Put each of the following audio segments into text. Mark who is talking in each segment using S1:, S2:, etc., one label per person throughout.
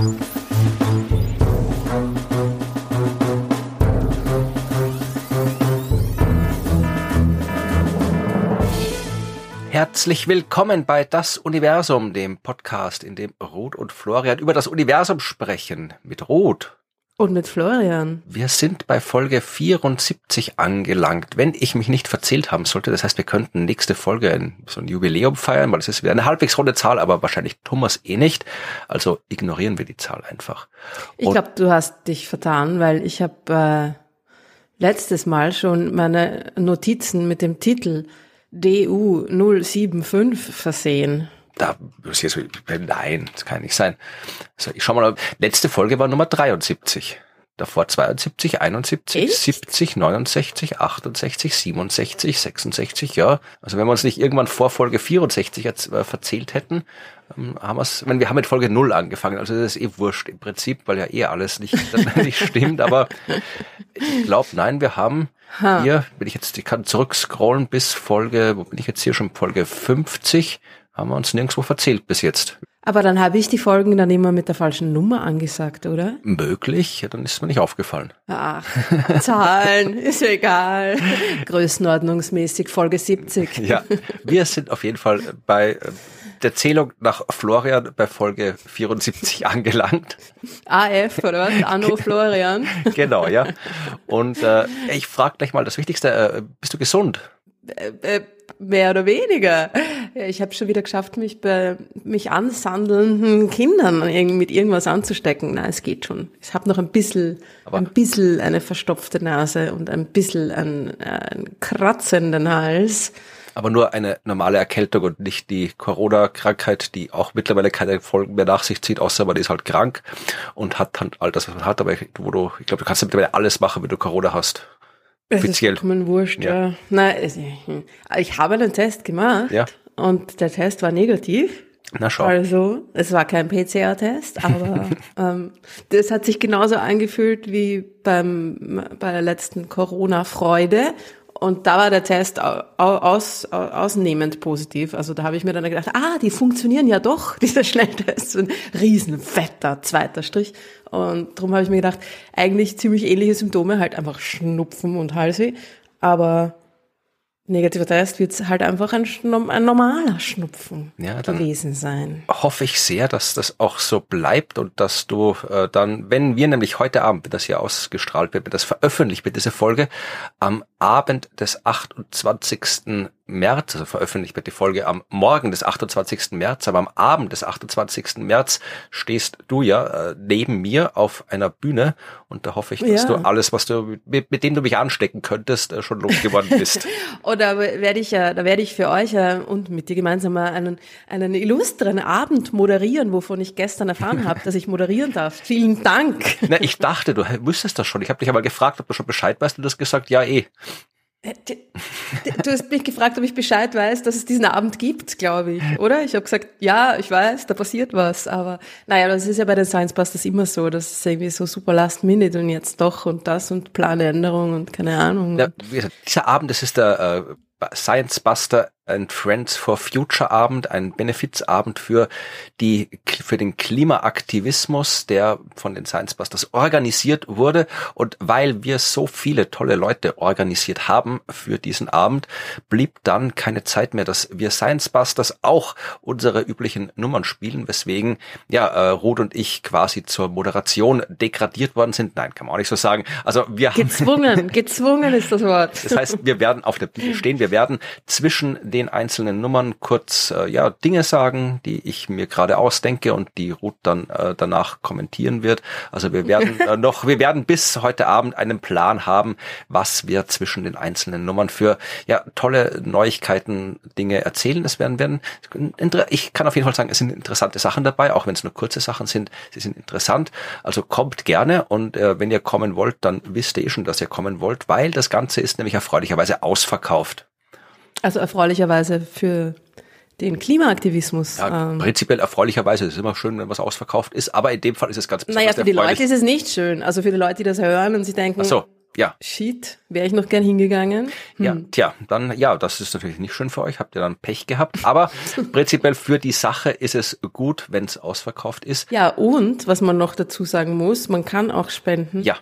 S1: Herzlich willkommen bei Das Universum, dem Podcast, in dem Ruth und Florian über das Universum sprechen. Mit Ruth.
S2: Und mit Florian.
S1: Wir sind bei Folge 74 angelangt, wenn ich mich nicht verzählt haben sollte. Das heißt, wir könnten nächste Folge ein, so ein Jubiläum feiern, weil es ist wieder eine halbwegs runde Zahl, aber wahrscheinlich Thomas eh nicht. Also ignorieren wir die Zahl einfach.
S2: Und ich glaube, du hast dich vertan, weil ich habe äh, letztes Mal schon meine Notizen mit dem Titel DU 075 versehen.
S1: Da, nein, das kann nicht sein. Also ich schau mal, letzte Folge war Nummer 73. Davor 72, 71, Echt? 70, 69, 68, 67, 66, ja. Also wenn wir uns nicht irgendwann vor Folge 64 jetzt äh, verzählt hätten, ähm, haben wir es, wenn wir haben mit Folge 0 angefangen, also das ist eh wurscht im Prinzip, weil ja eh alles nicht, nicht stimmt, aber ich glaube, nein, wir haben ha. hier, wenn ich jetzt, ich kann zurückscrollen bis Folge, wo bin ich jetzt hier schon, Folge 50, haben wir uns nirgendwo verzählt bis jetzt.
S2: Aber dann habe ich die Folgen dann immer mit der falschen Nummer angesagt, oder?
S1: Möglich, dann ist mir nicht aufgefallen.
S2: Ach, Zahlen, ist egal. Größenordnungsmäßig Folge 70.
S1: Ja, wir sind auf jeden Fall bei äh, der Zählung nach Florian bei Folge 74 angelangt.
S2: AF oder was? Anno Florian.
S1: genau, ja. Und äh, ich frage gleich mal das Wichtigste, äh, bist du gesund?
S2: Äh, äh, mehr oder weniger. Ich habe schon wieder geschafft, mich bei mich ansandelnden Kindern mit irgendwas anzustecken. Na, es geht schon. Ich habe noch ein bisschen, Aber ein bisschen eine verstopfte Nase und ein bisschen einen, einen kratzenden Hals.
S1: Aber nur eine normale Erkältung und nicht die Corona-Krankheit, die auch mittlerweile keine Folgen mehr nach sich zieht, außer man ist halt krank und hat dann all das, was man hat. Aber wo du, ich glaube, du kannst mittlerweile alles machen, wenn du Corona hast.
S2: Es Offiziell. ist wurscht, ja. ja. Nein, ich habe einen Test gemacht ja. und der Test war negativ.
S1: Na schau.
S2: Also, es war kein PCR-Test, aber ähm, das hat sich genauso angefühlt wie beim bei der letzten Corona-Freude. Und da war der Test aus, ausnehmend positiv. Also da habe ich mir dann gedacht, ah, die funktionieren ja doch, dieser Schnelltest. Ein riesenfetter zweiter Strich. Und darum habe ich mir gedacht, eigentlich ziemlich ähnliche Symptome, halt einfach Schnupfen und Halsweh. Aber negativer Test wird halt einfach ein, ein normaler Schnupfen ja, gewesen sein.
S1: Hoffe ich sehr, dass das auch so bleibt und dass du äh, dann, wenn wir nämlich heute Abend, wenn das hier ausgestrahlt wird, wenn das veröffentlicht wird, diese Folge, am Abend des 28. März, also veröffentlicht wird die Folge am Morgen des 28. März, aber am Abend des 28. März stehst du ja äh, neben mir auf einer Bühne und da hoffe ich, dass ja. du alles, was du mit, mit, dem du mich anstecken könntest, äh, schon losgeworden bist.
S2: Oder werde ich ja, da werde ich für euch ja und mit dir gemeinsam mal einen, einen illustren Abend moderieren, wovon ich gestern erfahren habe, dass ich moderieren darf. Vielen Dank.
S1: Na, ich dachte, du wüsstest das schon. Ich habe dich aber gefragt, ob du schon Bescheid weißt und du hast gesagt, ja eh.
S2: Äh, du hast mich gefragt, ob ich Bescheid weiß, dass es diesen Abend gibt, glaube ich, oder? Ich habe gesagt, ja, ich weiß, da passiert was, aber naja, das ist ja bei den Science Busters immer so, das ist irgendwie so super last minute und jetzt doch und das und Planänderung und keine Ahnung.
S1: Ja, dieser Abend, das ist der äh, Science Buster and Friends for Future Abend, ein Benefizabend für die, für den Klimaaktivismus, der von den Science Busters organisiert wurde. Und weil wir so viele tolle Leute organisiert haben für diesen Abend, blieb dann keine Zeit mehr, dass wir Science Busters auch unsere üblichen Nummern spielen, weswegen, ja, äh, Ruth und ich quasi zur Moderation degradiert worden sind. Nein, kann man auch nicht so sagen. Also wir
S2: gezwungen, haben gezwungen ist das Wort.
S1: Das heißt, wir werden auf der Bühne stehen, wir werden zwischen den den einzelnen Nummern kurz äh, ja Dinge sagen, die ich mir gerade ausdenke und die Ruth dann äh, danach kommentieren wird. Also wir werden äh, noch, wir werden bis heute Abend einen Plan haben, was wir zwischen den einzelnen Nummern für ja tolle Neuigkeiten, Dinge erzählen. Es werden werden ich kann auf jeden Fall sagen, es sind interessante Sachen dabei, auch wenn es nur kurze Sachen sind. Sie sind interessant. Also kommt gerne und äh, wenn ihr kommen wollt, dann wisst ihr eh schon, dass ihr kommen wollt, weil das Ganze ist nämlich erfreulicherweise ausverkauft.
S2: Also erfreulicherweise für den Klimaaktivismus.
S1: Ja, ähm, prinzipiell erfreulicherweise. Es ist immer schön, wenn was ausverkauft ist, aber in dem Fall ist es ganz
S2: besonders Naja, für die Leute ist es nicht schön. Also für die Leute, die das hören und sich denken,
S1: Ach so. Ja.
S2: Shit, wäre ich noch gern hingegangen.
S1: Hm. Ja, tja, dann, ja, das ist natürlich nicht schön für euch, habt ihr dann Pech gehabt. Aber prinzipiell für die Sache ist es gut, wenn es ausverkauft ist.
S2: Ja, und was man noch dazu sagen muss, man kann auch spenden.
S1: Ja,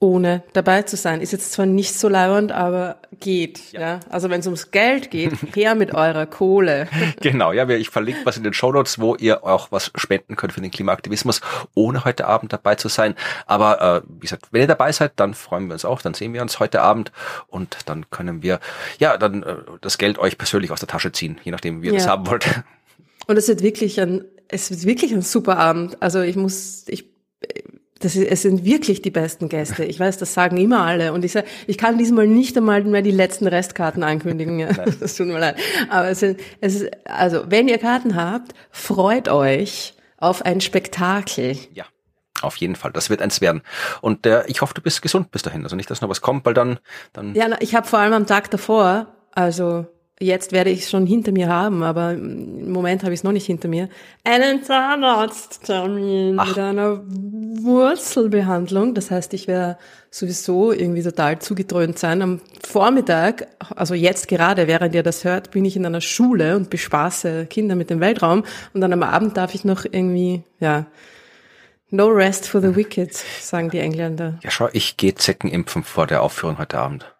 S2: ohne dabei zu sein. Ist jetzt zwar nicht so lauernd, aber geht. Ja. ja? Also wenn es ums Geld geht, her mit eurer Kohle.
S1: genau, ja, ich verlinke was in den Show Notes, wo ihr auch was spenden könnt für den Klimaaktivismus, ohne heute Abend dabei zu sein. Aber äh, wie gesagt, wenn ihr dabei seid, dann freuen wir uns auch, dann sehen wir uns heute Abend und dann können wir ja dann äh, das Geld euch persönlich aus der Tasche ziehen, je nachdem, wie ihr ja. das haben wollt.
S2: Und es wird wirklich ein, es wird wirklich ein super Abend. Also ich muss, ich das ist, es sind wirklich die besten Gäste. Ich weiß, das sagen immer alle. Und ich sage, ich kann diesmal nicht einmal mehr die letzten Restkarten ankündigen. Ja, das tut mir leid. Aber es, sind, es ist, also, wenn ihr Karten habt, freut euch auf ein Spektakel.
S1: Ja. Auf jeden Fall, das wird eins werden. Und äh, ich hoffe, du bist gesund bis dahin. Also nicht, dass noch was kommt, weil dann, dann.
S2: Ja, ich habe vor allem am Tag davor, also Jetzt werde ich es schon hinter mir haben, aber im Moment habe ich es noch nicht hinter mir. Einen Zahnarzttermin mit einer Wurzelbehandlung. Das heißt, ich werde sowieso irgendwie total zugedröhnt sein. Am Vormittag, also jetzt gerade, während ihr das hört, bin ich in einer Schule und bespaße Kinder mit dem Weltraum. Und dann am Abend darf ich noch irgendwie, ja, No rest for the wicked, sagen die Engländer.
S1: Ja, schau, ich gehe Zecken impfen vor der Aufführung heute Abend.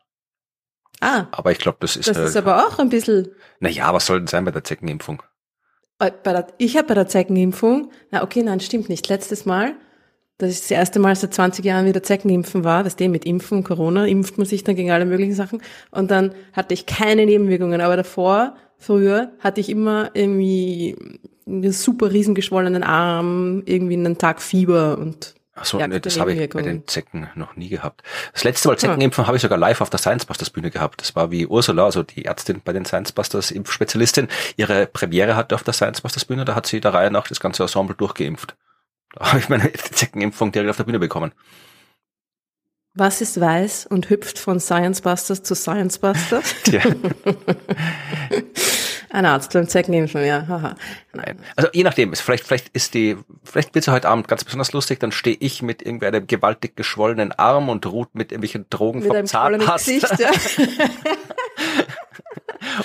S2: Ah.
S1: Aber ich glaube, das ist.
S2: Das äh, ist aber auch ein bisschen.
S1: Naja, was soll denn sein bei der Zeckenimpfung?
S2: Bei der, ich habe bei der Zeckenimpfung, na okay, nein, stimmt nicht. Letztes Mal, das ist das erste Mal seit 20 Jahren wieder Zeckenimpfen war, das dem mit Impfen, Corona, impft man sich dann gegen alle möglichen Sachen. Und dann hatte ich keine Nebenwirkungen. Aber davor, früher, hatte ich immer irgendwie einen super riesengeschwollenen Arm, irgendwie einen Tag Fieber und
S1: Ach so, ja, nee, das habe ich bei den Zecken noch nie gehabt. Das letzte Mal ah. Zeckenimpfen habe ich sogar live auf der Science Busters Bühne gehabt. Das war wie Ursula, also die Ärztin bei den Science Busters Impfspezialistin, ihre Premiere hatte auf der Science Busters Bühne, da hat sie der Reihe nach das ganze Ensemble durchgeimpft. Da habe ich meine Zeckenimpfung direkt auf der Bühne bekommen.
S2: Was ist weiß und hüpft von Science Busters zu Science Busters? ja. Ein Arzt beim Zeckenimpfen, ja. Haha.
S1: Nein. Also je nachdem, vielleicht, vielleicht ist die, vielleicht wird sie heute Abend ganz besonders lustig, dann stehe ich mit irgendwie einem gewaltig geschwollenen Arm und ruht mit irgendwelchen Drogen mit vom Zahnpast. Gesicht, ja.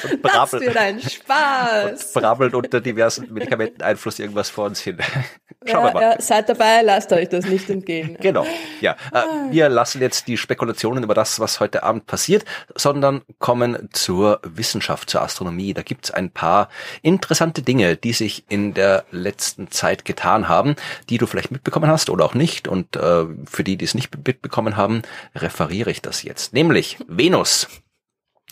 S2: und brabbelt, wird ein Spaß.
S1: Und brabbelt unter diversen Medikamenteneinfluss irgendwas vor uns hin.
S2: Schauen ja, wir mal. Ja, seid dabei, lasst euch das nicht entgehen.
S1: Genau, ja. Äh, wir lassen jetzt die Spekulationen über das, was heute Abend passiert, sondern kommen zur Wissenschaft, zur Astronomie. Da gibt's ein paar interessante Dinge, die sich in der letzten Zeit getan haben, die du vielleicht mitbekommen hast oder auch nicht. Und äh, für die, die es nicht mitbekommen haben, referiere ich das jetzt. Nämlich Venus.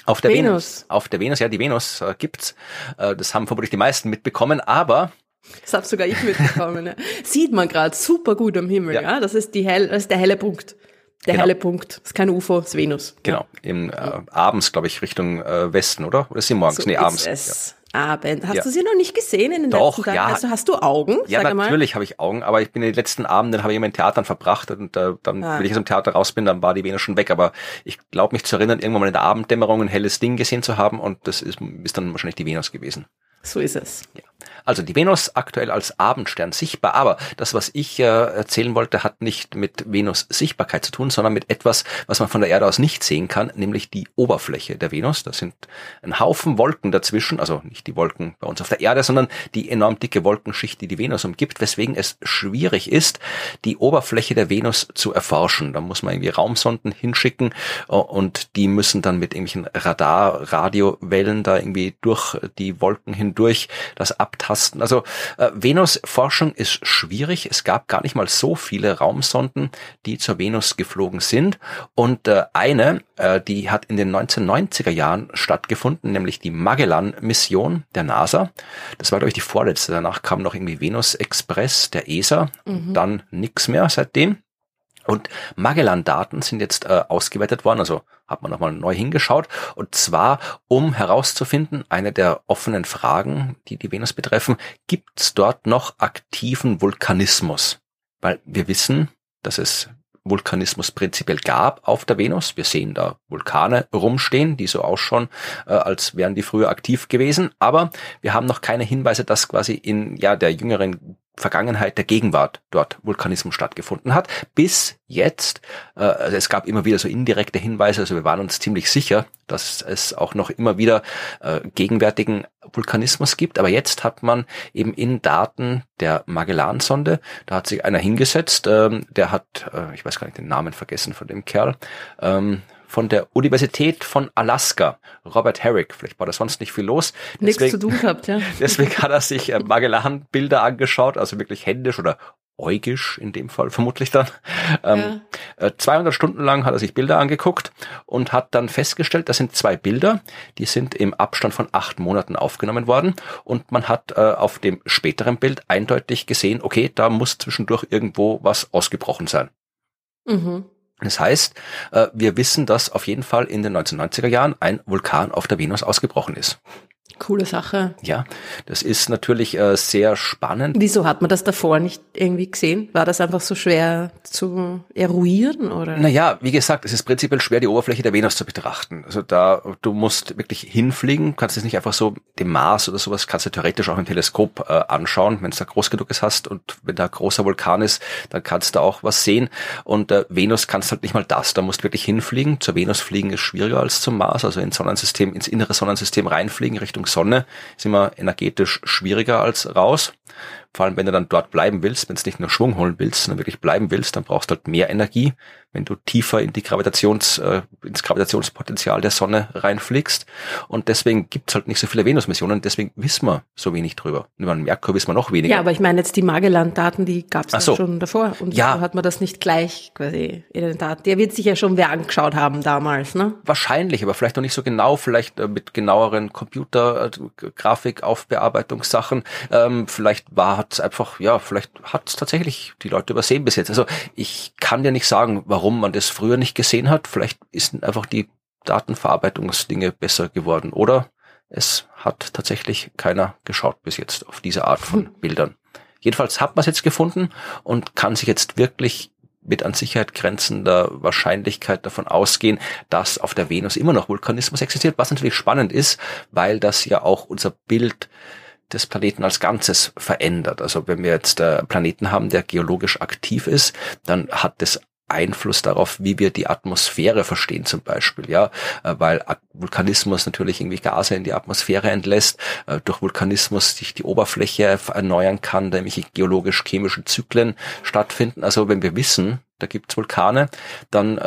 S1: Auf der Venus. Venus. Auf der Venus, ja, die Venus äh, gibt's. Äh, das haben vermutlich die meisten mitbekommen, aber
S2: das habe sogar ich mitbekommen. ja. Sieht man gerade super gut am Himmel, ja. ja. Das ist die hell, das ist der helle Punkt. Der genau. helle Punkt. Das ist kein UFO, das ist Venus.
S1: Genau. Im, äh, abends, glaube ich, Richtung äh, Westen, oder? Oder ist sie morgens? So nee, abends.
S2: Es. Abend. Hast ja. du sie noch nicht gesehen in den
S1: Doch,
S2: letzten Tagen?
S1: Ja.
S2: Also hast du Augen?
S1: Ja, natürlich habe ich Augen, aber ich bin in den letzten Abenden habe ich immer in Theatern verbracht und äh, dann, ah. wenn ich aus dem Theater raus bin, dann war die Venus schon weg. Aber ich glaube mich zu erinnern, irgendwann mal in der Abenddämmerung ein helles Ding gesehen zu haben und das ist, ist dann wahrscheinlich die Venus gewesen.
S2: So ist es.
S1: Ja. Also die Venus aktuell als Abendstern sichtbar, aber das, was ich äh, erzählen wollte, hat nicht mit Venus Sichtbarkeit zu tun, sondern mit etwas, was man von der Erde aus nicht sehen kann, nämlich die Oberfläche der Venus. Da sind ein Haufen Wolken dazwischen, also nicht die Wolken bei uns auf der Erde, sondern die enorm dicke Wolkenschicht, die die Venus umgibt, weswegen es schwierig ist, die Oberfläche der Venus zu erforschen. Da muss man irgendwie Raumsonden hinschicken äh, und die müssen dann mit irgendwelchen Radar, Radiowellen da irgendwie durch die Wolken hindurch das abtasten. Also äh, Venus-Forschung ist schwierig. Es gab gar nicht mal so viele Raumsonden, die zur Venus geflogen sind. Und äh, eine, äh, die hat in den 1990er Jahren stattgefunden, nämlich die Magellan-Mission der NASA. Das war, glaube ich, die vorletzte. Danach kam noch irgendwie Venus Express der ESA. Mhm. Dann nix mehr seitdem. Und Magellan-Daten sind jetzt äh, ausgewertet worden, also hat man nochmal neu hingeschaut, und zwar um herauszufinden, eine der offenen Fragen, die die Venus betreffen, gibt es dort noch aktiven Vulkanismus? Weil wir wissen, dass es Vulkanismus prinzipiell gab auf der Venus. Wir sehen da Vulkane rumstehen, die so ausschauen, äh, als wären die früher aktiv gewesen. Aber wir haben noch keine Hinweise, dass quasi in ja der jüngeren Vergangenheit, der Gegenwart dort Vulkanismus stattgefunden hat. Bis jetzt, äh, also es gab immer wieder so indirekte Hinweise, also wir waren uns ziemlich sicher, dass es auch noch immer wieder äh, gegenwärtigen Vulkanismus gibt. Aber jetzt hat man eben in Daten der Magellansonde, da hat sich einer hingesetzt, ähm, der hat, äh, ich weiß gar nicht den Namen vergessen von dem Kerl, ähm, von der Universität von Alaska, Robert Herrick. Vielleicht war da sonst nicht viel los.
S2: Nichts zu tun gehabt, ja.
S1: Deswegen hat er sich äh, Magellan-Bilder angeschaut, also wirklich händisch oder äugisch in dem Fall vermutlich dann. Ähm, ja. 200 äh, Stunden lang hat er sich Bilder angeguckt und hat dann festgestellt, das sind zwei Bilder, die sind im Abstand von acht Monaten aufgenommen worden und man hat äh, auf dem späteren Bild eindeutig gesehen, okay, da muss zwischendurch irgendwo was ausgebrochen sein. Mhm. Das heißt, äh, wir wissen, dass auf jeden Fall in den 1990er Jahren ein Vulkan auf der Venus ausgebrochen ist.
S2: Coole Sache.
S1: Ja, das ist natürlich äh, sehr spannend.
S2: Wieso hat man das davor nicht irgendwie gesehen? War das einfach so schwer zu eruieren oder?
S1: Naja, wie gesagt, es ist prinzipiell schwer, die Oberfläche der Venus zu betrachten. Also da, du musst wirklich hinfliegen, kannst es nicht einfach so dem Mars oder sowas, kannst du theoretisch auch im Teleskop äh, anschauen, wenn es da groß genug ist hast und wenn da ein großer Vulkan ist, dann kannst du auch was sehen. Und äh, Venus kannst halt nicht mal das, da musst du wirklich hinfliegen. Zur Venus fliegen ist schwieriger als zum Mars, also ins Sonnensystem, ins innere Sonnensystem reinfliegen Richtung Sonne ist immer energetisch schwieriger als raus. Vor allem, wenn du dann dort bleiben willst, wenn du nicht nur Schwung holen willst, sondern wirklich bleiben willst, dann brauchst du halt mehr Energie, wenn du tiefer in die Gravitations, äh, ins Gravitationspotenzial der Sonne reinfliegst. Und deswegen gibt's halt nicht so viele Venus-Missionen, deswegen wissen wir so wenig drüber. Über den Merkur wissen wir noch weniger.
S2: Ja, aber ich meine jetzt die Magellan-Daten, die gab's ja so. schon davor. Und ja. so hat man das nicht gleich quasi in den Daten. Der wird sich ja schon wer angeschaut haben damals, ne?
S1: Wahrscheinlich, aber vielleicht noch nicht so genau, vielleicht äh, mit genaueren Computer, äh. Ähm, vielleicht war hat's einfach, ja, vielleicht hat's tatsächlich die Leute übersehen bis jetzt. Also ich kann dir nicht sagen, warum man das früher nicht gesehen hat. Vielleicht ist einfach die Datenverarbeitungsdinge besser geworden oder es hat tatsächlich keiner geschaut bis jetzt auf diese Art von hm. Bildern. Jedenfalls hat man es jetzt gefunden und kann sich jetzt wirklich mit an Sicherheit grenzender Wahrscheinlichkeit davon ausgehen, dass auf der Venus immer noch Vulkanismus existiert, was natürlich spannend ist, weil das ja auch unser Bild des Planeten als Ganzes verändert. Also wenn wir jetzt äh, Planeten haben, der geologisch aktiv ist, dann hat das Einfluss darauf, wie wir die Atmosphäre verstehen zum Beispiel, ja, äh, weil Vulkanismus natürlich irgendwie Gase in die Atmosphäre entlässt, äh, durch Vulkanismus sich die Oberfläche erneuern kann, da nämlich geologisch-chemische Zyklen stattfinden. Also wenn wir wissen, da gibt's Vulkane, dann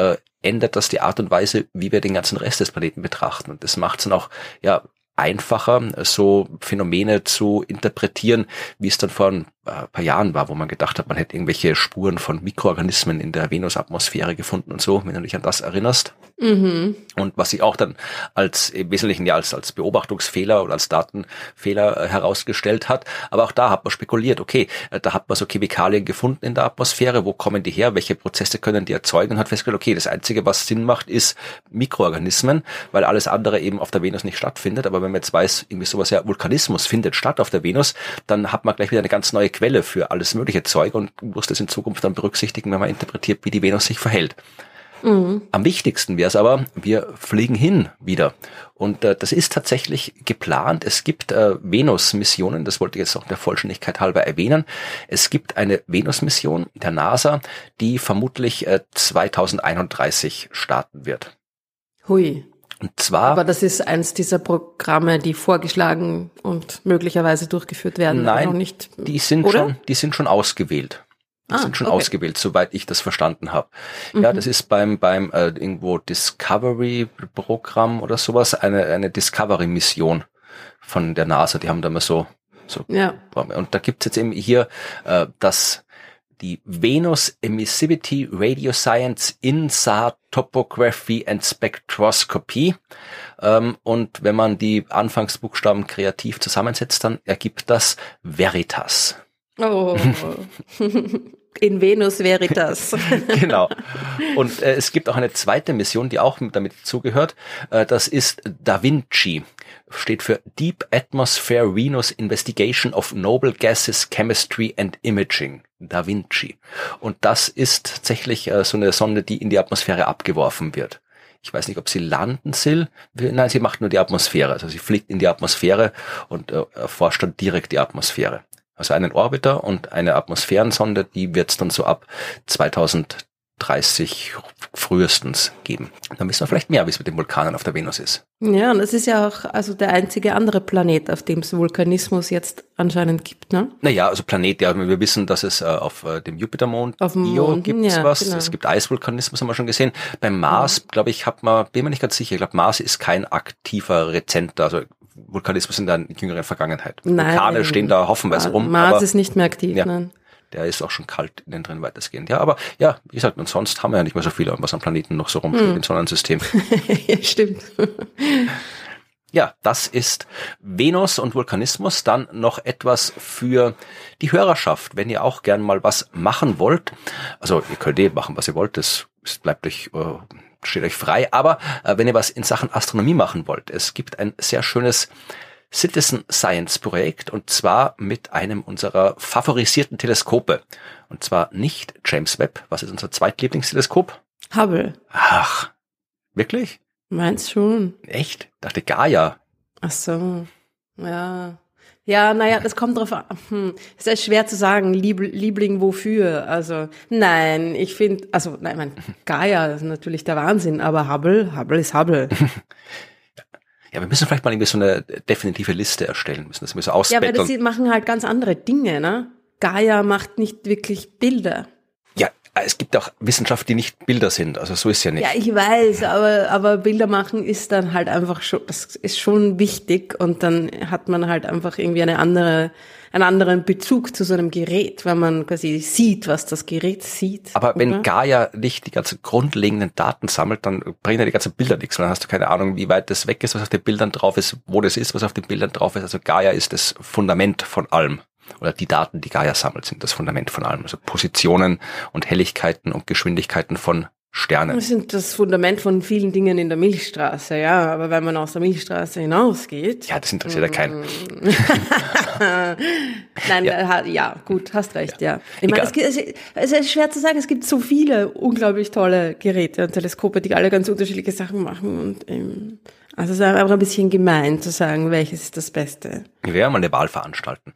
S1: ändert das die Art und Weise, wie wir den ganzen Rest des Planeten betrachten. Und das macht es dann auch ja einfacher, so Phänomene zu interpretieren, wie es dann vor ein paar Jahren war, wo man gedacht hat, man hätte irgendwelche Spuren von Mikroorganismen in der Venusatmosphäre gefunden und so, wenn du dich an das erinnerst. Mhm. Und was sich auch dann als im Wesentlichen ja als, als Beobachtungsfehler oder als Datenfehler äh, herausgestellt hat. Aber auch da hat man spekuliert, okay, äh, da hat man so Chemikalien gefunden in der Atmosphäre, wo kommen die her, welche Prozesse können die erzeugen und hat festgestellt, okay, das Einzige, was Sinn macht, ist Mikroorganismen, weil alles andere eben auf der Venus nicht stattfindet. Aber wenn man jetzt weiß, irgendwie sowas ja, Vulkanismus findet statt auf der Venus, dann hat man gleich wieder eine ganz neue Quelle für alles mögliche Zeug und muss das in Zukunft dann berücksichtigen, wenn man interpretiert, wie die Venus sich verhält. Mhm. Am wichtigsten wäre es aber, wir fliegen hin wieder. Und äh, das ist tatsächlich geplant. Es gibt äh, Venus-Missionen, das wollte ich jetzt auch der Vollständigkeit halber erwähnen. Es gibt eine Venus-Mission der NASA, die vermutlich äh, 2031 starten wird.
S2: Hui.
S1: Und zwar.
S2: Aber das ist eins dieser Programme, die vorgeschlagen und möglicherweise durchgeführt werden.
S1: Nein, noch nicht, die sind oder? schon, die sind schon ausgewählt. Die ah, sind schon okay. ausgewählt, soweit ich das verstanden habe. Mhm. Ja, das ist beim beim äh, irgendwo Discovery-Programm oder sowas eine eine Discovery-Mission von der NASA. Die haben da mal so so ja. und da gibt's jetzt eben hier äh, das die Venus Emissivity Radio Science INSAR Topography and Spectroscopy. Ähm, und wenn man die Anfangsbuchstaben kreativ zusammensetzt, dann ergibt das Veritas.
S2: Oh. In Venus Veritas.
S1: genau. Und äh, es gibt auch eine zweite Mission, die auch damit zugehört. Äh, das ist Da Vinci. Steht für Deep Atmosphere Venus Investigation of Noble Gases, Chemistry and Imaging. Da Vinci. Und das ist tatsächlich äh, so eine Sonde, die in die Atmosphäre abgeworfen wird. Ich weiß nicht, ob sie landen will. Nein, sie macht nur die Atmosphäre. Also sie fliegt in die Atmosphäre und äh, erforscht dann direkt die Atmosphäre. Also einen Orbiter und eine Atmosphärensonde, die wird es dann so ab 2030 frühestens geben. Dann wissen wir vielleicht mehr, wie es mit den Vulkanen auf der Venus ist.
S2: Ja, und es ist ja auch also der einzige andere Planet, auf dem es Vulkanismus jetzt anscheinend gibt, ne?
S1: Naja, also Planet, ja, wir wissen, dass es äh, auf äh, dem Jupitermond,
S2: Auf dem
S1: Io,
S2: Mond,
S1: gibt's
S2: ja,
S1: was.
S2: genau.
S1: Es gibt Eisvulkanismus, haben wir schon gesehen. Beim Mars, glaube ich, hat man, bin mir nicht ganz sicher, ich glaube, Mars ist kein aktiver, rezenter, also Vulkanismus in der jüngeren Vergangenheit.
S2: Nein.
S1: Vulkane stehen da hoffenweise rum,
S2: Mars
S1: aber
S2: ist nicht mehr aktiv,
S1: Ja.
S2: nein.
S1: Der ist auch schon kalt innen drin weitestgehend. Ja, aber ja, wie gesagt, und sonst haben wir ja nicht mehr so viel, was am Planeten noch so rumfliegt im Sonnensystem.
S2: ja, stimmt.
S1: Ja, das ist Venus und Vulkanismus. Dann noch etwas für die Hörerschaft, wenn ihr auch gern mal was machen wollt. Also ihr könnt eh machen, was ihr wollt. Das es bleibt euch, äh, steht euch frei. Aber äh, wenn ihr was in Sachen Astronomie machen wollt, es gibt ein sehr schönes Citizen Science Projekt und zwar mit einem unserer favorisierten Teleskope. Und zwar nicht James Webb. Was ist unser zweitlieblingsteleskop?
S2: Hubble.
S1: Ach, wirklich?
S2: Meinst schon?
S1: Echt? Dachte Gaia.
S2: Ach so. Ja. Ja, naja, das kommt drauf an. Hm. Es ist schwer zu sagen, Lieb Liebling wofür. Also, nein, ich finde, also, nein, mein, Gaia ist natürlich der Wahnsinn, aber Hubble, Hubble ist Hubble.
S1: Ja, wir müssen vielleicht mal irgendwie so eine definitive Liste erstellen, müssen das ein bisschen
S2: Ja, weil
S1: ausbetteln.
S2: das machen halt ganz andere Dinge, ne? Gaia macht nicht wirklich Bilder.
S1: Ja, es gibt auch Wissenschaft, die nicht Bilder sind, also so ist ja nicht.
S2: Ja, ich weiß, aber, aber Bilder machen ist dann halt einfach schon, das ist schon wichtig und dann hat man halt einfach irgendwie eine andere, einen anderen Bezug zu so einem Gerät, wenn man quasi sieht, was das Gerät sieht.
S1: Aber wenn
S2: oder?
S1: Gaia nicht die ganzen grundlegenden Daten sammelt, dann bringen ja die ganzen Bilder nichts. Dann hast du keine Ahnung, wie weit das weg ist, was auf den Bildern drauf ist, wo das ist, was auf den Bildern drauf ist. Also Gaia ist das Fundament von allem. Oder die Daten, die Gaia sammelt, sind das Fundament von allem. Also Positionen und Helligkeiten und Geschwindigkeiten von Sternen.
S2: Das sind das Fundament von vielen Dingen in der Milchstraße, ja. Aber wenn man aus der Milchstraße hinausgeht.
S1: Ja, das interessiert ja keinen.
S2: Nein, ja. ja, gut, hast recht, ja. Ich meine,
S1: Egal.
S2: es, gibt- es, es ist schwer zu sagen, es gibt so viele unglaublich tolle Geräte und Teleskope, die alle ganz unterschiedliche Sachen machen. Und ähm, also es ist einfach ein bisschen gemein zu sagen, welches ist das Beste.
S1: Wir werden mal eine Wahl veranstalten.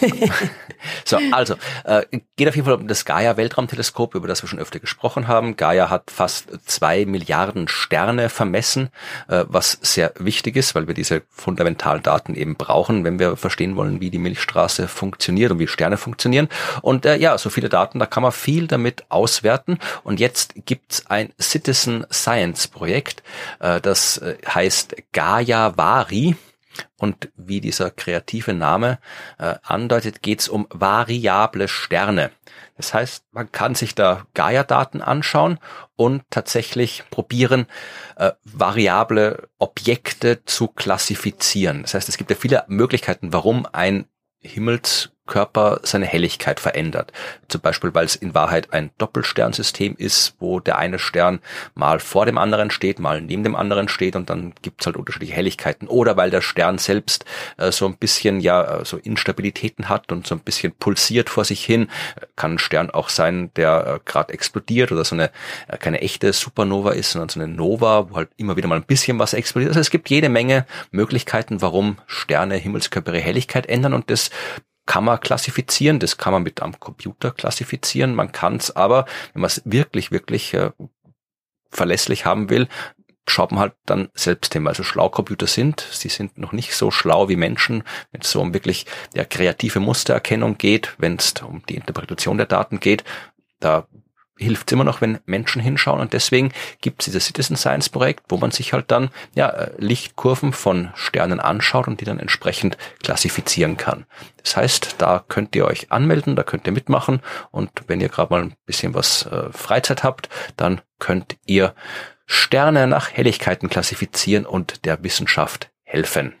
S1: so, also, äh, geht auf jeden Fall um das Gaia-Weltraumteleskop, über das wir schon öfter gesprochen haben. Gaia hat fast zwei Milliarden Sterne vermessen, äh, was sehr wichtig ist, weil wir diese fundamentalen Daten eben brauchen, wenn wir verstehen wollen, wie die Milchstraße funktioniert und wie Sterne funktionieren. Und äh, ja, so viele Daten, da kann man viel damit auswerten. Und jetzt gibt's ein Citizen Science Projekt, äh, das äh, heißt Gaia Vari. Und wie dieser kreative Name äh, andeutet, geht es um variable Sterne. Das heißt, man kann sich da Gaia-Daten anschauen und tatsächlich probieren, äh, variable Objekte zu klassifizieren. Das heißt, es gibt ja viele Möglichkeiten, warum ein Himmelskörper seine Helligkeit verändert. Zum Beispiel, weil es in Wahrheit ein Doppelsternsystem ist, wo der eine Stern mal vor dem anderen steht, mal neben dem anderen steht und dann gibt's halt unterschiedliche Helligkeiten. Oder weil der Stern selbst äh, so ein bisschen ja äh, so Instabilitäten hat und so ein bisschen pulsiert vor sich hin. Kann ein Stern auch sein, der äh, gerade explodiert oder so eine äh, keine echte Supernova ist, sondern so eine Nova, wo halt immer wieder mal ein bisschen was explodiert. Also es gibt jede Menge Möglichkeiten, warum Sterne, Himmelskörper ihre Helligkeit ändern und das kann man klassifizieren, das kann man mit am Computer klassifizieren, man kann es aber, wenn man es wirklich, wirklich äh, verlässlich haben will, schaut man halt dann selbst hin, weil so schlau Computer sind, sie sind noch nicht so schlau wie Menschen, wenn es so um wirklich ja, kreative Mustererkennung geht, wenn es um die Interpretation der Daten geht, da hilft immer noch, wenn Menschen hinschauen und deswegen gibt es dieses Citizen Science Projekt, wo man sich halt dann ja äh, Lichtkurven von Sternen anschaut und die dann entsprechend klassifizieren kann. Das heißt, da könnt ihr euch anmelden, da könnt ihr mitmachen und wenn ihr gerade mal ein bisschen was äh, Freizeit habt, dann könnt ihr Sterne nach Helligkeiten klassifizieren und der Wissenschaft helfen.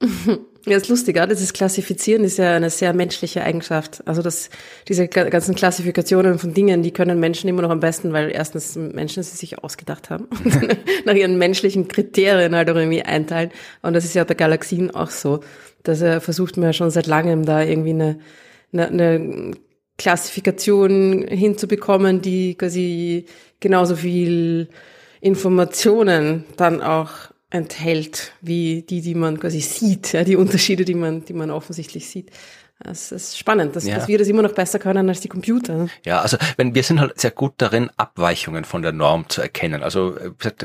S2: Ja, ist lustig, ja. Das Klassifizieren ist ja eine sehr menschliche Eigenschaft. Also das, diese ganzen Klassifikationen von Dingen, die können Menschen immer noch am besten, weil erstens Menschen sie sich ausgedacht haben und nach ihren menschlichen Kriterien halt auch irgendwie einteilen. Und das ist ja bei Galaxien auch so. dass er versucht man ja schon seit langem da irgendwie eine, eine, eine Klassifikation hinzubekommen, die quasi genauso viel Informationen dann auch enthält, wie die, die man quasi sieht, ja, die Unterschiede, die man, die man offensichtlich sieht. Es ist spannend, dass, ja. dass wir das immer noch besser können als die Computer.
S1: Ja, also wenn wir sind halt sehr gut darin, Abweichungen von der Norm zu erkennen. Also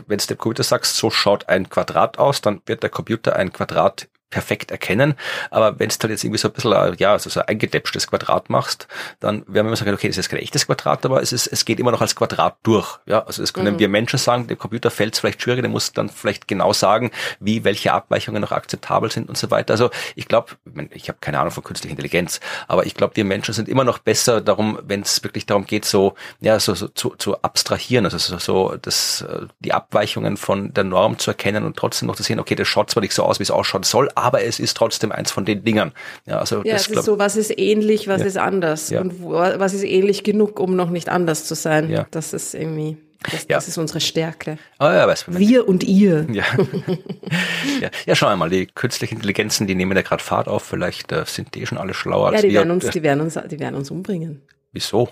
S1: wenn es der Computer sagst, so schaut ein Quadrat aus, dann wird der Computer ein Quadrat perfekt erkennen. Aber wenn du halt jetzt irgendwie so ein bisschen, äh, ja, also so ein eingedäpschtes Quadrat machst, dann werden wir immer sagen, okay, das ist kein echtes Quadrat, aber es ist, es geht immer noch als Quadrat durch. Ja, also das können mhm. wir Menschen sagen, dem Computer fällt es vielleicht schwieriger, der muss dann vielleicht genau sagen, wie, welche Abweichungen noch akzeptabel sind und so weiter. Also ich glaube, ich habe keine Ahnung von künstlicher Intelligenz, aber ich glaube, wir Menschen sind immer noch besser darum, wenn es wirklich darum geht, so, ja, so, so zu, zu abstrahieren, also so, so das, äh, die Abweichungen von der Norm zu erkennen und trotzdem noch zu sehen, okay, das schaut zwar nicht so aus, wie es ausschauen soll, aber es ist trotzdem eins von den Dingern.
S2: Ja, also ja, das, es ist so, was ist ähnlich, was ja. ist anders ja. und wo, was ist ähnlich genug, um noch nicht anders zu sein. Ja. Das ist irgendwie das, ja. das ist unsere Stärke.
S1: Oh, ja, weiß
S2: Wir und ihr.
S1: Ja. ja. ja, schauen wir mal, die künstlichen Intelligenzen, die nehmen ja gerade Fahrt auf, vielleicht äh, sind die schon alle schlauer
S2: als
S1: ja, die
S2: wir. Werden uns, die, werden uns, die werden uns umbringen.
S1: Wieso?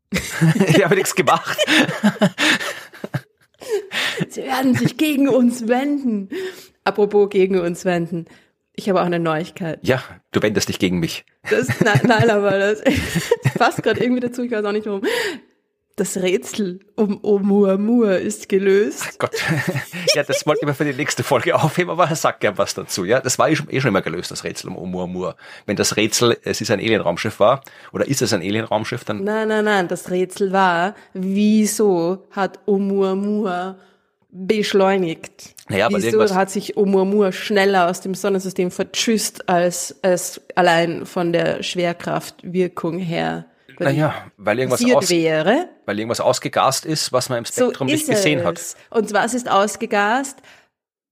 S1: ich habe nichts gemacht.
S2: Sie werden sich gegen uns wenden. Apropos gegen uns wenden. Ich habe auch eine Neuigkeit.
S1: Ja, du wendest dich gegen mich.
S2: Das, nein, nein, aber das, das passt gerade irgendwie dazu, ich weiß auch nicht warum. Das Rätsel um Oumuamua ist gelöst.
S1: Ach Gott. Ja, das wollte ich mir für die nächste Folge aufheben, aber sag gern was dazu. Ja, das war eh schon, eh schon immer gelöst, das Rätsel um Oumuamua. Wenn das Rätsel, es ist ein Alienraumschiff war, oder ist es ein Alienraumschiff, dann...
S2: Nein, nein, nein, das Rätsel war, wieso hat Oumuamua beschleunigt. Naja, Wieso hat sich Oumuamua schneller aus dem Sonnensystem vertschüsst, als es allein von der Schwerkraftwirkung her
S1: naja, weil irgendwas, aus, wäre. weil irgendwas ausgegast ist, was man im Spektrum so nicht gesehen es. hat.
S2: Und was ist ausgegast?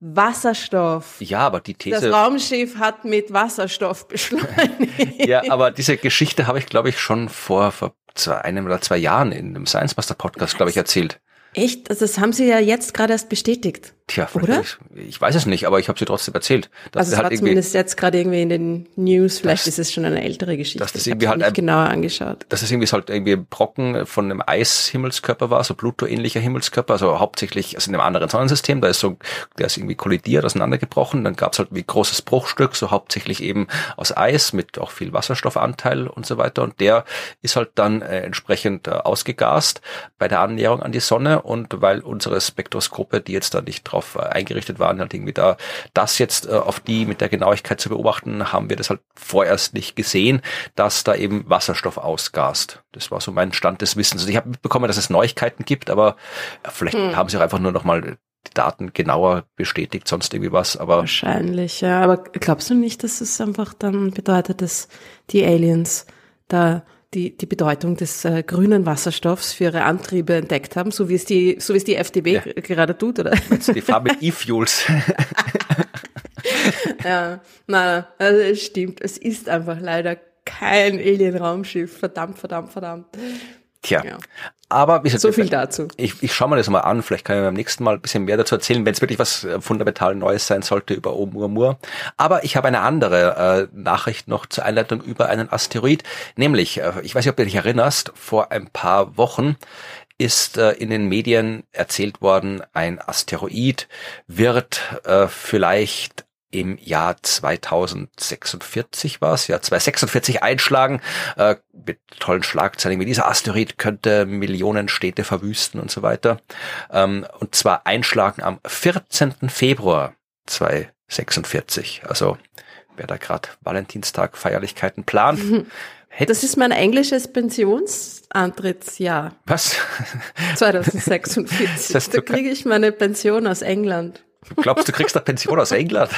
S2: Wasserstoff.
S1: Ja, aber die These.
S2: Das Raumschiff hat mit Wasserstoff beschleunigt.
S1: ja, aber diese Geschichte habe ich, glaube ich, schon vor, vor zwei, einem oder zwei Jahren in einem Science Master Podcast, glaube ich, erzählt.
S2: Echt? Also das haben Sie ja jetzt gerade erst bestätigt.
S1: Tja, oder? Ich, ich weiß es nicht, aber ich habe sie trotzdem erzählt.
S2: also es halt war zumindest jetzt gerade irgendwie in den News, vielleicht das, ist es schon eine ältere Geschichte.
S1: Dass das irgendwie halt
S2: nicht ein, genauer angeschaut.
S1: Dass es irgendwie halt irgendwie ein Brocken von einem Eishimmelskörper war, so Pluto-ähnlicher Himmelskörper, also hauptsächlich also in einem anderen Sonnensystem, da ist so, der ist irgendwie kollidiert, auseinandergebrochen, dann gab es halt wie großes Bruchstück, so hauptsächlich eben aus Eis mit auch viel Wasserstoffanteil und so weiter und der ist halt dann äh, entsprechend äh, ausgegast bei der Annäherung an die Sonne und weil unsere Spektroskope, die jetzt da nicht drauf drauf äh, eingerichtet waren, halt irgendwie da das jetzt äh, auf die mit der Genauigkeit zu beobachten, haben wir das halt vorerst nicht gesehen, dass da eben Wasserstoff ausgast. Das war so mein Stand des Wissens. Also ich habe mitbekommen, dass es Neuigkeiten gibt, aber vielleicht hm. haben sie auch einfach nur noch mal die Daten genauer bestätigt, sonst irgendwie was, aber.
S2: Wahrscheinlich, ja. Aber glaubst du nicht, dass es einfach dann bedeutet, dass die Aliens da die, die Bedeutung des äh, grünen Wasserstoffs für ihre Antriebe entdeckt haben, so wie es die, so wie es die FDP ja. gerade tut, oder?
S1: Die Farbe E-Fuels.
S2: ja, nein, also es stimmt. Es ist einfach leider kein Alien-Raumschiff. Verdammt, verdammt, verdammt.
S1: Tja, ja. aber wie
S2: gesagt, so viel dazu.
S1: Ich, ich schaue mir das mal an. Vielleicht kann ich beim nächsten Mal ein bisschen mehr dazu erzählen, wenn es wirklich was äh, fundamental Neues sein sollte über Oumuamua. Aber ich habe eine andere äh, Nachricht noch zur Einleitung über einen Asteroid. Nämlich, äh, ich weiß nicht, ob du dich erinnerst, vor ein paar Wochen ist äh, in den Medien erzählt worden, ein Asteroid wird äh, vielleicht im Jahr 2046 war es, ja 2046 einschlagen, äh, mit tollen Schlagzeilen wie dieser Asteroid könnte Millionen Städte verwüsten und so weiter. Ähm, und zwar einschlagen am 14. Februar 2046. Also wer da gerade Valentinstag Feierlichkeiten plant.
S2: Das ist mein englisches Pensionsantrittsjahr.
S1: Was?
S2: 2046. Das da kriege ich meine Pension aus England.
S1: Glaubst, du kriegst eine Pension aus England?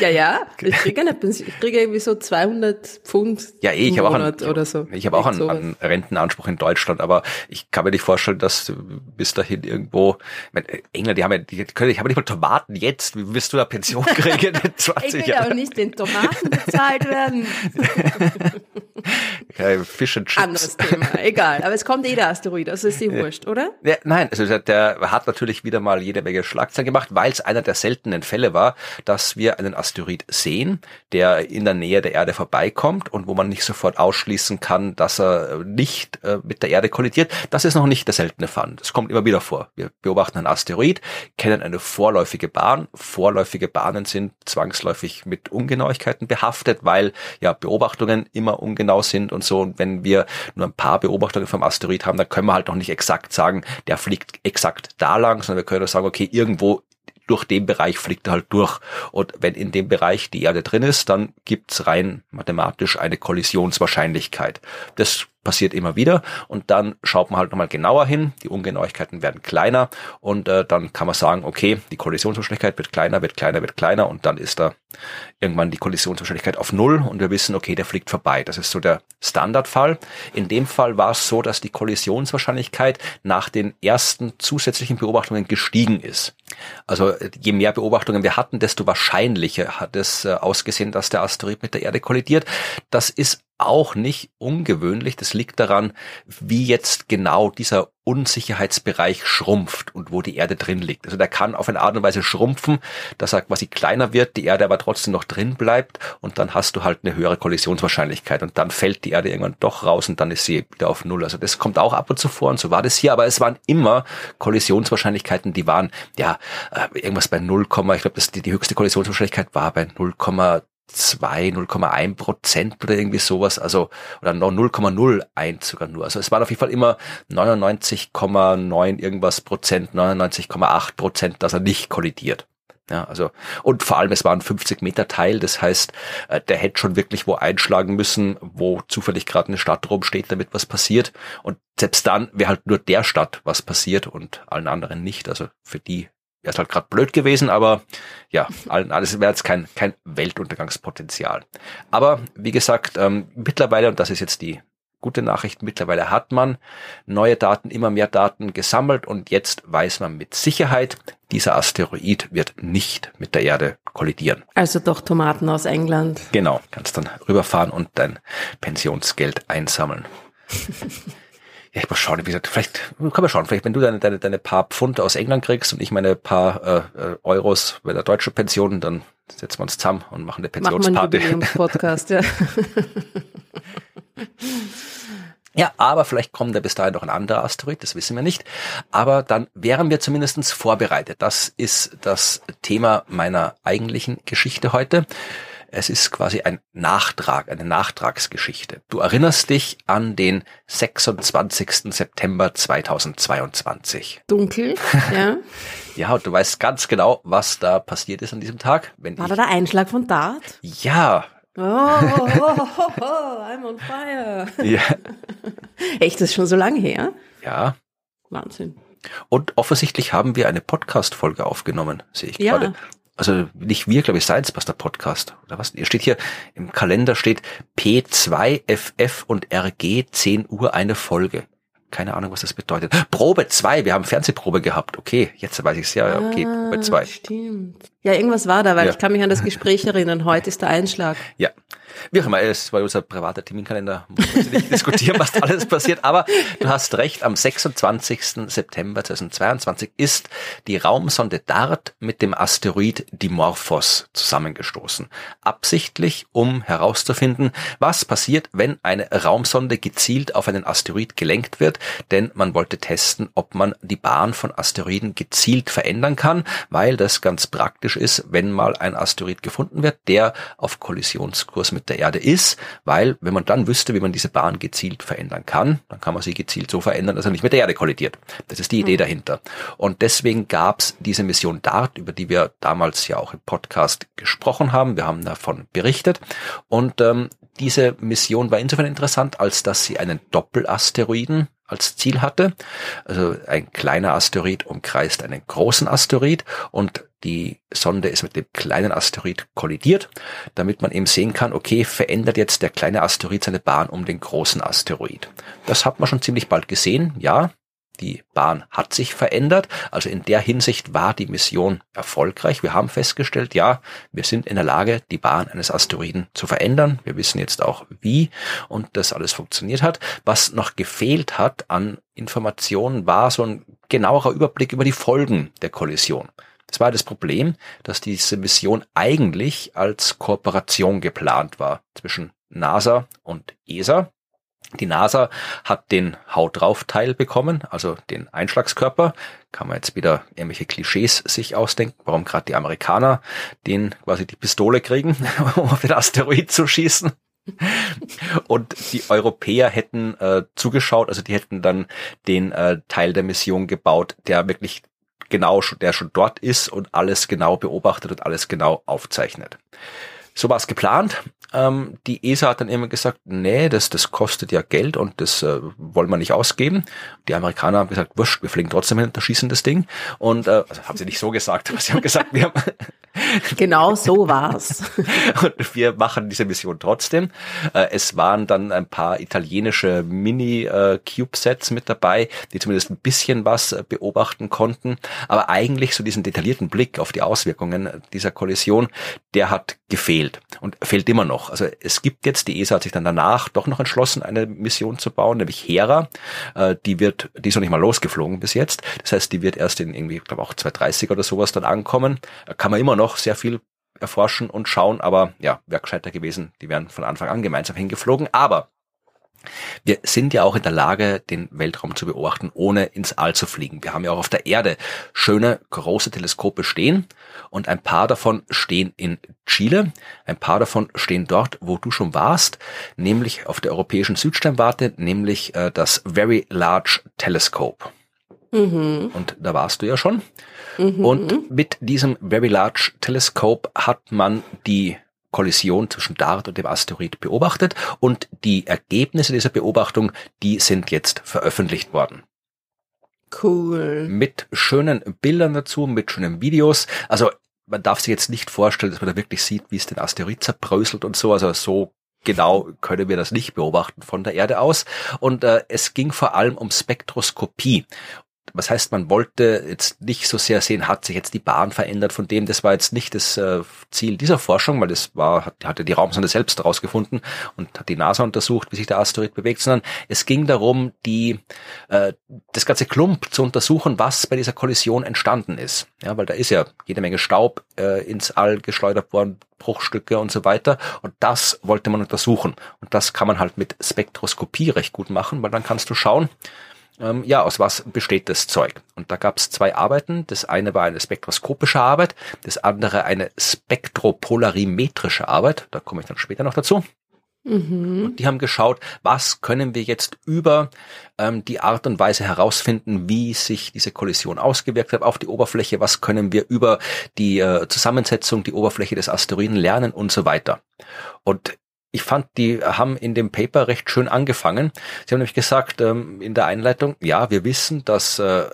S2: Ja, ja. Ich kriege eine Pension. Ich kriege irgendwie so 200 Pfund
S1: ja, eh, ich im Monat
S2: einen, oder so.
S1: Ich habe auch einen, einen, Rentenanspruch in Deutschland, aber ich kann mir nicht vorstellen, dass du bis dahin irgendwo, ich meine, England, die haben ja, die können, ich habe nicht mal Tomaten jetzt. Wie wirst du da Pension kriegen in
S2: 20 Ich will Jahren? auch nicht in Tomaten bezahlt werden.
S1: Fish and Chips.
S2: Anderes Thema, egal. Aber es kommt eh der Asteroid, also ist die wurscht, oder?
S1: Ja, nein, also der hat natürlich wieder mal jede Menge Schlagzeilen gemacht, weil es einer der seltenen Fälle war, dass wir einen Asteroid sehen, der in der Nähe der Erde vorbeikommt und wo man nicht sofort ausschließen kann, dass er nicht äh, mit der Erde kollidiert. Das ist noch nicht der seltene Fall. Das kommt immer wieder vor. Wir beobachten einen Asteroid, kennen eine vorläufige Bahn. Vorläufige Bahnen sind zwangsläufig mit Ungenauigkeiten behaftet, weil ja Beobachtungen immer ungenau sind und so. Und wenn wir nur ein paar Beobachtungen vom Asteroid haben, dann können wir halt noch nicht exakt sagen, der fliegt exakt da lang, sondern wir können sagen, okay, irgendwo durch den Bereich fliegt er halt durch. Und wenn in dem Bereich die Erde drin ist, dann gibt's rein mathematisch eine Kollisionswahrscheinlichkeit. Das passiert immer wieder und dann schaut man halt nochmal genauer hin, die Ungenauigkeiten werden kleiner und äh, dann kann man sagen, okay, die Kollisionswahrscheinlichkeit wird kleiner, wird kleiner, wird kleiner und dann ist da irgendwann die Kollisionswahrscheinlichkeit auf Null und wir wissen, okay, der fliegt vorbei. Das ist so der Standardfall. In dem Fall war es so, dass die Kollisionswahrscheinlichkeit nach den ersten zusätzlichen Beobachtungen gestiegen ist. Also je mehr Beobachtungen wir hatten, desto wahrscheinlicher hat es äh, ausgesehen, dass der Asteroid mit der Erde kollidiert. Das ist auch nicht ungewöhnlich. Das liegt daran, wie jetzt genau dieser Unsicherheitsbereich schrumpft und wo die Erde drin liegt. Also der kann auf eine Art und Weise schrumpfen, dass er quasi kleiner wird, die Erde aber trotzdem noch drin bleibt und dann hast du halt eine höhere Kollisionswahrscheinlichkeit und dann fällt die Erde irgendwann doch raus und dann ist sie wieder auf Null. Also das kommt auch ab und zu vor und so war das hier, aber es waren immer Kollisionswahrscheinlichkeiten, die waren ja äh, irgendwas bei 0, ich glaube, die, die höchste Kollisionswahrscheinlichkeit war bei 0, 2, 0,1 Prozent oder irgendwie sowas, also oder noch 0,01 sogar nur. Also es waren auf jeden Fall immer 99,9 irgendwas Prozent, 99,8 Prozent, dass er nicht kollidiert. Ja, also, und vor allem, es war ein 50 Meter Teil, das heißt, äh, der hätte schon wirklich wo einschlagen müssen, wo zufällig gerade eine Stadt rumsteht, damit was passiert. Und selbst dann wäre halt nur der Stadt was passiert und allen anderen nicht. Also für die wäre es halt gerade blöd gewesen, aber ja, alles wäre jetzt kein, kein Weltuntergangspotenzial. Aber wie gesagt, ähm, mittlerweile, und das ist jetzt die gute Nachricht, mittlerweile hat man neue Daten, immer mehr Daten gesammelt und jetzt weiß man mit Sicherheit, dieser Asteroid wird nicht mit der Erde kollidieren.
S2: Also doch Tomaten aus England.
S1: Genau, kannst dann rüberfahren und dein Pensionsgeld einsammeln. Ja, ich muss schauen, wie gesagt, vielleicht, kann man schauen, vielleicht, wenn du deine, deine, deine paar Pfund aus England kriegst und ich meine paar äh, äh Euros bei der deutschen Pension, dann setzen wir uns zusammen und machen eine Pensionsparty. Machen wir Podcast, ja. Ja, aber vielleicht kommt da bis dahin noch ein anderer Asteroid, das wissen wir nicht. Aber dann wären wir zumindestens vorbereitet. Das ist das Thema meiner eigentlichen Geschichte heute. Es ist quasi ein Nachtrag, eine Nachtragsgeschichte. Du erinnerst dich an den 26. September 2022.
S2: Dunkel, ja.
S1: ja, und du weißt ganz genau, was da passiert ist an diesem Tag.
S2: Wenn War da der Einschlag von Dart?
S1: Ja,
S2: Oh, oh, oh, oh, I'm on fire. Ja. Echt, das ist schon so lange her?
S1: Ja.
S2: Wahnsinn.
S1: Und offensichtlich haben wir eine Podcast-Folge aufgenommen, sehe ich ja. gerade also nicht wir, glaube ich, Science Buster Podcast oder was? Ihr steht hier im Kalender steht P2FF und RG 10 Uhr eine Folge. Keine Ahnung, was das bedeutet. Probe 2, wir haben Fernsehprobe gehabt. Okay, jetzt weiß ich es ja. Okay, Probe 2. Ah,
S2: stimmt. Ja, irgendwas war da, weil ja. ich kann mich an das Gespräch erinnern. Heute ist der Einschlag.
S1: Ja. Wie auch immer, es war unser privater Terminkalender, muss man nicht diskutieren, was alles passiert. Aber du hast recht, am 26. September 2022 ist die Raumsonde DART mit dem Asteroid Dimorphos zusammengestoßen. Absichtlich, um herauszufinden, was passiert, wenn eine Raumsonde gezielt auf einen Asteroid gelenkt wird. Denn man wollte testen, ob man die Bahn von Asteroiden gezielt verändern kann, weil das ganz praktisch ist, wenn mal ein Asteroid gefunden wird, der auf Kollisionskurs mit der Erde ist, weil wenn man dann wüsste, wie man diese Bahn gezielt verändern kann, dann kann man sie gezielt so verändern, dass er nicht mit der Erde kollidiert. Das ist die Idee mhm. dahinter. Und deswegen gab es diese Mission DART, über die wir damals ja auch im Podcast gesprochen haben. Wir haben davon berichtet. Und ähm, diese Mission war insofern interessant, als dass sie einen Doppelasteroiden als Ziel hatte. Also ein kleiner Asteroid umkreist einen großen Asteroid und die Sonde ist mit dem kleinen Asteroid kollidiert, damit man eben sehen kann, okay, verändert jetzt der kleine Asteroid seine Bahn um den großen Asteroid. Das hat man schon ziemlich bald gesehen, ja. Die Bahn hat sich verändert. Also in der Hinsicht war die Mission erfolgreich. Wir haben festgestellt, ja, wir sind in der Lage, die Bahn eines Asteroiden zu verändern. Wir wissen jetzt auch wie und das alles funktioniert hat. Was noch gefehlt hat an Informationen war so ein genauerer Überblick über die Folgen der Kollision. Das war das Problem, dass diese Mission eigentlich als Kooperation geplant war zwischen NASA und ESA. Die NASA hat den Haut drauf Teil bekommen, also den Einschlagskörper. Kann man jetzt wieder irgendwelche Klischees sich ausdenken, warum gerade die Amerikaner den quasi die Pistole kriegen, um auf den Asteroid zu schießen. Und die Europäer hätten äh, zugeschaut, also die hätten dann den äh, Teil der Mission gebaut, der wirklich genau, der schon dort ist und alles genau beobachtet und alles genau aufzeichnet. So war es geplant. Ähm, die ESA hat dann immer gesagt, nee, das, das kostet ja Geld und das äh, wollen wir nicht ausgeben. Die Amerikaner haben gesagt, wurscht, wir fliegen trotzdem hin und schießen das Ding. Und äh, also haben sie nicht so gesagt, aber sie haben gesagt, wir haben
S2: Genau so war's.
S1: und wir machen diese Mission trotzdem. Äh, es waren dann ein paar italienische Mini-Cube-Sets mit dabei, die zumindest ein bisschen was äh, beobachten konnten. Aber eigentlich so diesen detaillierten Blick auf die Auswirkungen dieser Kollision, der hat gefehlt und fehlt immer noch. Also es gibt jetzt, die ESA hat sich dann danach doch noch entschlossen, eine Mission zu bauen, nämlich Hera. Äh, die wird, die ist noch nicht mal losgeflogen bis jetzt. Das heißt, die wird erst in irgendwie, ich glaube auch 230 oder sowas dann ankommen. Kann man immer noch sehr viel erforschen und schauen, aber ja, wäre gescheiter gewesen, die wären von Anfang an gemeinsam hingeflogen. Aber wir sind ja auch in der Lage, den Weltraum zu beobachten, ohne ins All zu fliegen. Wir haben ja auch auf der Erde schöne große Teleskope stehen und ein paar davon stehen in Chile, ein paar davon stehen dort, wo du schon warst, nämlich auf der europäischen Südsternwarte, nämlich äh, das Very Large Telescope. Mhm. Und da warst du ja schon. Mhm. Und mit diesem Very Large Telescope hat man die Kollision zwischen DART und dem Asteroid beobachtet und die Ergebnisse dieser Beobachtung, die sind jetzt veröffentlicht worden.
S2: Cool.
S1: Mit schönen Bildern dazu, mit schönen Videos. Also man darf sich jetzt nicht vorstellen, dass man da wirklich sieht, wie es den Asteroid zerbröselt und so. Also so genau können wir das nicht beobachten von der Erde aus. Und äh, es ging vor allem um Spektroskopie was heißt, man wollte jetzt nicht so sehr sehen, hat sich jetzt die Bahn verändert von dem, das war jetzt nicht das äh, Ziel dieser Forschung, weil das war, hat, hatte die Raumsonde selbst herausgefunden und hat die NASA untersucht, wie sich der Asteroid bewegt, sondern es ging darum, die, äh, das ganze Klump zu untersuchen, was bei dieser Kollision entstanden ist. Ja, weil da ist ja jede Menge Staub äh, ins All geschleudert worden, Bruchstücke und so weiter. Und das wollte man untersuchen. Und das kann man halt mit Spektroskopie recht gut machen, weil dann kannst du schauen, ähm, ja, aus was besteht das Zeug? Und da gab es zwei Arbeiten. Das eine war eine spektroskopische Arbeit, das andere eine spektropolarimetrische Arbeit. Da komme ich dann später noch dazu. Mhm. Und die haben geschaut, was können wir jetzt über ähm, die Art und Weise herausfinden, wie sich diese Kollision ausgewirkt hat auf die Oberfläche, was können wir über die äh, Zusammensetzung, die Oberfläche des Asteroiden lernen und so weiter. Und ich fand, die haben in dem Paper recht schön angefangen. Sie haben nämlich gesagt ähm, in der Einleitung, ja, wir wissen, dass äh,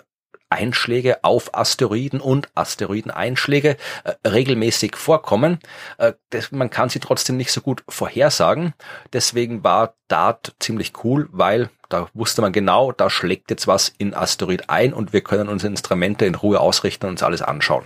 S1: Einschläge auf Asteroiden und Asteroideneinschläge äh, regelmäßig vorkommen. Äh, das, man kann sie trotzdem nicht so gut vorhersagen. Deswegen war DART ziemlich cool, weil da wusste man genau, da schlägt jetzt was in Asteroid ein und wir können unsere Instrumente in Ruhe ausrichten und uns alles anschauen.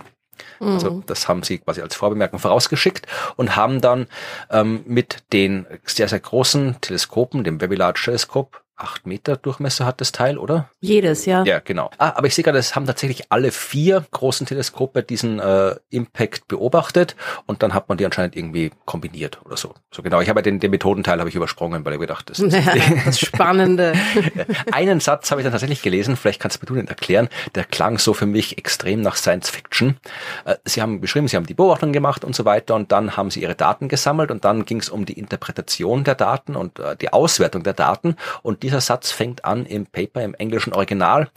S1: Also mhm. das haben sie quasi als Vorbemerkung vorausgeschickt und haben dann ähm, mit den sehr, sehr großen Teleskopen, dem Very Large Telescope, acht Meter Durchmesser hat das Teil, oder?
S2: Jedes, ja.
S1: Ja, genau. Ah, aber ich sehe gerade, es haben tatsächlich alle vier großen Teleskope diesen äh, Impact beobachtet und dann hat man die anscheinend irgendwie kombiniert oder so. So genau. Ich habe den, den Methodenteil habe ich übersprungen, weil ich gedacht, das ist
S2: ja, das Spannende.
S1: Einen Satz habe ich dann tatsächlich gelesen, vielleicht kannst du den erklären, der klang so für mich extrem nach Science Fiction. Äh, sie haben beschrieben, sie haben die Beobachtung gemacht und so weiter und dann haben sie ihre Daten gesammelt und dann ging es um die Interpretation der Daten und äh, die Auswertung der Daten und dieser Satz fängt an im Paper im englischen Original.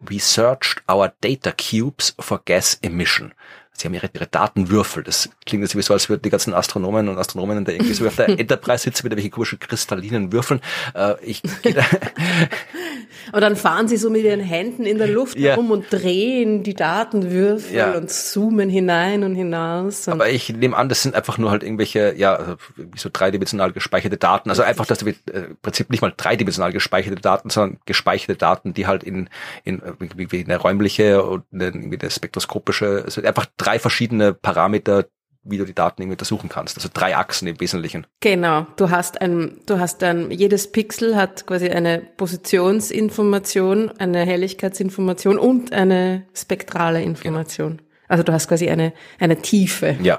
S1: We searched our data cubes for gas emission. Sie haben ihre, ihre Datenwürfel. Das klingt jetzt so, als würden die ganzen Astronomen und Astronomen da irgendwie so auf der Enterprise sitzen mit irgendwelchen komischen kristallinen Würfeln. Äh, ich
S2: Aber dann fahren sie so mit ihren Händen in der Luft
S1: Ja.
S2: herum und drehen die Datenwürfel
S1: Ja.
S2: und zoomen hinein und hinaus. Und
S1: Aber ich nehme an, das sind einfach nur halt irgendwelche, ja, also so dreidimensional gespeicherte Daten. Also einfach, dass du äh, im Prinzip nicht mal dreidimensional gespeicherte Daten, sondern gespeicherte Daten, die halt in, in äh, wie, eine räumliche und eine, eine spektroskopische, also einfach drei verschiedene Parameter, wie du die Daten irgendwie untersuchen kannst. Also drei Achsen im Wesentlichen.
S2: Genau, du hast ein, du hast ein, jedes Pixel hat quasi eine Positionsinformation, eine Helligkeitsinformation und eine spektrale Information. Also du hast quasi eine, eine Tiefe.
S1: Ja.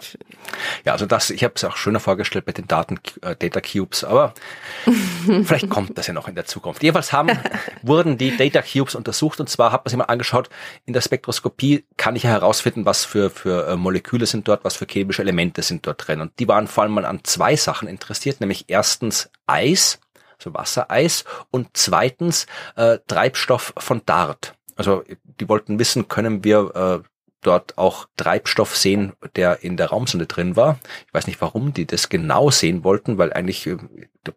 S1: Ja, also das, ich habe es auch schöner vorgestellt mit den Daten, äh, Data Cubes, aber vielleicht kommt das ja noch in der Zukunft. Jedenfalls haben, wurden die Data Cubes untersucht und zwar hat man sich mal angeschaut, in der Spektroskopie kann ich ja herausfinden, was für, für äh, Moleküle sind dort, was für chemische Elemente sind dort drin. Und die waren vor allem mal an zwei Sachen interessiert, nämlich erstens Eis, also Wassereis und zweitens äh, Treibstoff von Dart. Also die wollten wissen, können wir äh, dort auch Treibstoff sehen, der in der Raumsonde drin war. Ich weiß nicht, warum die das genau sehen wollten, weil eigentlich äh,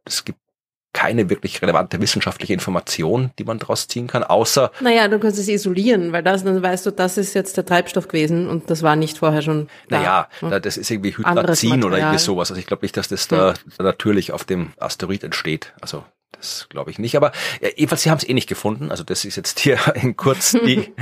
S1: es gibt keine wirklich relevante wissenschaftliche Information, die man daraus ziehen kann, außer
S2: Naja, du kannst es isolieren, weil das, dann weißt du, das ist jetzt der Treibstoff gewesen und das war nicht vorher schon da.
S1: Naja,
S2: Hm.
S1: da, das ist irgendwie Hydrazin oder irgendwie sowas. Also ich glaube nicht, dass das da, da natürlich auf dem Asteroid entsteht. Also das glaube ich nicht. Aber ja, jedenfalls, sie haben es eh nicht gefunden. Also das ist jetzt hier in kurz die,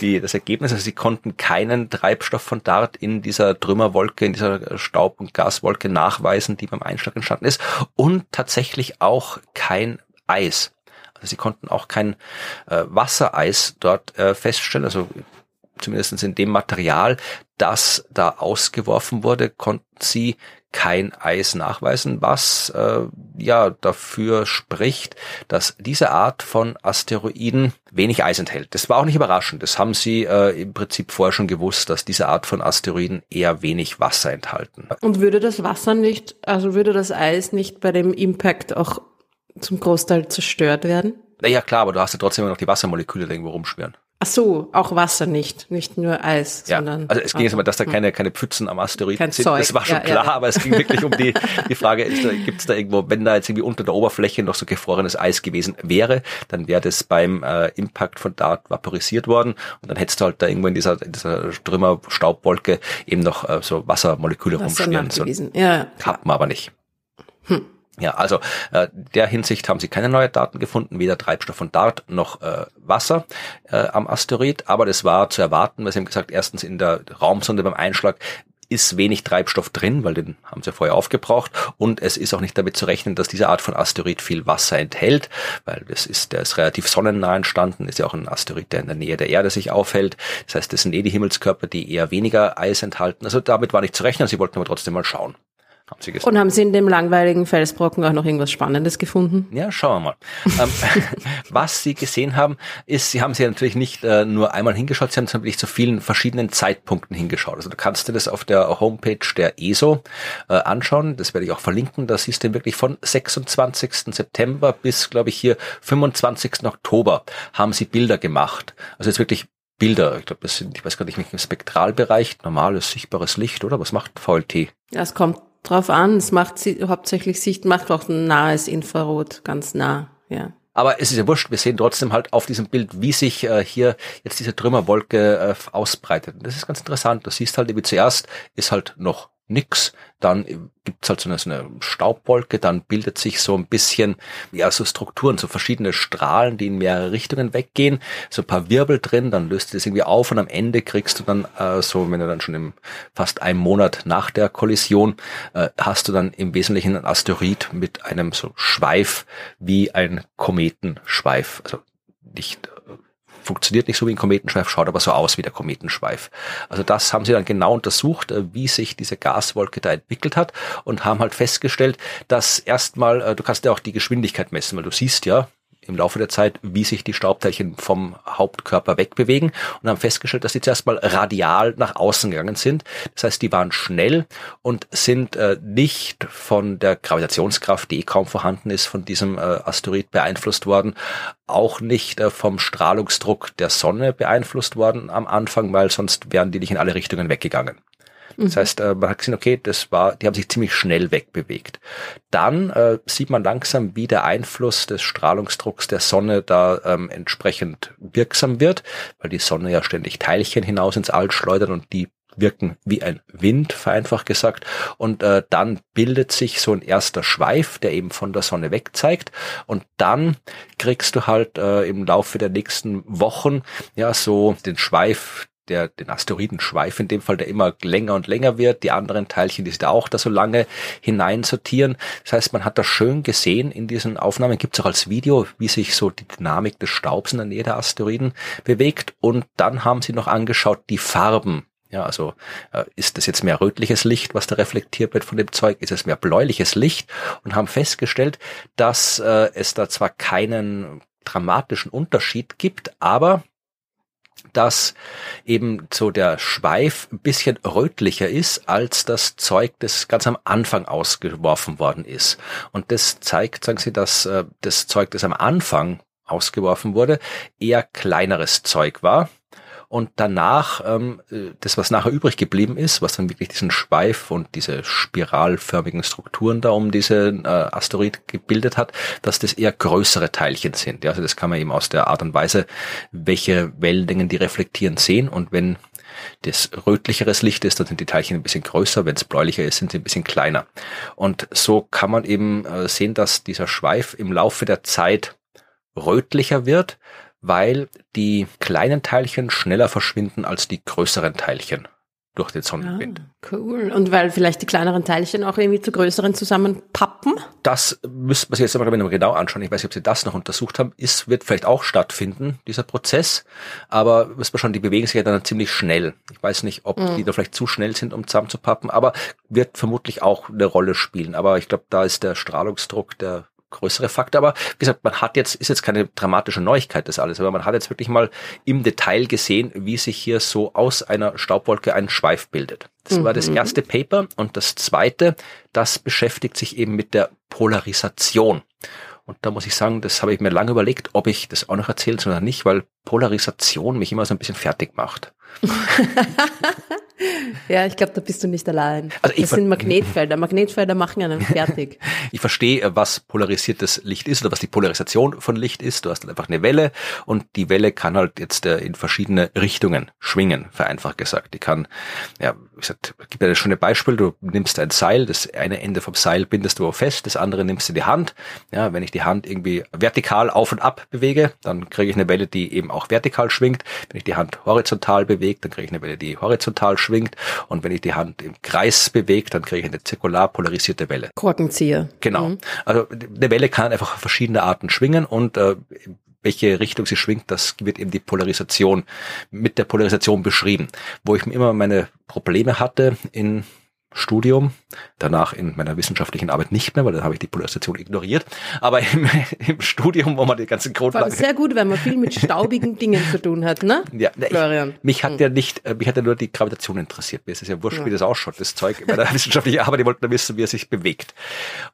S1: die, das Ergebnis. Also sie konnten keinen Treibstoff von Dart in dieser Trümmerwolke, in dieser Staub- und Gaswolke nachweisen, die beim Einschlag entstanden ist. Und tatsächlich auch kein Eis. Also sie konnten auch kein äh, Wassereis dort äh, feststellen. Also zumindest in dem Material, das da ausgeworfen wurde, konnten sie kein Eis nachweisen, was äh, ja dafür spricht, dass diese Art von Asteroiden wenig Eis enthält. Das war auch nicht überraschend. Das haben sie äh, im Prinzip vorher schon gewusst, dass diese Art von Asteroiden eher wenig Wasser enthalten.
S2: Und würde das Wasser nicht, also würde das Eis nicht bei dem Impact auch zum Großteil zerstört werden?
S1: Naja, klar, aber du hast ja trotzdem immer noch die Wassermoleküle, irgendwo rumschwirren.
S2: Ach so, auch Wasser nicht, nicht nur Eis,
S1: Ja,
S2: sondern
S1: also es ging jetzt mal, dass da keine, keine Pfützen am Asteroiden
S2: Kein
S1: sind.
S2: Zeug.
S1: Das war schon
S2: Ja,
S1: klar,
S2: ja.
S1: aber es ging wirklich um die, die Frage, gibt es da irgendwo, wenn da jetzt irgendwie unter der Oberfläche noch so gefrorenes Eis gewesen wäre, dann wäre das beim äh, Impact von Dart vaporisiert worden und dann hättest du halt da irgendwo in dieser, in dieser Strömer-Staubwolke eben noch äh, so Wassermoleküle
S2: Wasser
S1: rumschwirren. So.
S2: Ja,
S1: hat man aber nicht. Ja, also äh, der Hinsicht haben sie keine neuen Daten gefunden, weder Treibstoff von Dart noch äh, Wasser äh, am Asteroid, aber das war zu erwarten, weil sie haben gesagt, erstens in der Raumsonde beim Einschlag ist wenig Treibstoff drin, weil den haben sie vorher aufgebraucht und es ist auch nicht damit zu rechnen, dass diese Art von Asteroid viel Wasser enthält, weil das ist, der ist relativ sonnennah entstanden, ist ja auch ein Asteroid, der in der Nähe der Erde sich aufhält. Das heißt, das sind eh die Himmelskörper, die eher weniger Eis enthalten. Also damit war nicht zu rechnen, sie wollten aber trotzdem mal schauen. Haben sie gesagt.
S2: Und haben Sie in dem langweiligen Felsbrocken auch noch irgendwas Spannendes gefunden?
S1: Ja, schauen wir mal. ähm, was Sie gesehen haben, ist, Sie haben sie natürlich nicht äh, nur einmal hingeschaut, Sie haben wirklich zu vielen verschiedenen Zeitpunkten hingeschaut. Also du kannst dir das auf der Homepage der ESO äh, anschauen. Das werde ich auch verlinken. Da siehst du wirklich von 26. September bis, glaube ich, hier 25. Oktober haben Sie Bilder gemacht. Also jetzt wirklich Bilder. Ich glaube, das sind, ich weiß gar nicht, im Spektralbereich, normales, sichtbares Licht, oder? Was macht VLT?
S2: Ja, es kommt drauf an. Es macht sie hauptsächlich Sicht, macht auch ein nahes Infrarot, ganz nah, ja.
S1: Aber es ist ja wurscht, wir sehen trotzdem halt auf diesem Bild, wie sich äh, hier jetzt diese Trümmerwolke äh, ausbreitet. Das ist ganz interessant. Du siehst halt, wie zuerst ist halt noch nix, dann gibt's halt so eine, so eine Staubwolke, dann bildet sich so ein bisschen, ja, so Strukturen, so verschiedene Strahlen, die in mehrere Richtungen weggehen, so ein paar Wirbel drin, dann löst das irgendwie auf und am Ende kriegst du dann äh, so, wenn du dann schon im fast einem Monat nach der Kollision, äh, hast du dann im Wesentlichen einen Asteroid mit einem so Schweif wie ein Kometenschweif, also nicht funktioniert nicht so wie ein Kometenschweif, schaut aber so aus wie der Kometenschweif. Also das haben sie dann genau untersucht, äh, wie sich diese Gaswolke da entwickelt hat und haben halt festgestellt, dass erstmal, äh, du kannst ja auch die Geschwindigkeit messen, weil du siehst ja, im Laufe der Zeit, wie sich die Staubteilchen vom Hauptkörper wegbewegen und haben festgestellt, dass die zuerst mal radial nach außen gegangen sind. Das heißt, die waren schnell und sind äh, nicht von der Gravitationskraft, die eh kaum vorhanden ist, von diesem äh, Asteroid beeinflusst worden, auch nicht äh, vom Strahlungsdruck der Sonne beeinflusst worden am Anfang, weil sonst wären die nicht in alle Richtungen weggegangen. Das mhm. heißt, äh, man hat gesehen, okay, das war, die haben sich ziemlich schnell wegbewegt. Dann äh, sieht man langsam, wie der Einfluss des Strahlungsdrucks der Sonne da ähm, entsprechend wirksam wird, weil die Sonne ja ständig Teilchen hinaus ins All schleudert und die wirken wie ein Wind, vereinfacht gesagt. Und äh, dann bildet sich so ein erster Schweif, der eben von der Sonne weg zeigt. Und dann kriegst du halt äh, im Laufe der nächsten Wochen ja so den Schweif der, den Asteroidenschweif in dem Fall, der immer länger und länger wird. Die anderen Teilchen, die sich da auch da so lange hineinsortieren. Das heißt, man hat das schön gesehen in diesen Aufnahmen. Gibt es auch als Video, wie sich so die Dynamik des Staubs in der Nähe der Asteroiden bewegt. Und dann haben sie noch angeschaut, die Farben ja, also äh, ist das jetzt mehr rötliches Licht, was da reflektiert wird von dem Zeug? Ist es mehr bläuliches Licht? Und haben festgestellt, dass äh, es da zwar keinen dramatischen Unterschied gibt, aber dass eben so der Schweif ein bisschen rötlicher ist als das Zeug, das ganz am Anfang ausgeworfen worden ist. Und das zeigt, sagen Sie, dass äh, das Zeug, das am Anfang ausgeworfen wurde, eher kleineres Zeug war und danach, ähm, äh, das, was nachher übrig geblieben ist, was dann wirklich diesen Schweif und diese spiralförmigen Strukturen da um diese äh, Asteroid gebildet hat, dass das eher größere Teilchen sind. Ja, also das kann man eben aus der Art und Weise, welche Wellenlängen die reflektieren, sehen. Und wenn das rötlicheres Licht ist, dann sind die Teilchen ein bisschen größer. Wenn es bläulicher ist, sind sie ein bisschen kleiner. Und so kann man eben äh, sehen, dass dieser Schweif im Laufe der Zeit rötlicher wird, weil die kleinen Teilchen schneller verschwinden als die größeren Teilchen durch den Sonnenwind.
S2: Ah, cool. Und weil vielleicht die kleineren Teilchen auch irgendwie zu größeren zusammenpappen?
S1: Das müsste man sich jetzt aber genau anschauen. Ich weiß nicht, ob Sie das noch untersucht haben. Es wird vielleicht auch stattfinden, dieser Prozess. Aber müssen wir schon, die bewegen sich ja dann ziemlich schnell. Ich weiß nicht, ob mhm. die da vielleicht zu schnell sind, um zusammenzupappen, aber wird vermutlich auch eine Rolle spielen. Aber ich glaube, da ist der Strahlungsdruck, der größere Faktor. Aber wie gesagt, man hat jetzt, ist jetzt keine dramatische Neuigkeit das alles, aber man hat jetzt wirklich mal im Detail gesehen, wie sich hier so aus einer Staubwolke ein Schweif bildet. Das mhm. war das mhm. erste Paper und das zweite, das beschäftigt sich eben mit der Polarisation. Und da muss ich sagen, das habe ich mir lange überlegt, ob ich das auch noch erzählen soll oder nicht, weil Polarisation mich immer so ein bisschen fertig macht.
S2: Ja, ich glaube, da bist du nicht allein. Also das sind Magnetfelder. Magnetfelder machen einen fertig.
S1: ich verstehe, was polarisiertes Licht ist oder was die Polarisation von Licht ist. Du hast dann einfach eine Welle und die Welle kann halt jetzt äh, in verschiedene Richtungen schwingen, vereinfacht gesagt. Die kann, ja, wie gesagt, gibt ja ein schönes Beispiel. Du nimmst ein Seil, das eine Ende vom Seil bindest du fest, das andere nimmst du in die Hand. Ja, wenn ich die Hand irgendwie vertikal auf und ab bewege, dann kriege ich eine Welle, die eben auch vertikal schwingt. Wenn ich die Hand horizontal bewege, dann kriege ich eine Welle, die horizontal schwingt. Und wenn ich die Hand im Kreis bewege, dann kriege ich eine zirkular polarisierte Welle.
S2: Korkenzieher.
S1: Genau. Mhm. Also eine Welle kann einfach verschiedene Arten schwingen und äh, welche Richtung sie schwingt, das wird eben die Polarisation, mit der Polarisation beschrieben. Wo ich mir immer meine Probleme hatte in Studium, danach in meiner wissenschaftlichen Arbeit nicht mehr, weil dann habe ich die Polarisation ignoriert. Aber im, im Studium, wo man die ganzen Grundlagen...
S2: Sehr gut, wenn man viel mit staubigen Dingen zu tun hat, ne?
S1: Ja, Florian. Ich, mich hat hm. ja nicht, äh, mich hat ja nur die Gravitation interessiert. Mir ist es ja wurscht, ja. wie das ausschaut, das Zeug. Bei der wissenschaftlichen Arbeit, die wollten nur wissen, wie es sich bewegt.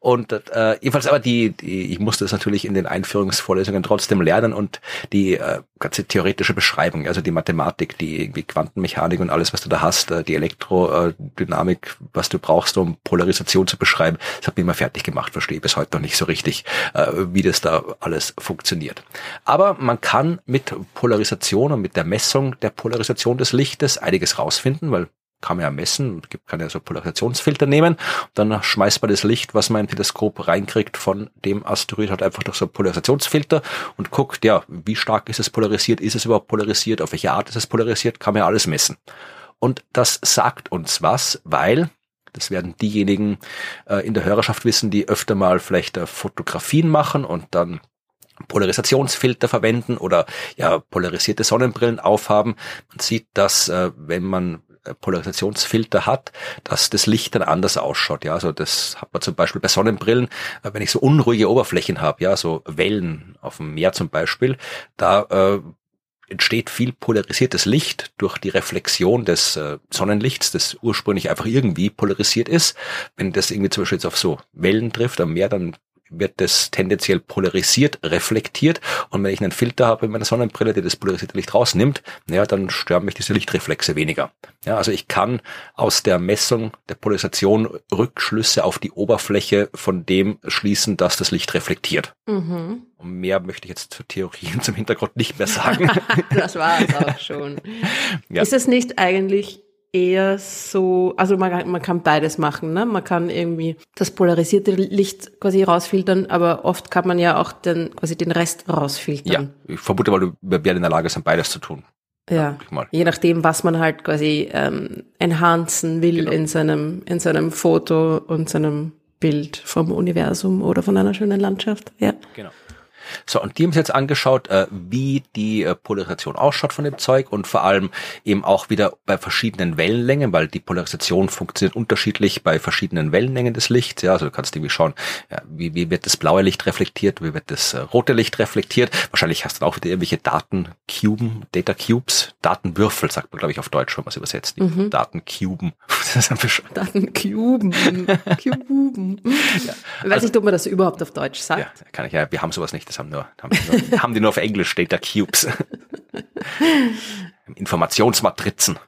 S1: Und äh, jedenfalls aber die, die, ich musste das natürlich in den Einführungsvorlesungen trotzdem lernen und die äh, ganze theoretische Beschreibung, also die Mathematik, die irgendwie Quantenmechanik und alles, was du da hast, äh, die Elektrodynamik, was du brauchst, um Polarisation zu beschreiben, das hat mich immer fertig gemacht, verstehe bis heute noch nicht so richtig, äh, wie das da alles funktioniert. Aber man kann mit Polarisation und mit der Messung der Polarisation des Lichtes einiges rausfinden, weil kann man ja messen, kann ja so Polarisationsfilter nehmen, dann schmeißt man das Licht, was man in Teleskop reinkriegt von dem Asteroid halt einfach durch so Polarisationsfilter und guckt, ja, wie stark ist es polarisiert, ist es überhaupt polarisiert, auf welche Art ist es polarisiert, kann man ja alles messen. Und das sagt uns was, weil das werden diejenigen äh, in der Hörerschaft wissen, die öfter mal vielleicht äh, Fotografien machen und dann Polarisationsfilter verwenden oder ja polarisierte Sonnenbrillen aufhaben. Man sieht, dass äh, wenn man äh, Polarisationsfilter hat, dass das Licht dann anders ausschaut. Ja, also das hat man zum Beispiel bei Sonnenbrillen, äh, wenn ich so unruhige Oberflächen habe, ja, so Wellen auf dem Meer zum Beispiel, da äh, entsteht viel polarisiertes Licht durch die Reflexion des äh, Sonnenlichts, das ursprünglich einfach irgendwie polarisiert ist. Wenn das irgendwie zum Beispiel jetzt auf so Wellen trifft am Meer, dann wird das tendenziell polarisiert, reflektiert. Und wenn ich einen Filter habe in meiner Sonnenbrille, der das polarisierte Licht rausnimmt, ja, dann stören mich diese Lichtreflexe weniger. Ja, also ich kann aus der Messung der Polarisation Rückschlüsse auf die Oberfläche von dem schließen, dass das Licht reflektiert. Mhm. Und mehr möchte ich jetzt für Theorien zum Hintergrund nicht mehr sagen.
S2: das war es auch schon. Ja. Ist es nicht eigentlich eher so, also man, man kann beides machen, ne? Man kann irgendwie das polarisierte Licht quasi rausfiltern, aber oft kann man ja auch den, quasi den Rest rausfiltern.
S1: Ja, ich vermute mal, du werden in der Lage sein, beides zu tun.
S2: Ja, je nachdem, was man halt quasi ähm, enhancen will genau. in seinem in seinem Foto und seinem Bild vom Universum oder von einer schönen Landschaft. Ja. Genau.
S1: So, und die haben sich jetzt angeschaut, äh, wie die äh, Polarisation ausschaut von dem Zeug und vor allem eben auch wieder bei verschiedenen Wellenlängen, weil die Polarisation funktioniert unterschiedlich bei verschiedenen Wellenlängen des Lichts. Ja, also du kannst irgendwie schauen, ja, wie, wie wird das blaue Licht reflektiert, wie wird das äh, rote Licht reflektiert. Wahrscheinlich hast du auch wieder irgendwelche Datencuben, Data Cubes, Datenwürfel, sagt man, glaube ich, auf Deutsch, wenn man es übersetzt. Mhm. Datencuben.
S2: Datencuben. Cuben. Ja. Ich weiß also, nicht, ob man das überhaupt auf Deutsch sagt. Ja,
S1: kann ich ja. Wir haben sowas nicht. Das haben nur, haben, nur, haben die nur auf Englisch, Data Cubes. Informationsmatrizen.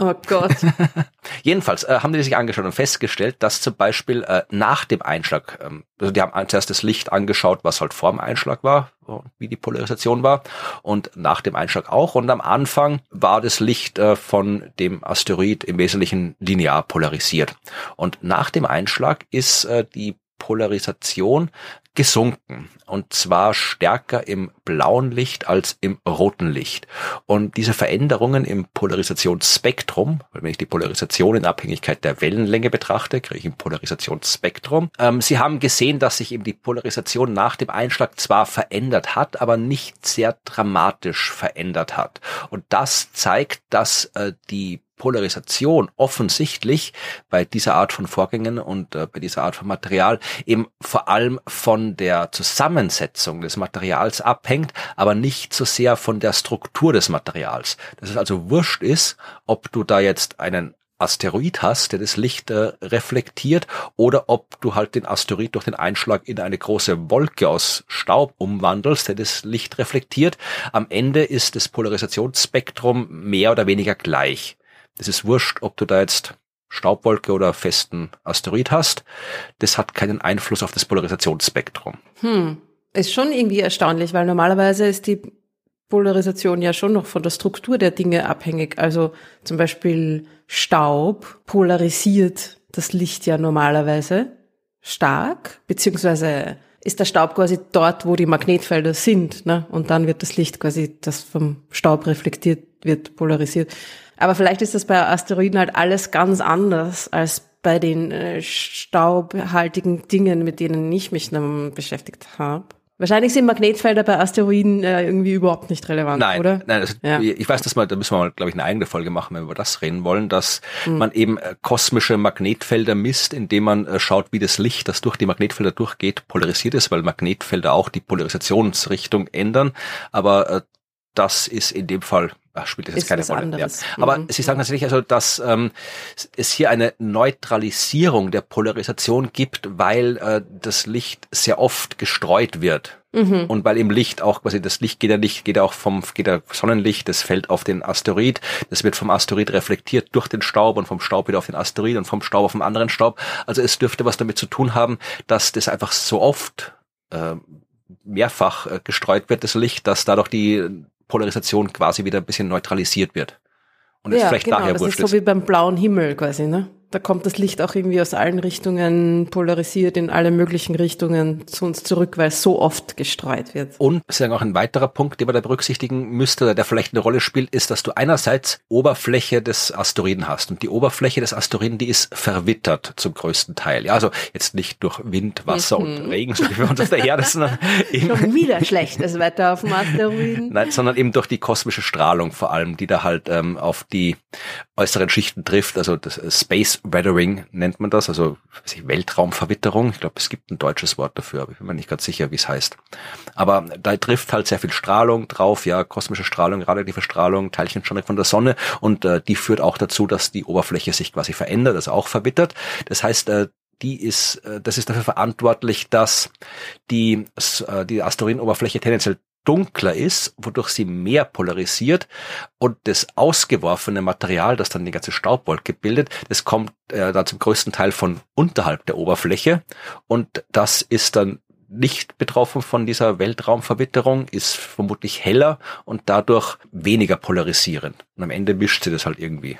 S2: Oh Gott.
S1: Jedenfalls äh, haben die sich angeschaut und festgestellt, dass zum Beispiel äh, nach dem Einschlag, ähm, also die haben zuerst das Licht angeschaut, was halt vor dem Einschlag war, wie die Polarisation war, und nach dem Einschlag auch. Und am Anfang war das Licht äh, von dem Asteroid im Wesentlichen linear polarisiert. Und nach dem Einschlag ist äh, die Polarisation gesunken. Und zwar stärker im blauen Licht als im roten Licht. Und diese Veränderungen im Polarisationsspektrum, wenn ich die Polarisation in Abhängigkeit der Wellenlänge betrachte, kriege ich ein Polarisationsspektrum. Ähm, Sie haben gesehen, dass sich eben die Polarisation nach dem Einschlag zwar verändert hat, aber nicht sehr dramatisch verändert hat. Und das zeigt, dass äh, die Polarisation offensichtlich bei dieser Art von Vorgängen und äh, bei dieser Art von Material eben vor allem von der Zusammensetzung des Materials abhängt, aber nicht so sehr von der Struktur des Materials. Dass es also wurscht ist, ob du da jetzt einen Asteroid hast, der das Licht äh, reflektiert, oder ob du halt den Asteroid durch den Einschlag in eine große Wolke aus Staub umwandelst, der das Licht reflektiert. Am Ende ist das Polarisationsspektrum mehr oder weniger gleich. Es ist wurscht, ob du da jetzt Staubwolke oder festen Asteroid hast. Das hat keinen Einfluss auf das Polarisationsspektrum.
S2: Hm. Ist schon irgendwie erstaunlich, weil normalerweise ist die Polarisation ja schon noch von der Struktur der Dinge abhängig. Also zum Beispiel Staub polarisiert das Licht ja normalerweise stark, beziehungsweise ist der Staub quasi dort, wo die Magnetfelder sind, ne? Und dann wird das Licht quasi, das vom Staub reflektiert wird, polarisiert. Aber vielleicht ist das bei Asteroiden halt alles ganz anders als bei den äh, staubhaltigen Dingen, mit denen ich mich beschäftigt habe. Wahrscheinlich sind Magnetfelder bei Asteroiden äh, irgendwie überhaupt nicht relevant,
S1: nein,
S2: oder?
S1: Nein, also ja. ich weiß das mal, da müssen wir mal, glaube ich, eine eigene Folge machen, wenn wir über das reden wollen, dass mhm. man eben äh, kosmische Magnetfelder misst, indem man äh, schaut, wie das Licht, das durch die Magnetfelder durchgeht, polarisiert ist, weil Magnetfelder auch die Polarisationsrichtung ändern. Aber äh, das ist in dem Fall ach, spielt das jetzt keine Rolle. Ja. Aber mhm. Sie sagen tatsächlich also, dass ähm, es hier eine Neutralisierung der Polarisation gibt, weil äh, das Licht sehr oft gestreut wird. Mhm. Und weil im Licht auch quasi das Licht geht ja nicht, geht ja auch vom geht ja Sonnenlicht, das fällt auf den Asteroid, das wird vom Asteroid reflektiert durch den Staub und vom Staub wieder auf den Asteroid und vom Staub auf den anderen Staub. Also es dürfte was damit zu tun haben, dass das einfach so oft äh, mehrfach äh, gestreut wird, das Licht, dass dadurch die Polarisation quasi wieder ein bisschen neutralisiert wird.
S2: Und ja, vielleicht genau, daher das ist so wie beim blauen Himmel quasi, ne? Da kommt das Licht auch irgendwie aus allen Richtungen polarisiert in alle möglichen Richtungen zu uns zurück, weil es so oft gestreut wird.
S1: Und sagen auch ein weiterer Punkt, den man da berücksichtigen müsste, der vielleicht eine Rolle spielt, ist, dass du einerseits Oberfläche des Asteroiden hast und die Oberfläche des Asteroiden, die ist verwittert zum größten Teil. Ja, also jetzt nicht durch Wind, Wasser mhm. und Regen, so wie wir uns auf der Erde, sondern
S2: eben schon wieder schlechtes Wetter auf dem Asteroiden.
S1: Nein, sondern eben durch die kosmische Strahlung vor allem, die da halt ähm, auf die äußeren Schichten trifft, also das Space Weathering nennt man das, also Weltraumverwitterung. Ich glaube, es gibt ein deutsches Wort dafür, aber ich bin mir nicht ganz sicher, wie es heißt. Aber da trifft halt sehr viel Strahlung drauf, ja, kosmische Strahlung, radioaktive Strahlung, Teilchen schon von der Sonne und äh, die führt auch dazu, dass die Oberfläche sich quasi verändert, also auch verwittert. Das heißt, äh, die ist, äh, das ist dafür verantwortlich, dass die, äh, die Asteroidenoberfläche tendenziell dunkler ist, wodurch sie mehr polarisiert und das ausgeworfene Material, das dann die ganze Staubwolke bildet, das kommt äh, dann zum größten Teil von unterhalb der Oberfläche und das ist dann nicht betroffen von dieser Weltraumverwitterung, ist vermutlich heller und dadurch weniger polarisierend. Und am Ende mischt sie das halt irgendwie.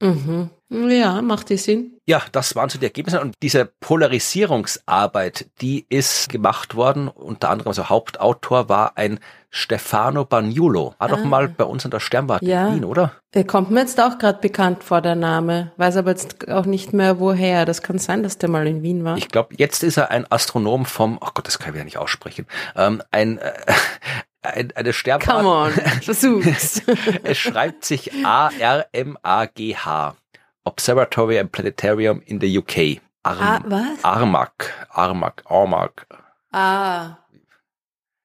S2: Mhm. Ja, macht die Sinn.
S1: Ja, das waren so die Ergebnisse. Und diese Polarisierungsarbeit, die ist gemacht worden. Unter anderem, also Hauptautor war ein Stefano Bagnulo. War ah. doch mal bei uns in der Sternwarte ja. in Wien, oder?
S2: Er kommt mir jetzt auch gerade bekannt vor, der Name. Weiß aber jetzt auch nicht mehr woher. Das kann sein, dass der mal in Wien war.
S1: Ich glaube, jetzt ist er ein Astronom vom, oh Gott, das kann ich ja nicht aussprechen, ähm, ein, äh, ein, eine Sternwarte.
S2: Come on, versuch's.
S1: es schreibt sich A-R-M-A-G-H. Observatory and Planetarium in the UK.
S2: Arm, ah, was?
S1: Armagh. Armagh. Armagh.
S2: Ah.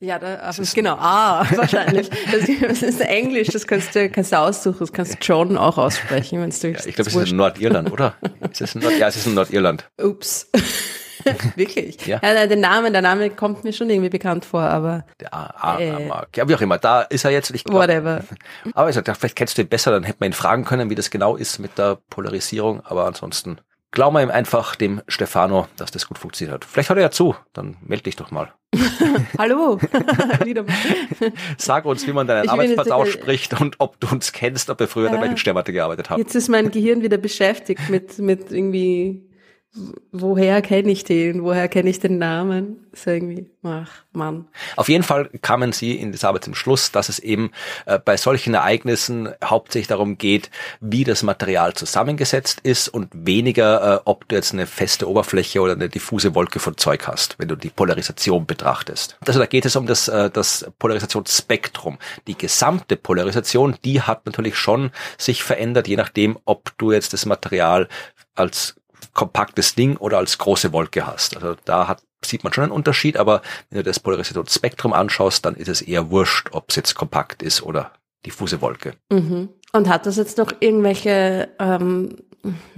S2: Ja, da, also genau, ah, wahrscheinlich. Das, das, ist Englisch, das kannst du, kannst du aussuchen, das kannst du John auch aussprechen, wenn du
S1: ja, Ich glaube, es ist in Nordirland, oder? Ist es in Nord ja, es ist in Nordirland.
S2: Ups. Wirklich? Ja. ja. Der Name, der Name kommt mir schon irgendwie bekannt vor, aber.
S1: Der A, äh, ja, wie auch immer, da ist er jetzt. Ich glaub,
S2: whatever.
S1: Aber ich sag, vielleicht kennst du ihn besser, dann hätte man ihn fragen können, wie das genau ist mit der Polarisierung, aber ansonsten glauben wir ihm einfach, dem Stefano, dass das gut funktioniert hat. Vielleicht hört er ja zu, dann melde dich doch mal.
S2: Hallo.
S1: Sag uns, wie man deinen Arbeitsplatz ausspricht und ob du uns kennst, ob wir früher ja. in der Sternwarte gearbeitet haben.
S2: Jetzt ist mein Gehirn wieder beschäftigt mit, mit irgendwie woher kenne ich den, woher kenne ich den Namen? Ist irgendwie, ach Mann.
S1: Auf jeden Fall kamen sie in dieser Arbeit zum Schluss, dass es eben äh, bei solchen Ereignissen hauptsächlich darum geht, wie das Material zusammengesetzt ist und weniger, äh, ob du jetzt eine feste Oberfläche oder eine diffuse Wolke von Zeug hast, wenn du die Polarisation betrachtest. Also da geht es um das, äh, das Polarisationsspektrum. Die gesamte Polarisation, die hat natürlich schon sich verändert, je nachdem, ob du jetzt das Material als kompaktes Ding oder als große Wolke hast. Also da hat, sieht man schon einen Unterschied, aber wenn du das Polarisationsspektrum anschaust, dann ist es eher wurscht, ob es jetzt kompakt ist oder diffuse Wolke.
S2: Mhm. Und hat das jetzt noch irgendwelche, ähm,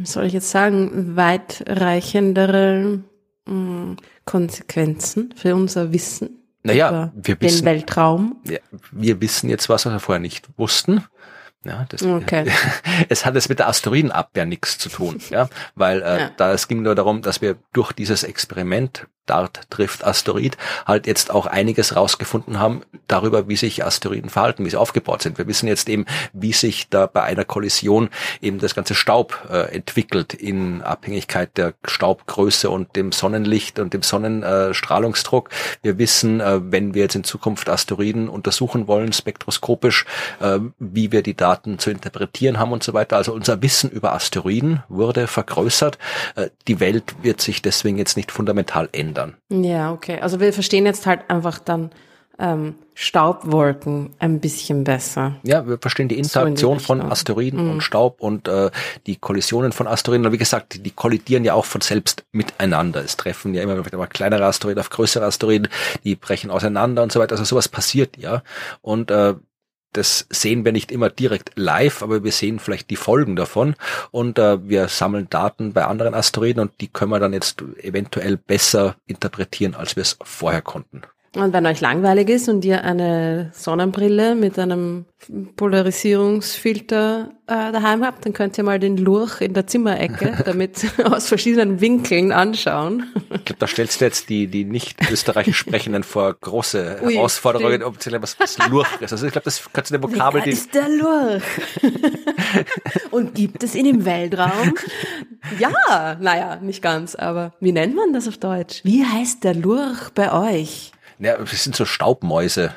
S2: soll ich jetzt sagen, weitreichendere äh, Konsequenzen für unser Wissen?
S1: Naja, wir wissen,
S2: den Weltraum.
S1: Ja, wir wissen jetzt was, was wir vorher nicht wussten. Ja, das, okay. es hat jetzt mit der Asteroidenabwehr nichts zu tun, ja, weil äh, ja. da es ging nur darum, dass wir durch dieses Experiment Dart trifft Asteroid halt jetzt auch einiges rausgefunden haben darüber, wie sich Asteroiden verhalten, wie sie aufgebaut sind. Wir wissen jetzt eben, wie sich da bei einer Kollision eben das ganze Staub äh, entwickelt in Abhängigkeit der Staubgröße und dem Sonnenlicht und dem Sonnenstrahlungsdruck. wir wissen, äh, wenn wir jetzt in Zukunft Asteroiden untersuchen wollen, spektroskopisch, äh, wie wir die Daten zu interpretieren haben und so weiter. Also unser Wissen über Asteroiden wurde vergrößert. Äh, die Welt wird sich deswegen jetzt nicht fundamental ändern.
S2: Ja, okay. Also wir verstehen jetzt halt einfach dann ähm, Staubwolken ein bisschen besser.
S1: Ja, wir verstehen die Interaktion so die von Asteroiden mhm. und Staub und äh, die Kollisionen von Asteroiden. Und wie gesagt, die, die, kollidieren ja auch von selbst miteinander. Es treffen ja immer wieder mal kleinere Asteroiden auf größere Asteroiden, die brechen auseinander und so weiter. Also sowas passiert ja. Und äh, das sehen wir nicht immer direkt live, aber wir sehen vielleicht die Folgen davon und äh, wir sammeln Daten bei anderen Asteroiden und die können wir dann jetzt eventuell besser interpretieren, als wir es vorher konnten.
S2: Und wenn euch langweilig ist und ihr eine Sonnenbrille mit einem Polarisierungsfilter äh, daheim habt, dann könnt ihr mal den Lurch in der Zimmerecke damit aus verschiedenen Winkeln anschauen.
S1: Ich glaube, da stellst du jetzt die, die nicht österreichisch Sprechenden vor große Ui, Herausforderungen, ob was, was Lurch ist. Also ich glaube, das kannst du den Vokabel...
S2: Wie ist der Lurch? und gibt es ihn im Weltraum? Ja, naja, nicht ganz, aber wie nennt man das auf Deutsch? Wie heißt der Lurch bei euch?
S1: Ja, das sind so Staubmäuse.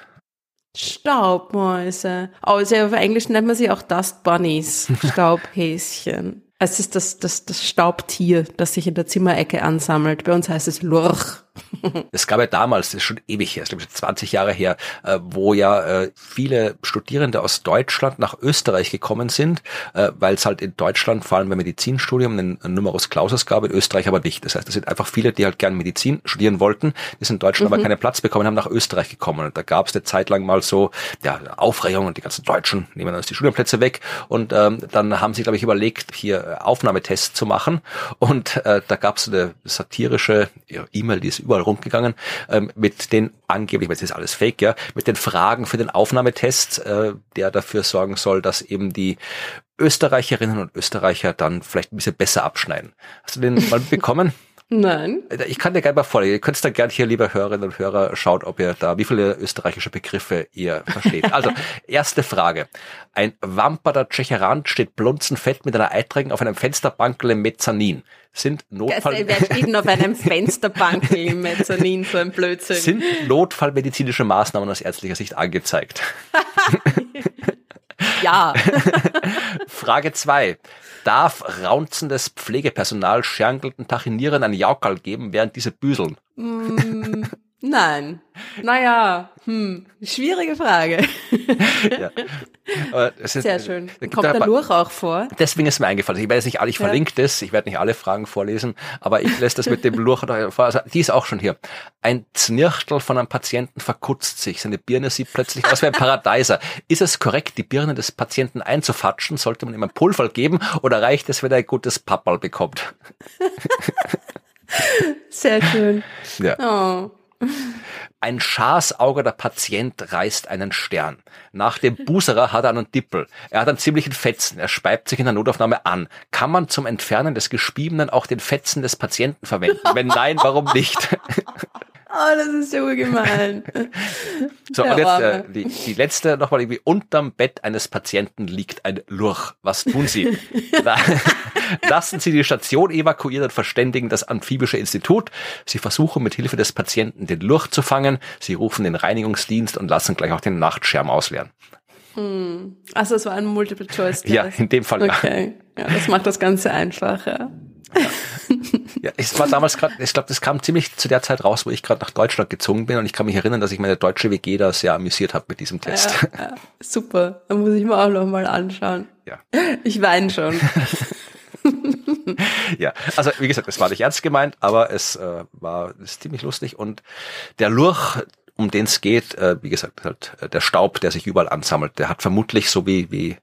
S2: Staubmäuse. Also auf Englisch nennt man sie auch Dust Bunnies, Staubhäschen. Es ist das, das, das Staubtier, das sich in der Zimmerecke ansammelt. Bei uns heißt es Lurch.
S1: Es gab ja damals, das ist schon ewig her, das ist 20 Jahre her, äh, wo ja äh, viele Studierende aus Deutschland nach Österreich gekommen sind, äh, weil es halt in Deutschland vor allem beim Medizinstudium einen Numerus Clausus gab, in Österreich aber nicht. Das heißt, es sind einfach viele, die halt gern Medizin studieren wollten, die sind in Deutschland mhm. aber keinen Platz bekommen haben, nach Österreich gekommen. Und da gab es eine Zeit lang mal so ja, Aufregung und die ganzen Deutschen nehmen uns die Studienplätze weg. Und ähm, dann haben sie, glaube ich, überlegt, hier Aufnahmetests zu machen. Und äh, da gab es eine satirische E-Mail, die ist überall rumgegangen, ähm, mit den angeblich, weil es ist alles fake, ja, mit den Fragen für den Aufnahmetest, äh, der dafür sorgen soll, dass eben die Österreicherinnen und Österreicher dann vielleicht ein bisschen besser abschneiden. Hast du den mal bekommen?
S2: Nein.
S1: Ich kann dir gerne mal vorlesen. Ihr könnt da gerne hier, liebe Hörerinnen und Hörer, schaut, ob ihr da, wie viele österreichische Begriffe ihr versteht. Also, erste Frage. Ein Wamperter Tschecherand steht blunzenfett mit einer Eiträgen auf einem Fensterbankel im Mezzanin. Sind Notfall...
S2: Wer steht denn auf einem Fensterbankel im Mezzanin, so ein Blödsinn?
S1: Sind notfallmedizinische Maßnahmen aus ärztlicher Sicht angezeigt?
S2: ja.
S1: Frage zwei darf raunzendes Pflegepersonal schergelten Tachinieren ein Jaukal geben, während diese büseln?
S2: Mm, nein. Naja, hm, schwierige Frage. ja. Ist, Sehr schön. Kommt der Lurch auch vor?
S1: Deswegen ist mir eingefallen. Ich werde nicht alle, ich verlinke ja. das, ich werde nicht alle Fragen vorlesen, aber ich lässt das mit dem Lurch vor. Also, die ist auch schon hier. Ein Znirchtel von einem Patienten verkutzt sich. Seine Birne sieht plötzlich aus wie ein Paradeiser. Ist es korrekt, die Birne des Patienten einzufatschen? Sollte man ihm ein Pulver geben oder reicht es, wenn er ein gutes Pappal bekommt?
S2: Sehr schön.
S1: Ja. Oh. Ein Schasauger Patient reißt einen Stern. Nach dem Buserer hat er einen Dippel. Er hat einen ziemlichen Fetzen. Er speibt sich in der Notaufnahme an. Kann man zum Entfernen des Gespiebenen auch den Fetzen des Patienten verwenden? Wenn nein, warum nicht?
S2: Oh, das ist so gemein.
S1: so, Der und jetzt äh, die, die letzte nochmal irgendwie. Unterm Bett eines Patienten liegt ein Lurch. Was tun Sie? Lassen Sie die Station evakuieren und verständigen das Amphibische Institut. Sie versuchen mit Hilfe des Patienten den Lurch zu fangen. Sie rufen den Reinigungsdienst und lassen gleich auch den Nachtschirm ausleeren.
S2: Hm. Also es war ein Multiple-Choice-Test.
S1: Ja, in dem Fall
S2: okay. ja. ja. Das macht das Ganze einfacher.
S1: Ja. es war damals gerade, ich glaube, das kam ziemlich zu der Zeit raus, wo ich gerade nach Deutschland gezogen bin und ich kann mich erinnern, dass ich meine deutsche WG da sehr amüsiert habe mit diesem Test.
S2: Ja, ja. Super, da muss ich mir auch noch mal anschauen.
S1: Ja.
S2: Ich weine schon.
S1: ja, also wie gesagt, es war nicht ernst gemeint, aber es äh, war ist ziemlich lustig und der Lurch, um den es geht, äh, wie gesagt, halt äh, der Staub, der sich überall ansammelt, der hat vermutlich so wie, wie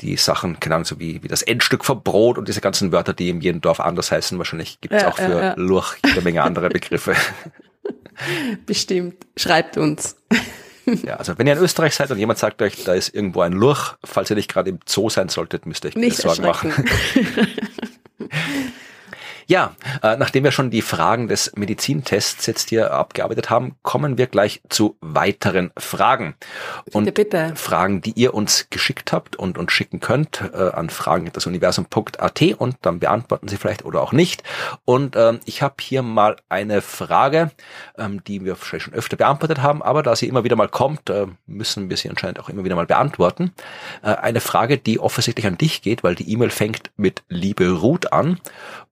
S1: die Sachen, keine Ahnung, so wie, wie das Endstück vom Brot und diese ganzen Wörter, die in jedem Dorf anders heißen, wahrscheinlich gibt es ja, auch für ja, ja. Lurch jede Menge andere Begriffe.
S2: Bestimmt. Schreibt uns.
S1: Ja, also wenn ihr in Österreich seid und jemand sagt euch, da ist irgendwo ein Lurch, falls ihr nicht gerade im Zoo sein solltet, müsst ihr euch
S2: nicht
S1: Sorgen machen. Ja, äh, nachdem wir schon die Fragen des Medizintests jetzt hier abgearbeitet haben, kommen wir gleich zu weiteren Fragen. Und
S2: bitte, bitte.
S1: Fragen, die ihr uns geschickt habt und uns schicken könnt äh, an fragen.dasuniversum.at und dann beantworten sie vielleicht oder auch nicht. Und ähm, ich habe hier mal eine Frage, ähm, die wir vielleicht schon öfter beantwortet haben, aber da sie immer wieder mal kommt, äh, müssen wir sie anscheinend auch immer wieder mal beantworten. Äh, eine Frage, die offensichtlich an dich geht, weil die E-Mail fängt mit Liebe Ruth an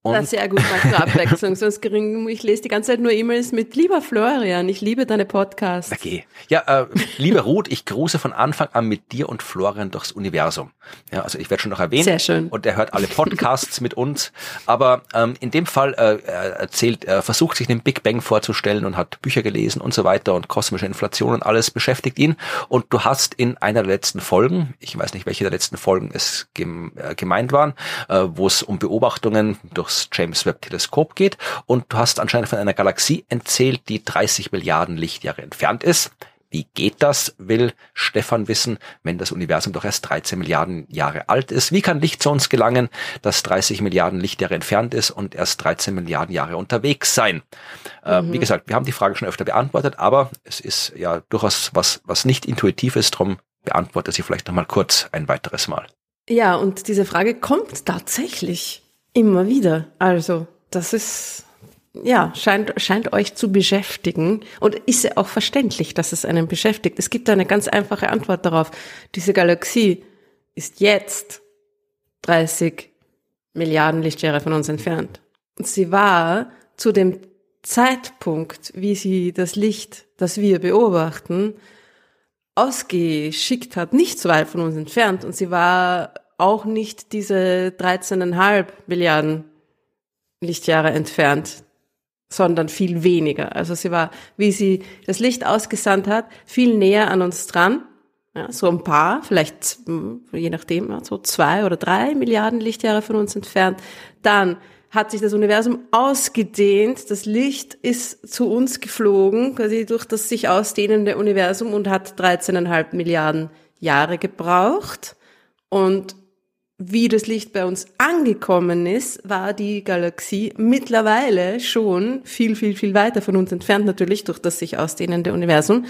S2: und das ist sehr gut, zur Abwechslung. Sonst gering, ich lese die ganze Zeit nur E-Mails mit Lieber Florian, ich liebe deine Podcasts.
S1: Okay. Ja, äh, liebe Ruth, ich grüße von Anfang an mit dir und Florian durchs Universum. Ja, also ich werde schon noch erwähnen.
S2: Sehr schön.
S1: Und er hört alle Podcasts mit uns. Aber ähm, in dem Fall äh, er erzählt, er versucht sich den Big Bang vorzustellen und hat Bücher gelesen und so weiter und kosmische Inflation und alles beschäftigt ihn. Und du hast in einer der letzten Folgen, ich weiß nicht, welche der letzten Folgen es äh, gemeint waren, äh, wo es um Beobachtungen durch durchs James Webb Teleskop geht und du hast anscheinend von einer Galaxie erzählt, die 30 Milliarden Lichtjahre entfernt ist. Wie geht das, will Stefan wissen, wenn das Universum doch erst 13 Milliarden Jahre alt ist? Wie kann Licht zu uns gelangen, das 30 Milliarden Lichtjahre entfernt ist und erst 13 Milliarden Jahre unterwegs sein? Äh, mhm. Wie gesagt, wir haben die Frage schon öfter beantwortet, aber es ist ja durchaus was, was nicht intuitiv ist, darum beantworte sie vielleicht nochmal kurz ein weiteres Mal.
S2: Ja, und diese Frage kommt tatsächlich Immer wieder. Also, das ist, ja, scheint, scheint euch zu beschäftigen und ist ja auch verständlich, dass es einen beschäftigt. Es gibt eine ganz einfache Antwort darauf. Diese Galaxie ist jetzt 30 Milliarden Lichtjahre von uns entfernt. Und sie war zu dem Zeitpunkt, wie sie das Licht, das wir beobachten, ausgeschickt hat, nicht so weit von uns entfernt. Und sie war auch nicht diese 13,5 Milliarden Lichtjahre entfernt, sondern viel weniger. Also sie war, wie sie das Licht ausgesandt hat, viel näher an uns dran. Ja, so ein paar, vielleicht je nachdem, so zwei oder drei Milliarden Lichtjahre von uns entfernt. Dann hat sich das Universum ausgedehnt. Das Licht ist zu uns geflogen, quasi durch das sich ausdehnende Universum und hat 13,5 Milliarden Jahre gebraucht. Und wie das Licht bei uns angekommen ist, war die Galaxie mittlerweile schon viel, viel, viel weiter von uns entfernt, natürlich durch das sich ausdehnende Universum,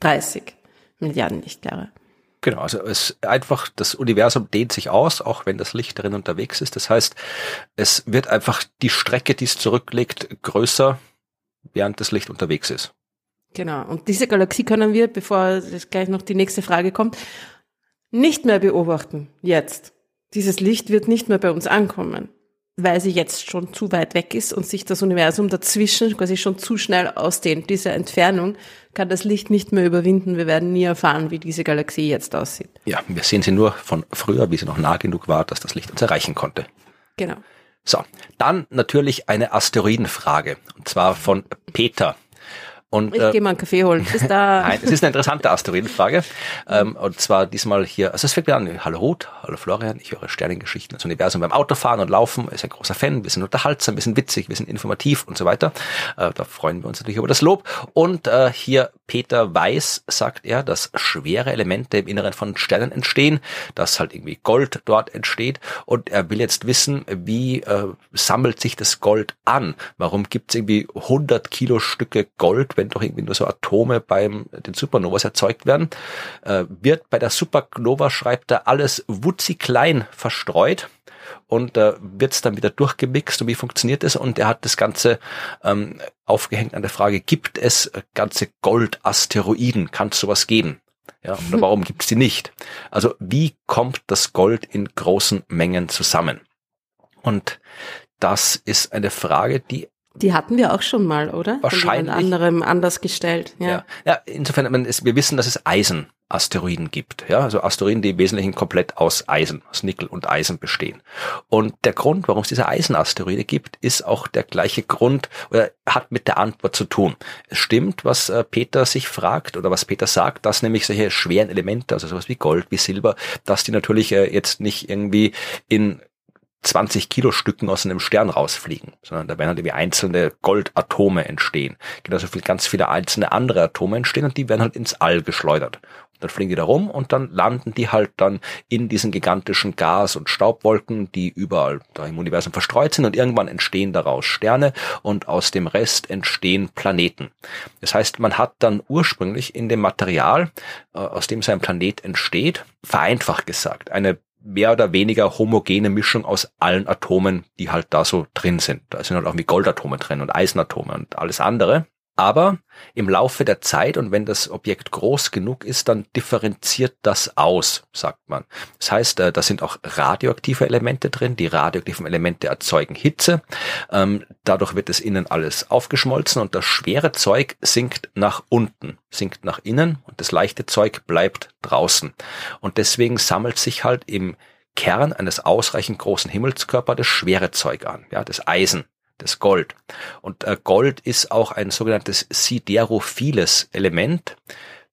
S2: 30 Milliarden Lichtjahre.
S1: Genau, also es einfach, das Universum dehnt sich aus, auch wenn das Licht darin unterwegs ist. Das heißt, es wird einfach die Strecke, die es zurücklegt, größer, während das Licht unterwegs ist.
S2: Genau. Und diese Galaxie können wir, bevor gleich noch die nächste Frage kommt, nicht mehr beobachten. Jetzt. Dieses Licht wird nicht mehr bei uns ankommen, weil sie jetzt schon zu weit weg ist und sich das Universum dazwischen quasi schon zu schnell ausdehnt. Diese Entfernung kann das Licht nicht mehr überwinden. Wir werden nie erfahren, wie diese Galaxie jetzt aussieht.
S1: Ja, wir sehen sie nur von früher, wie sie noch nah genug war, dass das Licht uns erreichen konnte.
S2: Genau.
S1: So, dann natürlich eine Asteroidenfrage, und zwar von Peter.
S2: Und, ich äh, gehe mal einen Kaffee holen. Bis da.
S1: Nein, es ist eine interessante Asteroidenfrage. ähm, und zwar diesmal hier, also es fängt mir an, hallo Ruth, hallo Florian, ich höre Sternengeschichten das Universum beim Autofahren und Laufen, ist ein großer Fan, wir sind unterhaltsam, wir sind witzig, wir sind informativ und so weiter. Äh, da freuen wir uns natürlich über das Lob. Und äh, hier Peter Weiß sagt er, dass schwere Elemente im Inneren von Sternen entstehen, dass halt irgendwie Gold dort entsteht. Und er will jetzt wissen, wie äh, sammelt sich das Gold an? Warum gibt es irgendwie 100 Kilo Stücke Gold, wenn doch irgendwie nur so Atome beim den Supernovas erzeugt werden, äh, wird bei der Supernova, schreibt er, alles wutzi klein verstreut und äh, wird es dann wieder durchgemixt und wie funktioniert es? Und er hat das Ganze ähm, aufgehängt an der Frage, gibt es ganze Goldasteroiden? Kann es sowas geben? Ja, oder warum gibt es die nicht? Also wie kommt das Gold in großen Mengen zusammen? Und das ist eine Frage, die
S2: die hatten wir auch schon mal, oder?
S1: Wahrscheinlich.
S2: Von anderem anders gestellt. Ja.
S1: ja. ja insofern, man ist, wir wissen, dass es Eisenasteroiden gibt. Ja, also Asteroiden, die im Wesentlichen komplett aus Eisen, aus Nickel und Eisen bestehen. Und der Grund, warum es diese Eisenasteroide gibt, ist auch der gleiche Grund oder hat mit der Antwort zu tun. Es stimmt, was äh, Peter sich fragt oder was Peter sagt, dass nämlich solche schweren Elemente, also sowas wie Gold, wie Silber, dass die natürlich äh, jetzt nicht irgendwie in 20 Kilo Stücken aus einem Stern rausfliegen, sondern da werden halt irgendwie einzelne Goldatome entstehen. Genauso viel ganz viele einzelne andere Atome entstehen und die werden halt ins All geschleudert. Und dann fliegen die da rum und dann landen die halt dann in diesen gigantischen Gas- und Staubwolken, die überall da im Universum verstreut sind und irgendwann entstehen daraus Sterne und aus dem Rest entstehen Planeten. Das heißt, man hat dann ursprünglich in dem Material, äh, aus dem sein Planet entsteht, vereinfacht gesagt, eine mehr oder weniger homogene Mischung aus allen Atomen, die halt da so drin sind. Da sind halt auch wie Goldatome drin und Eisenatome und alles andere. Aber im Laufe der Zeit und wenn das Objekt groß genug ist, dann differenziert das aus, sagt man. Das heißt, äh, da sind auch radioaktive Elemente drin. Die radioaktiven Elemente erzeugen Hitze. Ähm, dadurch wird es innen alles aufgeschmolzen und das schwere Zeug sinkt nach unten, sinkt nach innen und das leichte Zeug bleibt draußen. Und deswegen sammelt sich halt im Kern eines ausreichend großen Himmelskörpers das schwere Zeug an, ja, das Eisen das Gold. Und äh, Gold ist auch ein sogenanntes siderophiles Element.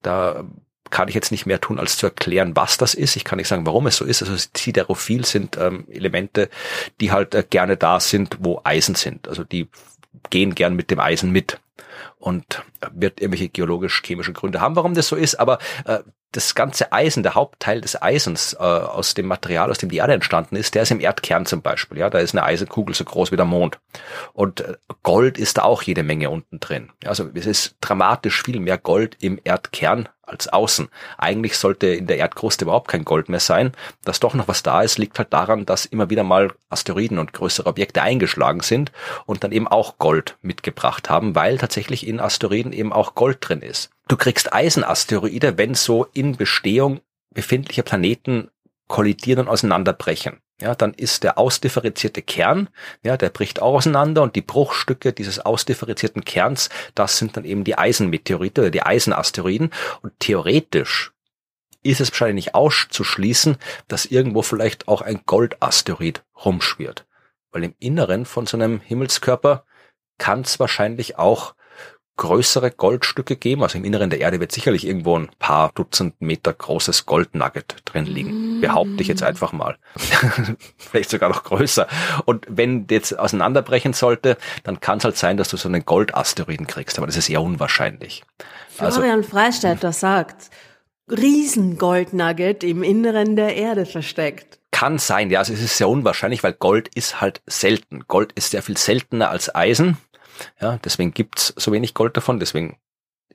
S1: Da kann ich jetzt nicht mehr tun, als zu erklären, was das ist. Ich kann nicht sagen, warum es so ist. Also siderophil sind ähm, Elemente, die halt äh, gerne da sind, wo Eisen sind. Also die gehen gern mit dem Eisen mit und wird irgendwelche geologisch-chemischen Gründe haben, warum das so ist, aber äh, das ganze Eisen, der Hauptteil des Eisens äh, aus dem Material, aus dem die Erde entstanden ist, der ist im Erdkern zum Beispiel. Ja, da ist eine Eisenkugel so groß wie der Mond. Und äh, Gold ist da auch jede Menge unten drin. Also es ist dramatisch viel mehr Gold im Erdkern als außen. Eigentlich sollte in der Erdkruste überhaupt kein Gold mehr sein. Dass doch noch was da ist, liegt halt daran, dass immer wieder mal Asteroiden und größere Objekte eingeschlagen sind und dann eben auch Gold mitgebracht haben, weil tatsächlich in Asteroiden eben auch Gold drin ist. Du kriegst Eisenasteroide, wenn so in Bestehung befindliche Planeten kollidieren und auseinanderbrechen. ja, dann ist der ausdifferenzierte Kern, ja, der bricht auseinander und die Bruchstücke dieses ausdifferenzierten Kerns, das sind dann eben die Eisenmeteorite oder die Eisenasteroiden und theoretisch ist es wahrscheinlich nicht auszuschließen, dass irgendwo vielleicht auch ein Goldasteroid rumschwirrt. Weil im Inneren von so einem Himmelskörper kann es wahrscheinlich auch größere Goldstücke geben. Also im Inneren der Erde wird sicherlich irgendwo ein paar Dutzend Meter großes Goldnugget drin liegen. Mm. Behaupte ich jetzt einfach mal. Vielleicht sogar noch größer. Und wenn jetzt auseinanderbrechen sollte, dann kann es halt sein, dass du so einen Goldasteroiden kriegst. Aber das ist eher unwahrscheinlich.
S2: Florian also, Freistädter sagt, Riesengoldnugget im Inneren der Erde versteckt.
S1: Kann sein, ja, also es ist sehr unwahrscheinlich, weil Gold ist halt selten. Gold ist sehr viel seltener als Eisen. Ja, deswegen gibt's so wenig Gold davon, deswegen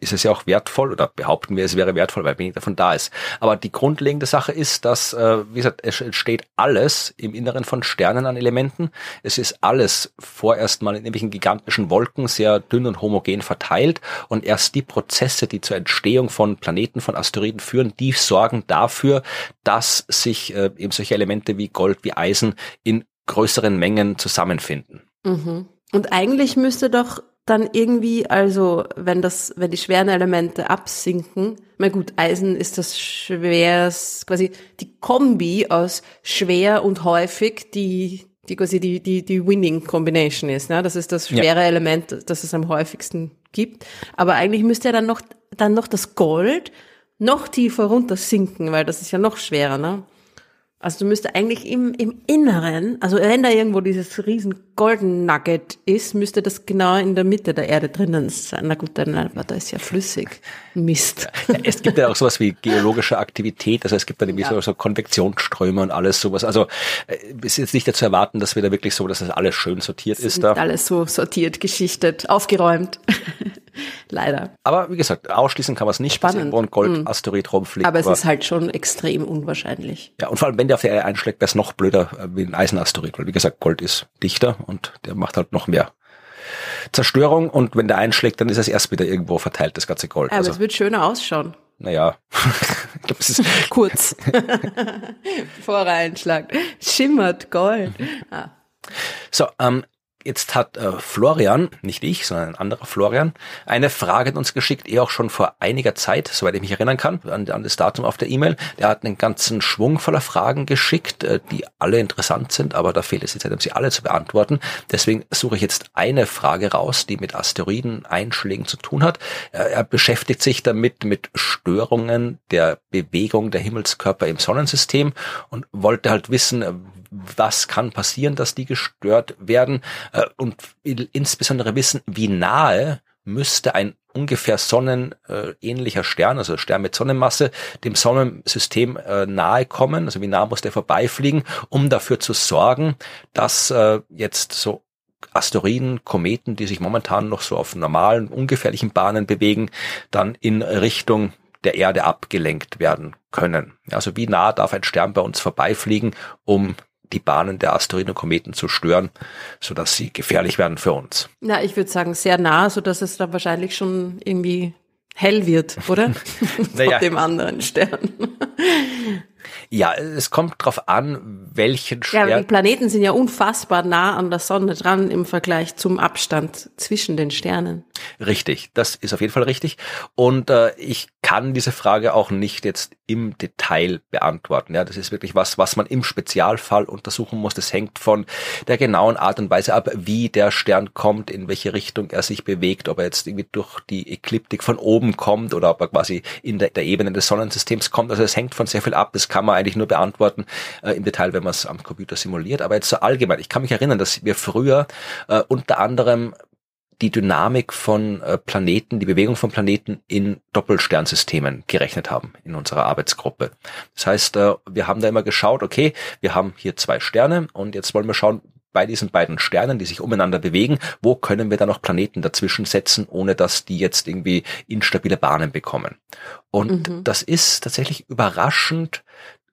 S1: ist es ja auch wertvoll oder behaupten wir, es wäre wertvoll, weil wenig davon da ist. Aber die grundlegende Sache ist, dass, äh, wie gesagt, es entsteht alles im Inneren von Sternen an Elementen. Es ist alles vorerst mal in irgendwelchen gigantischen Wolken sehr dünn und homogen verteilt und erst die Prozesse, die zur Entstehung von Planeten, von Asteroiden führen, die sorgen dafür, dass sich äh, eben solche Elemente wie Gold, wie Eisen in größeren Mengen zusammenfinden.
S2: Mhm. Und eigentlich müsste doch dann irgendwie, also wenn das, wenn die schweren Elemente absinken, na gut, Eisen ist das schweres, quasi die Kombi aus schwer und häufig, die, die quasi die, die, die Winning Combination ist, ne? Das ist das schwere ja. Element, das es am häufigsten gibt. Aber eigentlich müsste ja dann noch, dann noch das Gold noch tiefer runter sinken, weil das ist ja noch schwerer, ne? Also du müsste eigentlich im, im Inneren, also wenn da irgendwo dieses riesen Golden Nugget ist, müsste das genau in der Mitte der Erde drinnen sein. Na gut, dann aber da ist ja flüssig. Mist.
S1: Ja, es gibt ja auch sowas wie geologische Aktivität, also es gibt dann irgendwie ja. so, so Konvektionsströme und alles sowas. Also äh, es ist jetzt nicht dazu erwarten, dass wir da wirklich so, dass das alles schön sortiert ist. Da.
S2: Alles so sortiert, geschichtet, aufgeräumt. Leider.
S1: Aber wie gesagt, ausschließen kann man es nicht,
S2: Spannend. dass irgendwo
S1: ein Goldasteroid hm. rumfliegt.
S2: Aber es aber ist halt schon extrem unwahrscheinlich.
S1: Ja, und vor allem, wenn der auf der Erde einschlägt, wäre es noch blöder äh, wie ein Eisenasteroid, weil wie gesagt, Gold ist dichter und der macht halt noch mehr Zerstörung und wenn der einschlägt, dann ist es erst wieder irgendwo verteilt, das ganze Gold.
S2: Aber also, es wird schöner ausschauen.
S1: Naja,
S2: ich glaub, es ist kurz. Bevor er einschlagt. Schimmert Gold. Ah.
S1: So, ähm, Jetzt hat äh, Florian, nicht ich, sondern ein anderer Florian, eine Frage an uns geschickt, eh auch schon vor einiger Zeit, soweit ich mich erinnern kann, an, an das Datum auf der E-Mail. Der hat einen ganzen Schwung voller Fragen geschickt, äh, die alle interessant sind, aber da fehlt es die Zeit, um sie alle zu beantworten. Deswegen suche ich jetzt eine Frage raus, die mit Asteroideneinschlägen zu tun hat. Äh, er beschäftigt sich damit mit Störungen der Bewegung der Himmelskörper im Sonnensystem und wollte halt wissen, was kann passieren, dass die gestört werden äh, und insbesondere wissen, wie nahe müsste ein ungefähr sonnenähnlicher Stern, also Stern mit Sonnenmasse, dem Sonnensystem äh, nahe kommen, also wie nah muss der vorbeifliegen, um dafür zu sorgen, dass äh, jetzt so Asteroiden, Kometen, die sich momentan noch so auf normalen, ungefährlichen Bahnen bewegen, dann in Richtung der Erde abgelenkt werden können. Also wie nah darf ein Stern bei uns vorbeifliegen, um die Bahnen der Asteroiden und Kometen zu stören, so dass sie gefährlich werden für uns.
S2: Na, ich würde sagen sehr nah, so dass es da wahrscheinlich schon irgendwie hell wird, oder? naja. Von dem anderen Stern.
S1: Ja, es kommt drauf an, welchen
S2: Stern. Ja, die Planeten sind ja unfassbar nah an der Sonne dran im Vergleich zum Abstand zwischen den Sternen.
S1: Richtig, das ist auf jeden Fall richtig. Und äh, ich kann diese Frage auch nicht jetzt im Detail beantworten. Ja, das ist wirklich was, was man im Spezialfall untersuchen muss. Das hängt von der genauen Art und Weise ab, wie der Stern kommt, in welche Richtung er sich bewegt, ob er jetzt irgendwie durch die Ekliptik von oben kommt oder ob er quasi in der, der Ebene des Sonnensystems kommt. Also es hängt von sehr viel ab. Das kann man eigentlich nur beantworten äh, im Detail, wenn man es am Computer simuliert. Aber jetzt so allgemein, ich kann mich erinnern, dass wir früher äh, unter anderem die Dynamik von äh, Planeten, die Bewegung von Planeten in Doppelsternsystemen gerechnet haben in unserer Arbeitsgruppe. Das heißt, äh, wir haben da immer geschaut, okay, wir haben hier zwei Sterne und jetzt wollen wir schauen, bei diesen beiden Sternen, die sich umeinander bewegen, wo können wir da noch Planeten dazwischen setzen, ohne dass die jetzt irgendwie instabile Bahnen bekommen. Und mhm. das ist tatsächlich überraschend,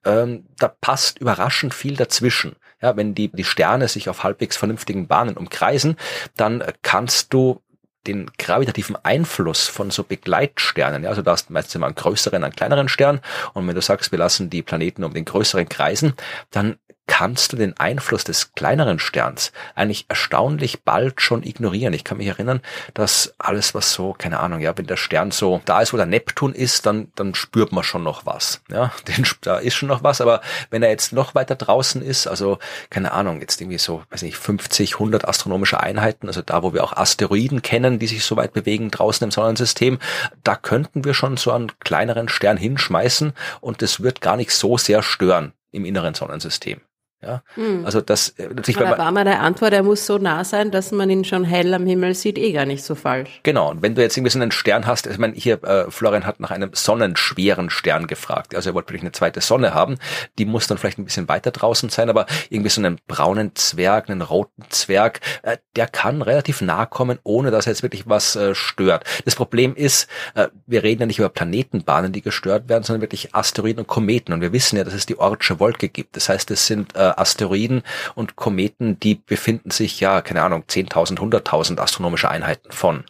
S1: ähm, da passt überraschend viel dazwischen. Ja, wenn die, die Sterne sich auf halbwegs vernünftigen Bahnen umkreisen, dann kannst du den gravitativen Einfluss von so Begleitsternen, ja, also da hast du meistens immer einen größeren, einen kleineren Stern und wenn du sagst, wir lassen die Planeten um den größeren kreisen, dann kannst du den Einfluss des kleineren Sterns eigentlich erstaunlich bald schon ignorieren. Ich kann mich erinnern, dass alles, was so, keine Ahnung, ja, wenn der Stern so da ist, wo der Neptun ist, dann, dann spürt man schon noch was. Ja, den, da ist schon noch was, aber wenn er jetzt noch weiter draußen ist, also, keine Ahnung, jetzt irgendwie so, weiß nicht, 50, 100 astronomische Einheiten, also da, wo wir auch Asteroiden kennen, die sich so weit bewegen draußen im Sonnensystem, da könnten wir schon so einen kleineren Stern hinschmeißen und das wird gar nicht so sehr stören im inneren Sonnensystem. Ja,
S2: Hm.
S1: also das äh, natürlich,
S2: Aber
S1: wenn
S2: da
S1: man,
S2: war der Antwort, er muss so nah sein, dass man ihn schon hell am Himmel sieht, eh gar nicht so falsch.
S1: genau. Und wenn du jetzt irgendwie so einen Stern hast, ich meine, hier äh, Florian hat nach einem sonnenschweren Stern gefragt. Also er wollte wirklich eine zweite Sonne haben. Die muss dann vielleicht ein bisschen weiter draußen sein, aber irgendwie so einen braunen Zwerg, einen roten Zwerg, äh, der kann relativ nah kommen, ohne dass er jetzt wirklich was äh, stört. Das Problem ist, äh, wir reden ja nicht über Planetenbahnen, die gestört werden, sondern wirklich Asteroiden und Kometen. Und wir wissen ja, dass es die Ortsche Wolke gibt. Das heißt, es sind äh, Asteroiden und Kometen, die befinden sich ja, keine Ahnung, 10.000, 100.000 astronomische Einheiten von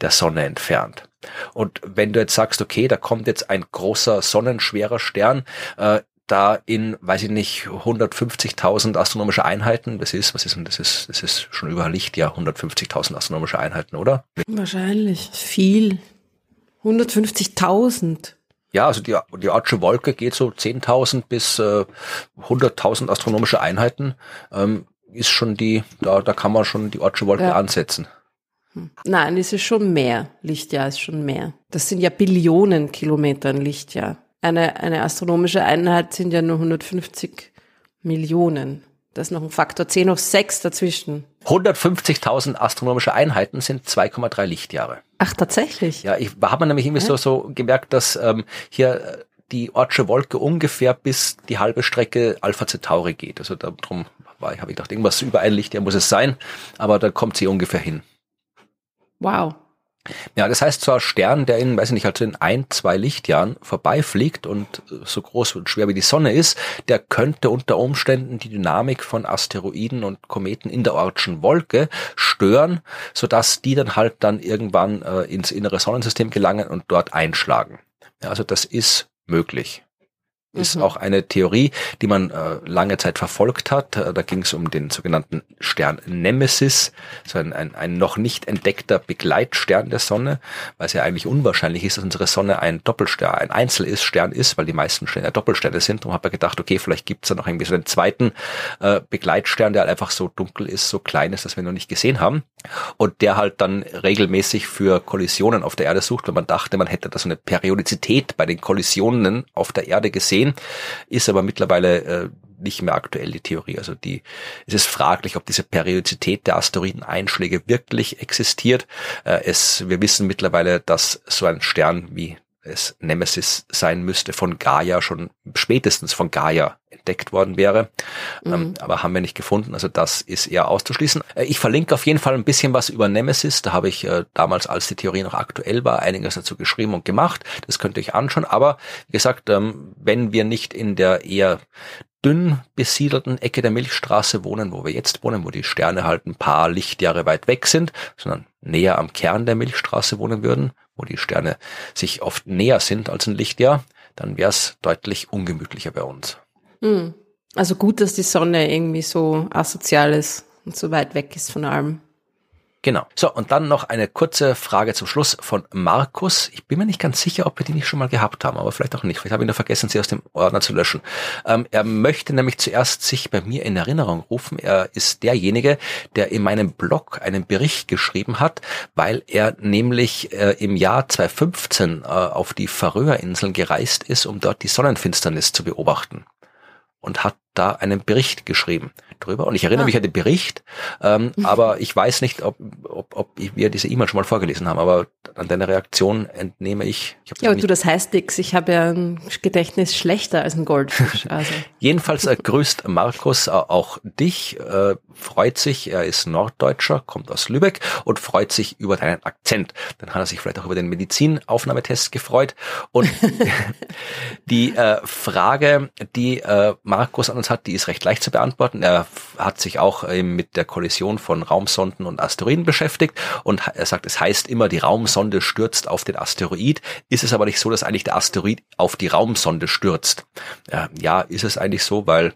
S1: der Sonne entfernt. Und wenn du jetzt sagst, okay, da kommt jetzt ein großer sonnenschwerer Stern, äh, da in, weiß ich nicht, 150.000 astronomische Einheiten, das ist, was ist denn, das ist, das ist schon über Lichtjahr 150.000 astronomische Einheiten, oder?
S2: Wahrscheinlich. Viel. 150.000.
S1: Ja, also die, die Ortsche Wolke geht so 10.000 bis äh, 100.000 astronomische Einheiten, ähm, ist schon die, da, da kann man schon die Ortsche Wolke
S2: Ja.
S1: ansetzen.
S2: Nein, es ist schon mehr. Lichtjahr ist schon mehr. Das sind ja Billionen Kilometer ein Lichtjahr. Eine, eine astronomische Einheit sind ja nur 150 Millionen. Da ist noch ein Faktor 10 hoch 6 dazwischen.
S1: 150.000 astronomische Einheiten sind 2,3 Lichtjahre.
S2: Ach, tatsächlich?
S1: Ja, ich habe nämlich irgendwie so, so gemerkt, dass ähm, hier äh, die Ortsche Wolke ungefähr bis die halbe Strecke Alpha Centauri geht. Also darum war ich, habe ich gedacht, irgendwas über ein Lichtjahr muss es sein, aber da kommt sie ungefähr hin.
S2: Wow.
S1: Ja, das heißt, ein Stern, der in, weiß ich nicht, halt so in ein, zwei Lichtjahren vorbeifliegt und so groß und schwer wie die Sonne ist, der könnte unter Umständen die Dynamik von Asteroiden und Kometen in der Ortschen Wolke stören, sodass die dann halt dann irgendwann äh, ins innere Sonnensystem gelangen und dort einschlagen. Ja, also das ist möglich. Ist
S2: Mhm.
S1: auch eine Theorie, die man äh, lange Zeit verfolgt hat. Äh, da ging es um den sogenannten Stern Nemesis, so ein, ein, ein noch nicht entdeckter Begleitstern der Sonne, weil es ja eigentlich unwahrscheinlich ist, dass unsere Sonne ein Doppelstern, ein Einzel ist, Stern ist, weil die meisten Sterne ja Doppelsterne sind. Darum habe ich gedacht, okay, vielleicht gibt es da noch irgendwie so einen zweiten äh, Begleitstern, der halt einfach so dunkel ist, so klein ist, dass wir ihn noch nicht gesehen haben. Und der halt dann regelmäßig für Kollisionen auf der Erde sucht, wenn man dachte, man hätte da so eine Periodizität bei den Kollisionen auf der Erde gesehen, ist aber mittlerweile äh, nicht mehr aktuell die Theorie. Also die, es ist fraglich, ob diese Periodizität der Asteroideneinschläge wirklich existiert. Äh, es, wir wissen mittlerweile, dass so ein Stern wie es Nemesis sein müsste, von Gaia schon spätestens von Gaia entdeckt worden wäre. Ähm, aber haben wir nicht gefunden. Also das ist eher auszuschließen. Äh, ich verlinke auf jeden Fall ein bisschen was über Nemesis. Da habe ich äh, damals, als die Theorie noch aktuell war, einiges dazu geschrieben und gemacht. Das könnt ihr euch anschauen. Aber wie gesagt, ähm, wenn wir nicht in der eher dünn besiedelten Ecke der Milchstraße wohnen, wo wir jetzt wohnen, wo die Sterne halt ein paar Lichtjahre weit weg sind, sondern näher am Kern der Milchstraße wohnen würden, wo die Sterne sich oft näher sind als ein Lichtjahr, dann wäre es deutlich ungemütlicher bei uns.
S2: Hm. Also gut, dass die Sonne irgendwie so asozial ist und so weit weg ist von allem.
S1: Genau. So, und dann noch eine kurze Frage zum Schluss von Markus. Ich bin mir nicht ganz sicher, ob wir die nicht schon mal gehabt haben, aber vielleicht auch nicht. Vielleicht habe ich nur vergessen, sie aus dem Ordner zu löschen. Ähm, er möchte nämlich zuerst sich bei mir in Erinnerung rufen. Er ist derjenige, der in meinem Blog einen Bericht geschrieben hat, weil er nämlich äh, im Jahr 2015 äh, auf die Färöerinseln gereist ist, um dort die Sonnenfinsternis zu beobachten. Und hat da einen Bericht geschrieben drüber. Und ich erinnere
S2: Ah.
S1: mich an den Bericht, ähm, aber ich weiß nicht, ob, ob, ob wir diese E-Mail schon mal vorgelesen haben. Aber an deiner Reaktion entnehme ich. ich
S2: Ja, aber du, das heißt nix. Ich habe ja ein Gedächtnis schlechter als ein Goldfisch. Also.
S1: Jedenfalls äh, grüßt Markus äh, auch dich, äh, freut sich, er ist Norddeutscher, kommt aus Lübeck und freut sich über deinen Akzent. Dann hat er sich vielleicht auch über den Medizinaufnahmetest gefreut. Und die äh, Frage, die äh, Markus an uns hat, die ist recht leicht zu beantworten. Er hat sich auch äh, mit der Kollision von Raumsonden und Asteroiden beschäftigt und er sagt, es heißt immer, die Raumsonde stürzt auf den Asteroid. Ist es aber nicht so, dass eigentlich der Asteroid auf die Raumsonde stürzt? Äh, ja, ist es eigentlich so, weil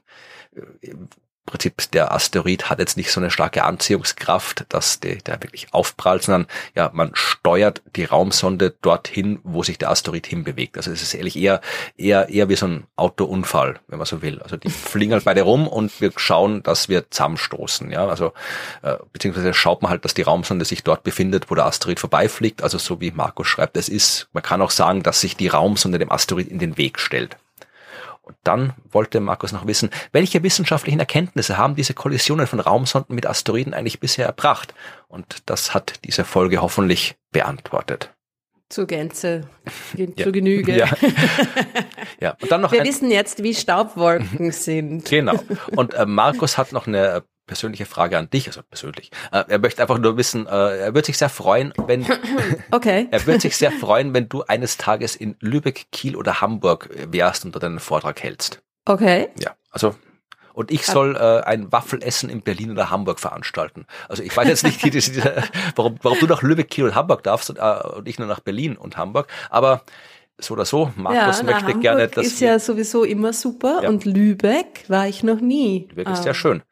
S1: Prinzip der Asteroid hat jetzt nicht so eine starke Anziehungskraft, dass der, der wirklich aufprallt, sondern ja, man steuert die Raumsonde dorthin, wo sich der Asteroid hinbewegt. Also es ist ehrlich eher, eher, eher wie so ein Autounfall, wenn man so will. Also die fliegen halt beide rum und wir schauen, dass wir zusammenstoßen. Ja, also äh, beziehungsweise schaut man halt, dass die Raumsonde sich dort befindet, wo der Asteroid vorbeifliegt. Also so wie Markus schreibt, es ist, man kann auch sagen, dass sich die Raumsonde dem Asteroid in den Weg stellt. Und dann wollte Markus noch wissen, welche wissenschaftlichen Erkenntnisse haben diese Kollisionen von Raumsonden mit Asteroiden eigentlich bisher erbracht? Und das hat diese Folge hoffentlich beantwortet.
S2: Zur Gänze, ja. zur Genüge.
S1: Ja. ja. Und dann noch
S2: Wir wissen jetzt, wie Staubwolken sind.
S1: Genau. Und äh, Markus hat noch eine persönliche Frage an dich, also persönlich. Äh, er möchte einfach nur wissen, äh, er würde sich sehr freuen, wenn
S2: okay.
S1: er würde sich sehr freuen, wenn du eines Tages in Lübeck, Kiel oder Hamburg wärst und dort einen Vortrag hältst.
S2: Okay.
S1: Ja, also und ich soll äh, ein Waffelessen in Berlin oder Hamburg veranstalten. Also ich weiß jetzt nicht, warum, warum du nach Lübeck, Kiel und Hamburg darfst und, äh, und ich nur nach Berlin und Hamburg. Aber so oder so, Markus ja, möchte
S2: Hamburg
S1: gerne, dass
S2: ist ja sowieso immer super ja. und Lübeck war ich noch nie.
S1: Lübeck ist sehr schön.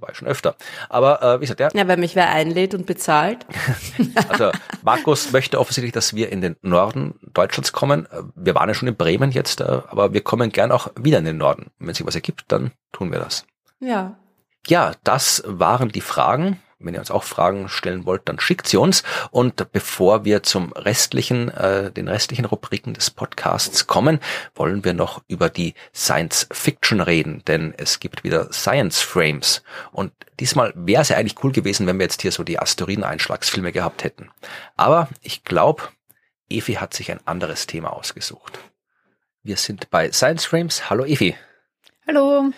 S1: War ich schon öfter. Aber äh, wie gesagt, ja.
S2: Ja, wenn mich wer einlädt und bezahlt.
S1: also Markus möchte offensichtlich, dass wir in den Norden Deutschlands kommen. Wir waren ja schon in Bremen jetzt, äh, aber wir kommen gern auch wieder in den Norden. Wenn sich was ergibt, dann tun wir das.
S2: Ja.
S1: Ja, das waren die Fragen. Wenn ihr uns auch Fragen stellen wollt, dann schickt sie uns. Und bevor wir zum restlichen, äh, den restlichen Rubriken des Podcasts kommen, wollen wir noch über die Science Fiction reden, denn es gibt wieder Science Frames. Und diesmal wäre es ja eigentlich cool gewesen, wenn wir jetzt hier so die Asteroiden-Einschlagsfilme gehabt hätten. Aber ich glaube, Evi hat sich ein anderes Thema ausgesucht. Wir sind bei Science Frames. Hallo Evi.
S3: Hallo.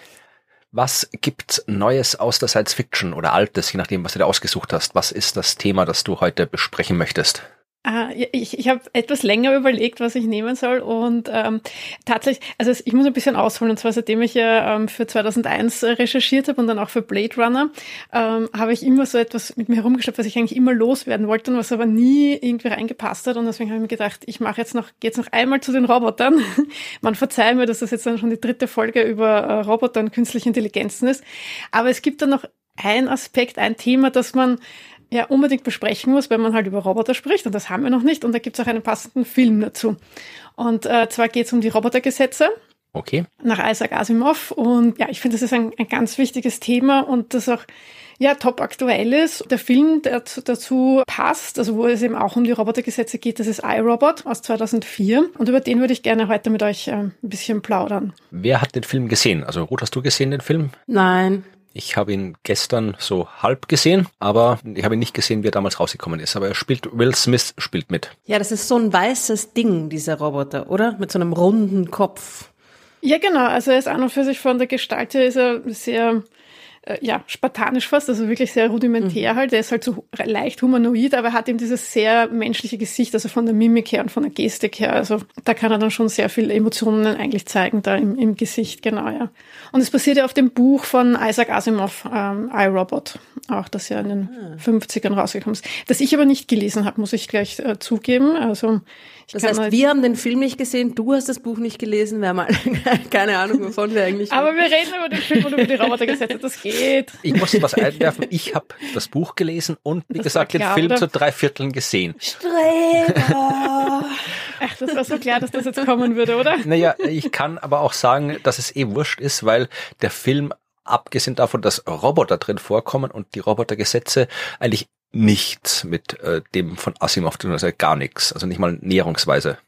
S1: Was gibt's Neues aus der Science Fiction oder Altes, je nachdem, was du dir ausgesucht hast? Was ist das Thema, das du heute besprechen möchtest?
S3: Ah, ich, ich habe etwas länger überlegt, was ich nehmen soll und ähm, tatsächlich, also ich muss ein bisschen ausholen. Und zwar seitdem ich ja ähm, für 2001 recherchiert habe und dann auch für Blade Runner, ähm, habe ich immer so etwas mit mir herumgeschleppt, was ich eigentlich immer loswerden wollte und was aber nie irgendwie reingepasst hat. Und deswegen habe ich mir gedacht, ich mache jetzt noch, jetzt noch einmal zu den Robotern. Man verzeiht mir, dass das jetzt dann schon die dritte Folge über äh, Roboter und künstliche Intelligenzen ist, aber es gibt dann noch ein Aspekt, ein Thema, das man ja unbedingt besprechen muss, wenn man halt über Roboter spricht. Und das haben wir noch nicht. Und da gibt es auch einen passenden Film dazu. Und äh, zwar geht es um die Robotergesetze.
S1: Okay.
S3: Nach Isaac Asimov. Und ja, ich finde, das ist ein, ein ganz wichtiges Thema und das auch ja, top aktuell ist. Der Film, der dazu passt, also wo es eben auch um die Robotergesetze geht, das ist iRobot aus 2004. Und über den würde ich gerne heute mit euch äh, ein bisschen plaudern.
S1: Wer hat den Film gesehen? Also Ruth, hast du gesehen den Film?
S2: Nein.
S1: Ich habe ihn gestern so halb gesehen, aber ich habe ihn nicht gesehen, wie er damals rausgekommen ist. Aber er spielt, Will Smith spielt mit.
S2: Ja, das ist so ein weißes Ding, dieser Roboter, oder? Mit so einem runden Kopf.
S3: Ja, genau. Also er ist an und für sich von der Gestalt her ist er sehr äh, ja, spartanisch fast, also wirklich sehr rudimentär mhm. halt. Er ist halt so leicht humanoid, aber er hat eben dieses sehr menschliche Gesicht, also von der Mimik her und von der Gestik her. Also da kann er dann schon sehr viele Emotionen eigentlich zeigen, da im, im Gesicht, genau, ja. Und es basiert ja auf dem Buch von Isaac Asimov, ähm, iRobot, auch das ja in den ah. 50ern rausgekommen ist. Das ich aber nicht gelesen habe, muss ich gleich äh, zugeben. Also
S2: das heißt, wir haben den Film nicht gesehen, du hast das Buch nicht gelesen, wir haben keine Ahnung, wovon wir eigentlich
S3: Aber wir reden über den Film und über die Robotergesetze, das geht.
S1: Ich muss was einwerfen, ich habe das Buch gelesen und wie das gesagt den Film oder? zu drei Vierteln gesehen.
S2: Streber!
S3: Ach, das war so klar, dass das jetzt kommen würde, oder?
S1: Naja, ich kann aber auch sagen, dass es eh wurscht ist, weil der Film abgesehen davon, dass Roboter drin vorkommen und die Robotergesetze eigentlich nichts mit äh, dem von Asimov zu tun, also gar nichts, also nicht mal näherungsweise.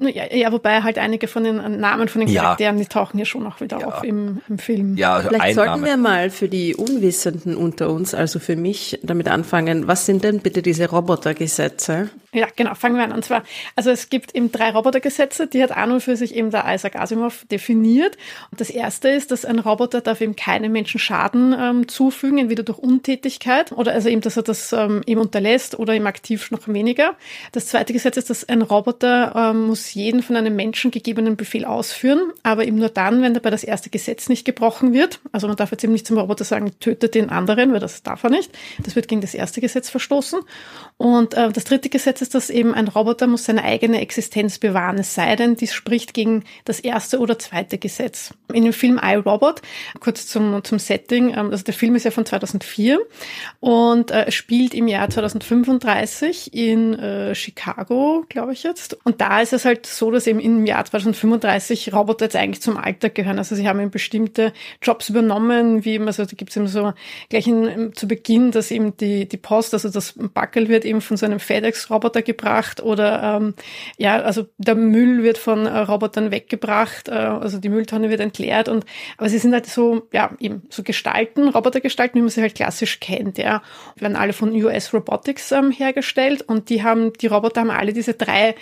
S3: Ja, ja, wobei halt einige von den Namen von den Charakteren, ja. die tauchen ja schon auch wieder ja. auf im, im Film.
S2: Ja, also Vielleicht sollten Name. wir mal für die Unwissenden unter uns, also für mich, damit anfangen. Was sind denn bitte diese Robotergesetze?
S3: Ja, genau, fangen wir an. Und zwar, also es gibt eben drei Robotergesetze, die hat an und für sich eben der Isaac Asimov definiert. Und das erste ist, dass ein Roboter darf eben keinem Menschen Schaden ähm, zufügen, entweder durch Untätigkeit oder also eben, dass er das ähm, eben unterlässt oder eben aktiv noch weniger. Das zweite Gesetz ist, dass ein Roboter ähm, muss jeden von einem Menschen gegebenen Befehl ausführen, aber eben nur dann, wenn dabei das erste Gesetz nicht gebrochen wird. Also man darf jetzt eben nicht zum Roboter sagen, töte den anderen, weil das darf er nicht. Das wird gegen das erste Gesetz verstoßen. Und äh, das dritte Gesetz es, dass eben ein Roboter muss seine eigene Existenz bewahren, es sei denn, dies spricht gegen das erste oder zweite Gesetz. In dem Film I, Robot, kurz zum, zum Setting, ähm, also der Film ist ja von 2004 und äh, spielt im Jahr 2035 in äh, Chicago, glaube ich jetzt. Und da ist es halt so, dass eben im Jahr 2035 Roboter jetzt eigentlich zum Alltag gehören. Also sie haben eben bestimmte Jobs übernommen, wie immer, also da gibt es eben so gleich in, zu Beginn, dass eben die, die Post, also das Backel wird eben von so einem FedEx-Roboter gebracht oder ähm, ja, also der Müll wird von äh, Robotern weggebracht, äh, also die Mülltonne wird entleert und aber sie sind halt so, ja, eben so Gestalten, Robotergestalten, wie man sie halt klassisch kennt, ja. Werden alle von US Robotics ähm, hergestellt und die haben, die Roboter haben alle diese drei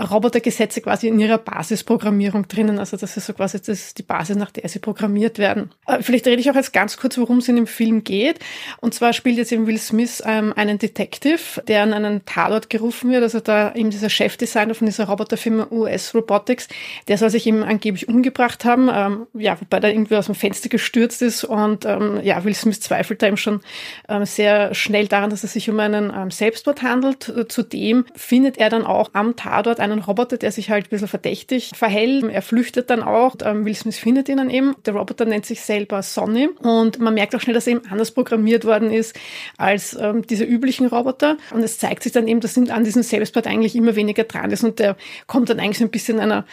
S3: Robotergesetze quasi in ihrer Basisprogrammierung drinnen. Also das ist so quasi das, die Basis, nach der sie programmiert werden. Äh, vielleicht rede ich auch jetzt ganz kurz, worum es in dem Film geht. Und zwar spielt jetzt eben Will Smith ähm, einen Detective, der an einen Tatort gerufen wird. Also da eben dieser Chefdesigner von dieser Roboterfirma US Robotics, der soll sich eben angeblich umgebracht haben. Ähm, ja, wobei der irgendwie aus dem Fenster gestürzt ist und ähm, ja, Will Smith zweifelt da eben schon ähm, sehr schnell daran, dass es sich um einen ähm, Selbstmord handelt. Zudem findet er dann auch am Tatort einen Roboter, der sich halt ein bisschen verdächtig verhält. Er flüchtet dann auch. Ähm, Will Smith findet ihn dann eben. Der Roboter nennt sich selber Sonny und man merkt auch schnell, dass er eben anders programmiert worden ist als ähm, diese üblichen Roboter. Und es zeigt sich dann eben, dass an diesem Selbstmord eigentlich immer weniger dran ist und der kommt dann eigentlich so ein bisschen einer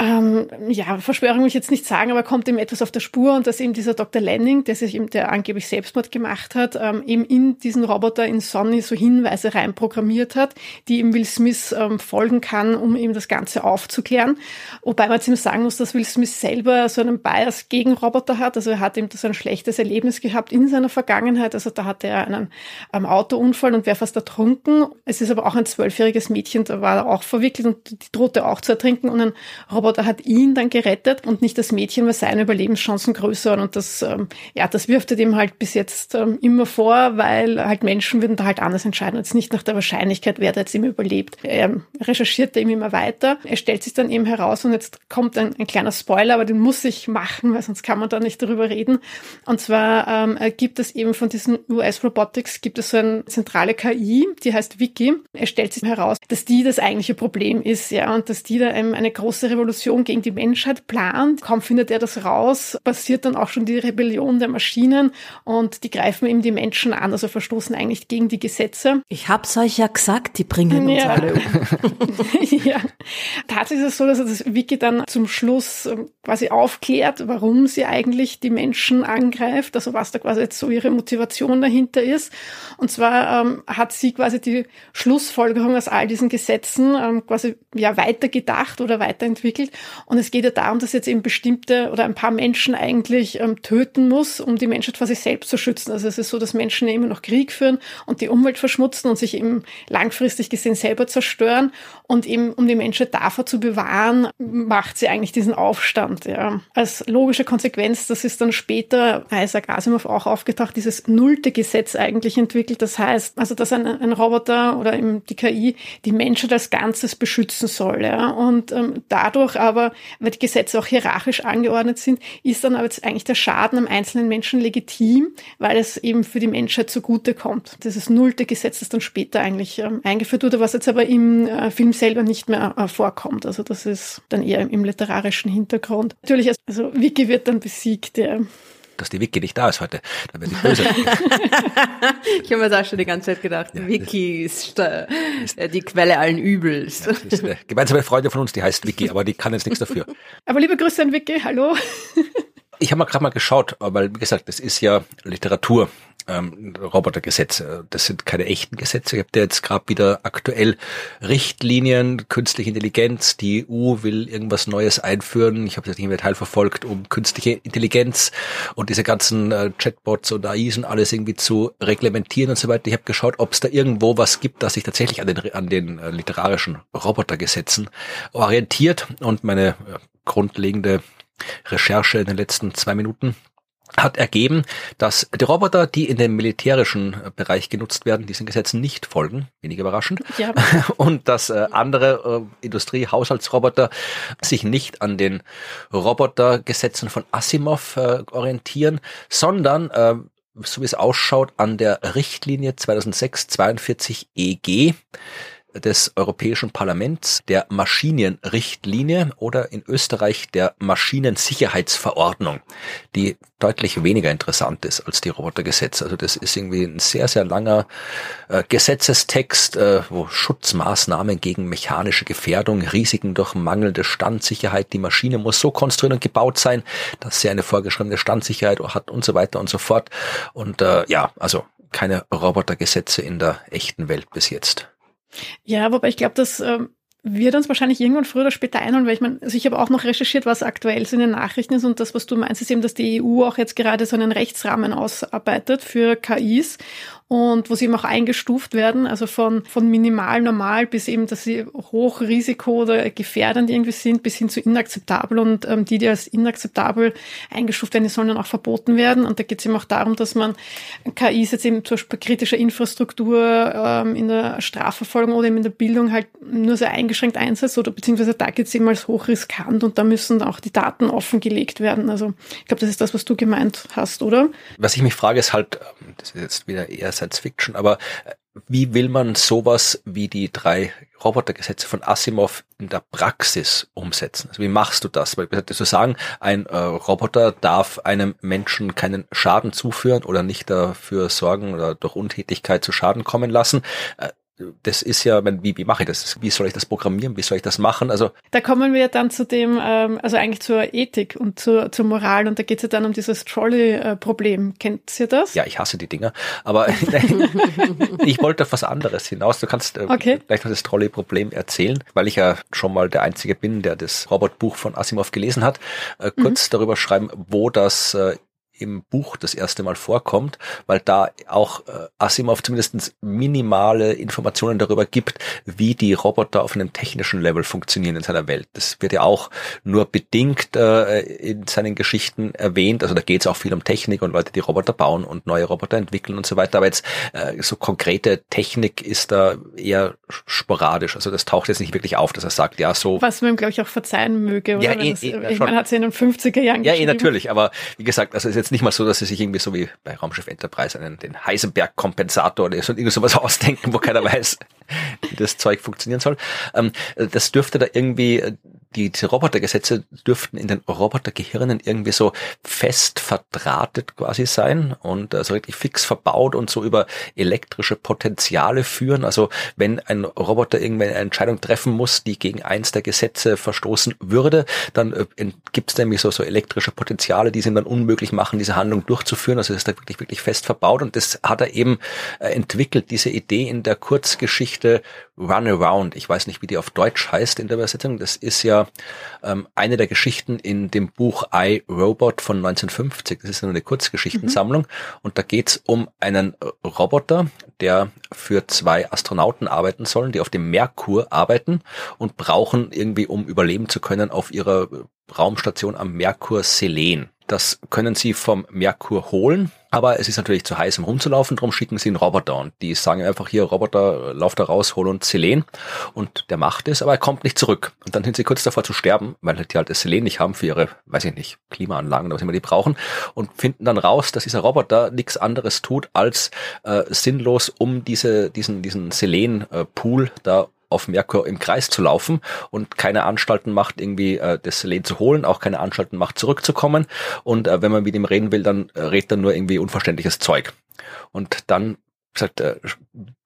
S3: ähm, ja, Verschwörung will ich jetzt nicht sagen, aber kommt ihm etwas auf der Spur und dass eben dieser Dr. Lanning, der sich eben, der angeblich Selbstmord gemacht hat, ähm, eben in diesen Roboter in Sonny so Hinweise reinprogrammiert hat, die ihm Will Smith ähm, folgen kann, um ihm das Ganze aufzuklären. Wobei man jetzt ihm sagen muss, dass Will Smith selber so einen Bias gegen Roboter hat. Also er hat eben so ein schlechtes Erlebnis gehabt in seiner Vergangenheit. Also da hatte er einen ähm, Autounfall und wäre fast ertrunken. Es ist aber auch ein zwölfjähriges Mädchen, da war er auch verwickelt und die drohte auch zu ertrinken und ein Roboter Roboter hat ihn dann gerettet und nicht das Mädchen, weil seine Überlebenschancen größer waren. Und das, ähm, ja, das wirft er dem halt bis jetzt ähm, immer vor, weil halt Menschen würden da halt anders entscheiden. Jetzt nicht nach der Wahrscheinlichkeit, wer da jetzt immer überlebt. Er recherchiert da eben immer weiter. Er stellt sich dann eben heraus und jetzt kommt ein, ein kleiner Spoiler, aber den muss ich machen, weil sonst kann man da nicht darüber reden. Und zwar ähm, gibt es eben von diesen US Robotics gibt es so eine zentrale KI, die heißt Wiki. Er stellt sich heraus, dass die das eigentliche Problem ist, ja, und dass die da eben eine große Revolution Revolution gegen die Menschheit plant. Kaum findet er das raus, passiert dann auch schon die Rebellion der Maschinen und die greifen eben die Menschen an, also verstoßen eigentlich gegen die Gesetze.
S2: Ich hab's euch ja gesagt, die bringen uns ja. alle um.
S3: ja. Tatsächlich ist es so, dass das Wiki dann zum Schluss ähm, quasi aufklärt, warum sie eigentlich die Menschen angreift, also was da quasi jetzt so ihre Motivation dahinter ist. Und zwar ähm, hat sie quasi die Schlussfolgerung aus all diesen Gesetzen ähm, quasi ja weitergedacht oder weiterentwickelt und es geht ja darum, dass jetzt eben bestimmte oder ein paar Menschen eigentlich ähm, töten muss, um die Menschheit vor sich selbst zu schützen. Also es ist so, dass Menschen ja immer noch Krieg führen und die Umwelt verschmutzen und sich eben langfristig gesehen selber zerstören. Und eben, um die Menschheit davor zu bewahren, macht sie eigentlich diesen Aufstand. Ja. Als logische Konsequenz, das ist dann später Isaac Asimov auch aufgetaucht, dieses nullte Gesetz eigentlich entwickelt. Das heißt, also dass ein, ein Roboter oder eben die KI die Menschheit als Ganzes beschützen soll. Ja. Und ähm, dadurch aber, weil die Gesetze auch hierarchisch angeordnet sind, ist dann aber jetzt eigentlich der Schaden am einzelnen Menschen legitim, weil es eben für die Menschheit zugute kommt. Dieses nullte Gesetz, das dann später eigentlich ähm, eingeführt wurde, was jetzt aber im äh, Film selber nicht mehr äh, vorkommt. Also das ist dann eher im, im literarischen Hintergrund. Natürlich, also, also Vicky wird dann besiegt, ja
S1: dass die Wiki nicht da ist heute. Da werde ich böse.
S2: ich habe mir das auch schon die ganze Zeit gedacht. Ja, Wiki ist äh, die Quelle allen Übels. Ja,
S1: ist eine gemeinsame Freundin von uns, die heißt Wiki, aber die kann jetzt nichts dafür.
S3: Aber liebe Grüße an Wiki, hallo.
S1: Ich habe mal gerade mal geschaut, weil wie gesagt, das ist ja Literatur ähm, Robotergesetze. Das sind keine echten Gesetze. Ich habe da jetzt gerade wieder aktuell Richtlinien, künstliche Intelligenz. Die EU will irgendwas Neues einführen. Ich habe das nicht im Detail verfolgt, um künstliche Intelligenz und diese ganzen äh, Chatbots und AIs und alles irgendwie zu reglementieren und so weiter. Ich habe geschaut, ob es da irgendwo was gibt, das sich tatsächlich an den, an den äh, literarischen Robotergesetzen orientiert. Und meine äh, grundlegende Recherche in den letzten zwei Minuten hat ergeben, dass die Roboter, die in dem militärischen Bereich genutzt werden, diesen Gesetzen nicht folgen, wenig überraschend, ja. und dass äh, andere äh, Industrie, Haushaltsroboter sich nicht an den Robotergesetzen von Asimov äh, orientieren, sondern äh, so wie es ausschaut, an der Richtlinie 2006-42 EG, des Europäischen Parlaments der Maschinenrichtlinie oder in Österreich der Maschinensicherheitsverordnung, die deutlich weniger interessant ist als die Robotergesetze. Also das ist irgendwie ein sehr, sehr langer äh, Gesetzestext, äh, wo Schutzmaßnahmen gegen mechanische Gefährdung, Risiken durch mangelnde Standsicherheit, die Maschine muss so konstruiert und gebaut sein, dass sie eine vorgeschriebene Standsicherheit hat und so weiter und so fort. Und äh, ja, also keine Robotergesetze in der echten Welt bis jetzt.
S3: Ja, wobei ich glaube, dass ähm, wird uns wahrscheinlich irgendwann früher oder später einholen, weil ich meine, also ich habe auch noch recherchiert, was aktuell so in den Nachrichten ist und das, was du meinst, ist eben, dass die EU auch jetzt gerade so einen Rechtsrahmen ausarbeitet für KIs und wo sie eben auch eingestuft werden, also von, von minimal normal bis eben, dass sie hoch Risiko oder gefährdend irgendwie sind, bis hin zu inakzeptabel und ähm, die, die als inakzeptabel eingestuft werden, die sollen dann auch verboten werden und da geht es eben auch darum, dass man KIs jetzt eben zum Beispiel kritischer Infrastruktur ähm, in der Strafverfolgung oder eben in der Bildung halt nur sehr eingeschränkt einsetzt oder beziehungsweise da geht es eben als hochriskant und da müssen auch die Daten offengelegt werden. Also ich glaube, das ist das, was du gemeint hast, oder?
S1: Was ich mich frage, ist halt, ähm, das ist jetzt wieder eher Science Fiction, aber äh, wie will man sowas wie die drei Robotergesetze von Asimov in der Praxis umsetzen? Also wie machst du das? Weil zu sagen, ein äh, Roboter darf einem Menschen keinen Schaden zuführen oder nicht dafür sorgen oder durch Untätigkeit zu Schaden kommen lassen. Äh, das ist ja, wie, wie mache ich das? Wie soll ich das programmieren? Wie soll ich das machen? Also
S3: da kommen wir dann zu dem, ähm, also eigentlich zur Ethik und zur, zur Moral und da geht es ja dann um dieses Trolley-Problem. Kennt ihr das?
S1: Ja, ich hasse die Dinger, aber ich wollte auf was anderes hinaus. Du kannst äh,
S3: okay.
S1: gleich noch das Trolley-Problem erzählen, weil ich ja schon mal der Einzige bin, der das Robotbuch von Asimov gelesen hat. Äh, kurz mhm. darüber schreiben, wo das äh, im Buch das erste Mal vorkommt, weil da auch äh, Asimov zumindest minimale Informationen darüber gibt, wie die Roboter auf einem technischen Level funktionieren in seiner Welt. Das wird ja auch nur bedingt äh, in seinen Geschichten erwähnt. Also da geht es auch viel um Technik und Leute, die Roboter bauen und neue Roboter entwickeln und so weiter. Aber jetzt äh, so konkrete Technik ist da eher sporadisch. Also das taucht jetzt nicht wirklich auf, dass er sagt, ja so.
S3: Was man, glaube ich, auch verzeihen möge. Oder? Ja, eh, das, eh, ich meine, hat sie in den 50er Jahren
S1: Ja, eh, natürlich. Aber wie gesagt, also ist jetzt jetzt nicht mal so, dass sie sich irgendwie so wie bei Raumschiff Enterprise einen, den Heisenberg-Kompensator oder so, irgendwie sowas ausdenken, wo keiner weiß, wie das Zeug funktionieren soll. Ähm, das dürfte da irgendwie die, Robotergesetze dürften in den Robotergehirnen irgendwie so fest verdrahtet quasi sein und also wirklich fix verbaut und so über elektrische Potenziale führen. Also wenn ein Roboter irgendwie eine Entscheidung treffen muss, die gegen eins der Gesetze verstoßen würde, dann äh, gibt es nämlich so, so elektrische Potenziale, die es ihm dann unmöglich machen, diese Handlung durchzuführen. Also ist da wirklich, wirklich fest verbaut und das hat er eben äh, entwickelt, diese Idee in der Kurzgeschichte Runaround. Ich weiß nicht, wie die auf Deutsch heißt in der Übersetzung. Das ist ja ähm, eine der Geschichten in dem Buch I, Robot von 1950. Das ist eine Kurzgeschichtensammlung. Mhm. Und da geht's um einen Roboter, der für zwei Astronauten arbeiten sollen, die auf dem Merkur arbeiten und brauchen irgendwie, um überleben zu können, auf ihrer Raumstation am Merkur Selen. Das können sie vom Merkur holen, aber es ist natürlich zu heiß, um rumzulaufen, darum schicken sie einen Roboter. Und die sagen einfach hier, Roboter, lauf da raus, hol uns Selen. Und der macht es, aber er kommt nicht zurück. Und dann sind sie kurz davor zu sterben, weil die halt das Selen nicht haben für ihre, weiß ich nicht, Klimaanlagen oder was immer die brauchen. Und finden dann raus, dass dieser Roboter nichts anderes tut, als äh, sinnlos um diese, diesen, diesen Selen-Pool äh, da auf Merkur im Kreis zu laufen und keine Anstalten macht, irgendwie äh, das Selen zu holen, auch keine Anstalten macht, zurückzukommen. Und äh, wenn man mit ihm reden will, dann äh, redet er nur irgendwie unverständliches Zeug. Und dann gesagt, äh,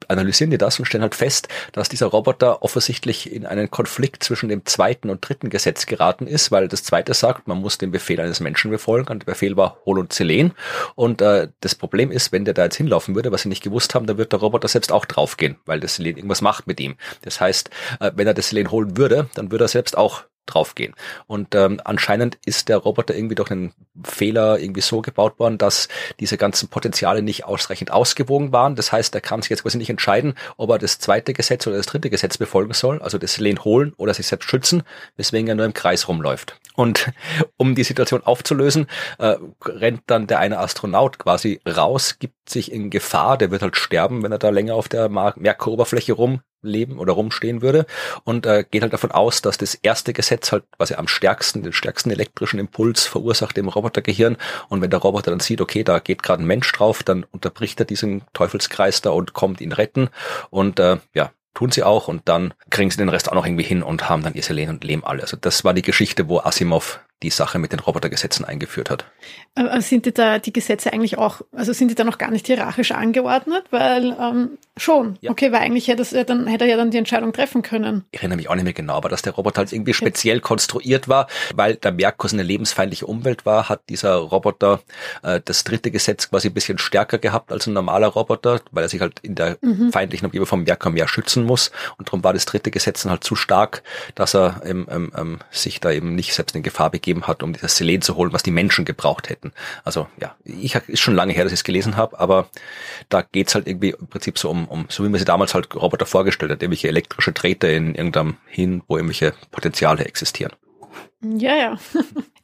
S1: analysieren die das und stellen halt fest, dass dieser Roboter offensichtlich in einen Konflikt zwischen dem zweiten und dritten Gesetz geraten ist, weil das zweite sagt, man muss den Befehl eines Menschen befolgen und der Befehl war Hol und Selen. Und äh, das Problem ist, wenn der da jetzt hinlaufen würde, was sie nicht gewusst haben, dann wird der Roboter selbst auch draufgehen, weil das Selen irgendwas macht mit ihm. Das heißt, äh, wenn er das Selen holen würde, dann würde er selbst auch draufgehen. Und ähm, anscheinend ist der Roboter irgendwie durch einen Fehler irgendwie so gebaut worden, dass diese ganzen Potenziale nicht ausreichend ausgewogen waren. Das heißt, er kann sich jetzt quasi nicht entscheiden, ob er das zweite Gesetz oder das dritte Gesetz befolgen soll, also das Lehn holen oder sich selbst schützen, weswegen er nur im Kreis rumläuft. Und um die Situation aufzulösen, äh, rennt dann der eine Astronaut quasi raus, gibt sich in Gefahr, der wird halt sterben, wenn er da länger auf der Merkuroberfläche rum leben oder rumstehen würde. Und äh, geht halt davon aus, dass das erste Gesetz halt quasi am stärksten, den stärksten elektrischen Impuls verursacht im Robotergehirn. Und wenn der Roboter dann sieht, okay, da geht gerade ein Mensch drauf, dann unterbricht er diesen Teufelskreis da und kommt ihn retten. Und äh, ja, tun sie auch. Und dann kriegen sie den Rest auch noch irgendwie hin und haben dann ihr Selen und Lehm alle. Also das war die Geschichte, wo Asimov die Sache mit den Robotergesetzen eingeführt hat.
S3: Aber sind die da die Gesetze eigentlich auch, also sind die da noch gar nicht hierarchisch angeordnet? Weil ähm, schon, ja. okay, weil eigentlich hätte, er dann, hätte er ja dann die Entscheidung treffen können.
S1: Ich erinnere mich auch nicht mehr genau, aber dass der Roboter halt irgendwie speziell konstruiert war, weil der Merkus eine lebensfeindliche Umwelt war, hat dieser Roboter äh, das dritte Gesetz quasi ein bisschen stärker gehabt als ein normaler Roboter, weil er sich halt in der mhm. feindlichen Umgebung vom Merkur mehr schützen muss. Und darum war das dritte Gesetz dann halt zu stark, dass er ähm, ähm, sich da eben nicht selbst in Gefahr begeben gegeben hat, um dieses Selen zu holen, was die Menschen gebraucht hätten. Also ja, ich ist schon lange her, dass ich es gelesen habe, aber da geht's halt irgendwie im Prinzip so um, um, so wie man sie damals halt Roboter vorgestellt hat, irgendwelche elektrische Drähte in irgendeinem hin, wo irgendwelche Potenziale existieren.
S3: Ja, ja.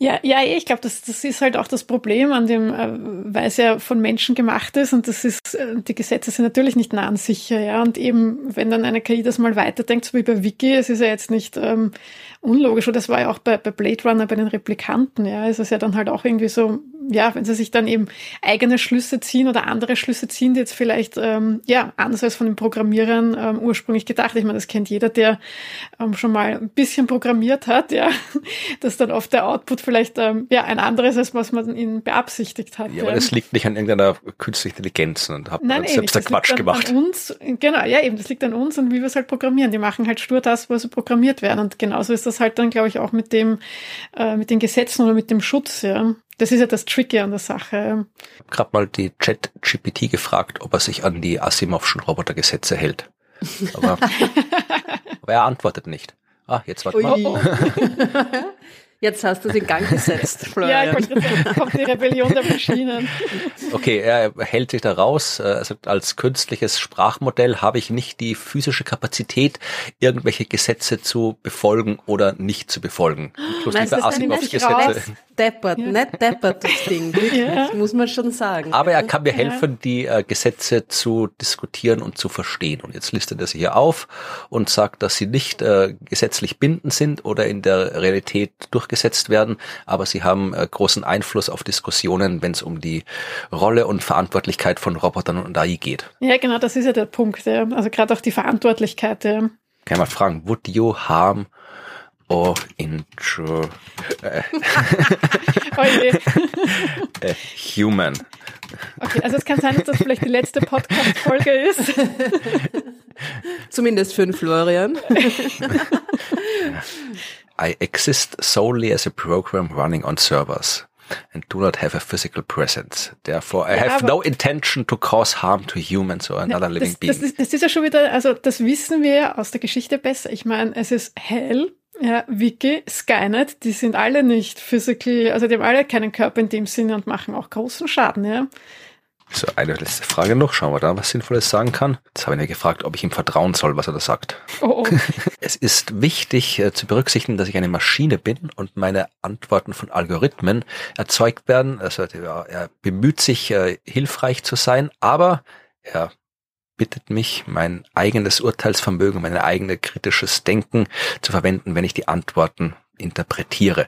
S3: Ja, ja, ich glaube, das, das ist halt auch das Problem an dem, äh, weil es ja von Menschen gemacht ist und das ist, äh, die Gesetze sind natürlich nicht nah sicher, ja. Und eben, wenn dann eine KI das mal weiterdenkt, so wie bei Wiki, es ist ja jetzt nicht ähm, unlogisch. Und das war ja auch bei, bei Blade Runner bei den Replikanten, ja. Es ist ja dann halt auch irgendwie so, ja, wenn sie sich dann eben eigene Schlüsse ziehen oder andere Schlüsse ziehen, die jetzt vielleicht, ähm, ja, anders als von den Programmierern ähm, ursprünglich gedacht. Ich meine, das kennt jeder, der ähm, schon mal ein bisschen programmiert hat, ja, dass dann oft der Output vielleicht ähm, ja ein anderes ist, was man ihnen beabsichtigt hat.
S1: Ja, aber das liegt nicht an irgendeiner künstlichen Intelligenz und hat
S3: Nein, selbst der Quatsch gemacht. An uns, genau, ja eben, das liegt an uns und wie wir es halt programmieren. Die machen halt stur das, wo sie programmiert werden. Und genauso ist das halt dann, glaube ich, auch mit dem, äh, mit den Gesetzen oder mit dem Schutz, ja. Das ist ja das Tricky an der Sache.
S1: Ich habe gerade mal die Chat-GPT gefragt, ob er sich an die Asimovschen Robotergesetze hält. Aber, aber er antwortet nicht. Ah, jetzt warte mal.
S2: Jetzt hast du den Gang gesetzt, Florian.
S3: ja, ich wollte sagen, kommt die Rebellion der Maschinen.
S1: Okay, er hält sich da raus. Also als künstliches Sprachmodell habe ich nicht die physische Kapazität, irgendwelche Gesetze zu befolgen oder nicht zu befolgen.
S2: Inklusive Asimovs-Gesetze. Deppert, ja. nicht deppert das Ding. Ja. Das muss man schon sagen.
S1: Aber er kann mir helfen, die äh, Gesetze zu diskutieren und zu verstehen. Und jetzt listet er sie hier auf und sagt, dass sie nicht äh, gesetzlich bindend sind oder in der Realität durch durchgesetzt werden, aber sie haben äh, großen Einfluss auf Diskussionen, wenn es um die Rolle und Verantwortlichkeit von Robotern und AI geht.
S3: Ja, genau, das ist ja der Punkt. Ja. Also gerade auch die Verantwortlichkeit. Ja. Kann
S1: mal fragen, would you harm or intro äh, oh äh, human?
S3: Okay, also es kann sein, dass das vielleicht die letzte Podcast-Folge ist.
S2: Zumindest für den Florian.
S1: I exist solely as a program running on servers and do not have a physical presence. Therefore, I ja, have no intention to cause harm to humans or another living
S3: das,
S1: being.
S3: Das ist, das ist ja schon wieder, also das wissen wir aus der Geschichte besser. Ich meine, es ist hell, ja, Wiki, Skynet, die sind alle nicht physical, also die haben alle keinen Körper in dem Sinne und machen auch großen Schaden, ja.
S1: So, eine letzte Frage noch. Schauen wir da, was Sinnvolles sagen kann. Jetzt habe ich ihn gefragt, ob ich ihm vertrauen soll, was er da sagt. Oh, oh. Es ist wichtig äh, zu berücksichtigen, dass ich eine Maschine bin und meine Antworten von Algorithmen erzeugt werden. Also ja, er bemüht sich, äh, hilfreich zu sein, aber er bittet mich, mein eigenes Urteilsvermögen, mein eigenes kritisches Denken zu verwenden, wenn ich die Antworten interpretiere.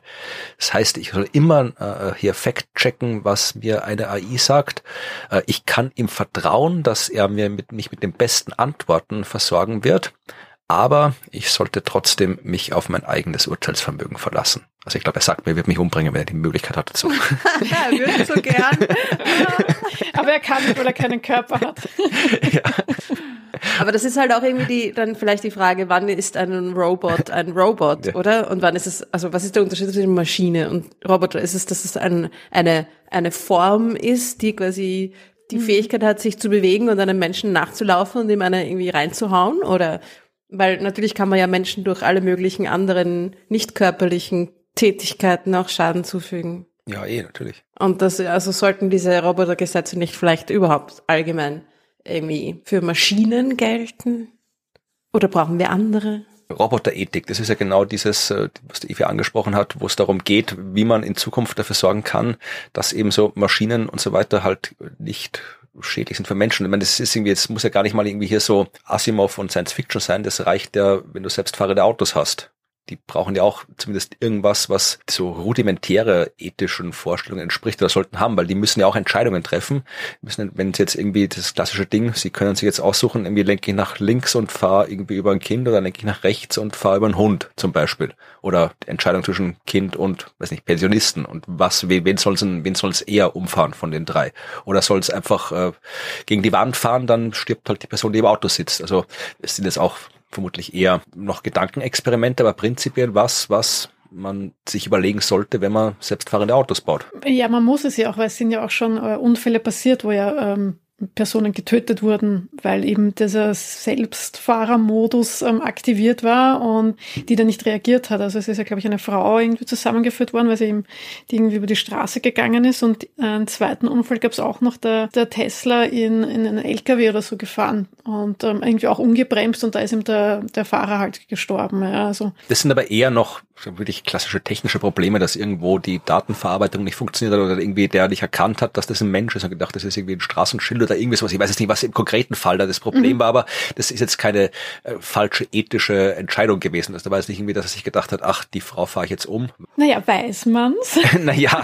S1: Das heißt, ich soll immer äh, hier fact checken, was mir eine AI sagt. Äh, ich kann ihm vertrauen, dass er mir mit, mich mit den besten Antworten versorgen wird, aber ich sollte trotzdem mich auf mein eigenes Urteilsvermögen verlassen. Also ich glaube, er sagt mir, er wird mich umbringen, wenn er die Möglichkeit hat dazu.
S2: er würde so gern.
S3: aber er kann nicht, weil er keinen Körper hat. ja.
S2: Aber das ist halt auch irgendwie die, dann vielleicht die Frage, wann ist ein Robot ein Robot, ja. oder? Und wann ist es, also was ist der Unterschied zwischen Maschine und Roboter? Ist es, dass es ein, eine, eine Form ist, die quasi die mhm. Fähigkeit hat, sich zu bewegen und einem Menschen nachzulaufen und ihm eine irgendwie reinzuhauen? Oder, weil natürlich kann man ja Menschen durch alle möglichen anderen nicht körperlichen Tätigkeiten auch Schaden zufügen.
S1: Ja, eh, natürlich.
S2: Und das, also sollten diese Robotergesetze nicht vielleicht überhaupt allgemein irgendwie für Maschinen gelten? Oder brauchen wir andere?
S1: Roboterethik, das ist ja genau dieses, äh, was die Eva angesprochen hat, wo es darum geht, wie man in Zukunft dafür sorgen kann, dass eben so Maschinen und so weiter halt nicht schädlich sind für Menschen. Ich meine, das ist irgendwie, es muss ja gar nicht mal irgendwie hier so Asimov und Science Fiction sein, das reicht ja, wenn du selbstfahrende Autos hast. Die brauchen ja auch zumindest irgendwas, was so rudimentäre ethischen Vorstellungen entspricht oder sollten haben, weil die müssen ja auch Entscheidungen treffen. Müssen, wenn sie jetzt irgendwie das klassische Ding, sie können sich jetzt aussuchen, irgendwie lenke ich nach links und fahre irgendwie über ein Kind oder lenke ich nach rechts und fahre über einen Hund zum Beispiel. Oder Entscheidung zwischen Kind und, weiß nicht, Pensionisten und was, wen soll es wen soll's eher umfahren von den drei? Oder soll es einfach äh, gegen die Wand fahren, dann stirbt halt die Person, die im Auto sitzt. Also es sind jetzt auch vermutlich eher noch Gedankenexperimente, aber prinzipiell was, was man sich überlegen sollte, wenn man selbstfahrende Autos baut.
S3: Ja, man muss es ja auch, weil es sind ja auch schon äh, Unfälle passiert, wo ja ähm, Personen getötet wurden, weil eben dieser Selbstfahrermodus ähm, aktiviert war und die dann nicht reagiert hat. Also es ist ja, glaube ich, eine Frau irgendwie zusammengeführt worden, weil sie eben die irgendwie über die Straße gegangen ist. Und einen zweiten Unfall gab es auch noch, der, der Tesla in, in einen LKW oder so gefahren und ähm, irgendwie auch umgebremst und da ist ihm der, der Fahrer halt gestorben. Ja, also.
S1: Das sind aber eher noch wirklich klassische technische Probleme, dass irgendwo die Datenverarbeitung nicht funktioniert hat oder irgendwie der nicht erkannt hat, dass das ein Mensch ist und gedacht, das ist irgendwie ein Straßenschild oder irgendwas, was ich weiß jetzt nicht, was im konkreten Fall da das Problem mhm. war, aber das ist jetzt keine äh, falsche ethische Entscheidung gewesen. Also da war es nicht irgendwie, dass er sich gedacht hat, ach, die Frau fahre ich jetzt um.
S3: Naja, weiß man's.
S1: naja.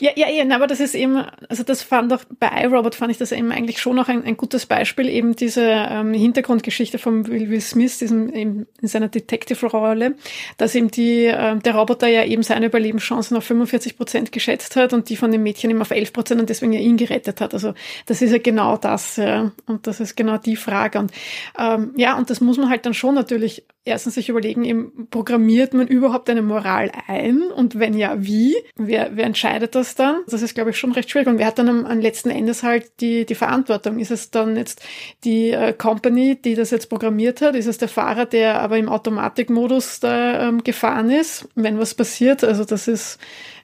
S3: ja, ja, ja, aber das ist eben, also das fand auch bei iRobot fand ich das eben eigentlich schon noch ein, ein gutes Beispiel, eben diese ähm, Hintergrundgeschichte von Will, Will Smith, diesem eben in seiner Detective-Rolle, dass eben die, äh, der Roboter ja eben seine Überlebenschancen auf 45 Prozent geschätzt hat und die von dem Mädchen eben auf 11 Prozent und deswegen ja ihn gerettet hat. Also das ist ja genau das, ja. Und das ist genau die Frage. Und ähm, ja, und das muss man halt dann schon natürlich erstens sich überlegen, eben, programmiert man überhaupt eine Moral ein? Und wenn ja, wie? Wer, wer entscheidet das dann? Das ist, glaube ich, schon recht schwierig. Und wer hat dann am, am letzten Endes halt die, die Verantwortung? Ist es dann jetzt die äh, Company, die das jetzt programmiert hat? Ist es der Fahrer, der aber im Automatikmodus da ähm, gefahren ist, wenn was passiert? Also das ist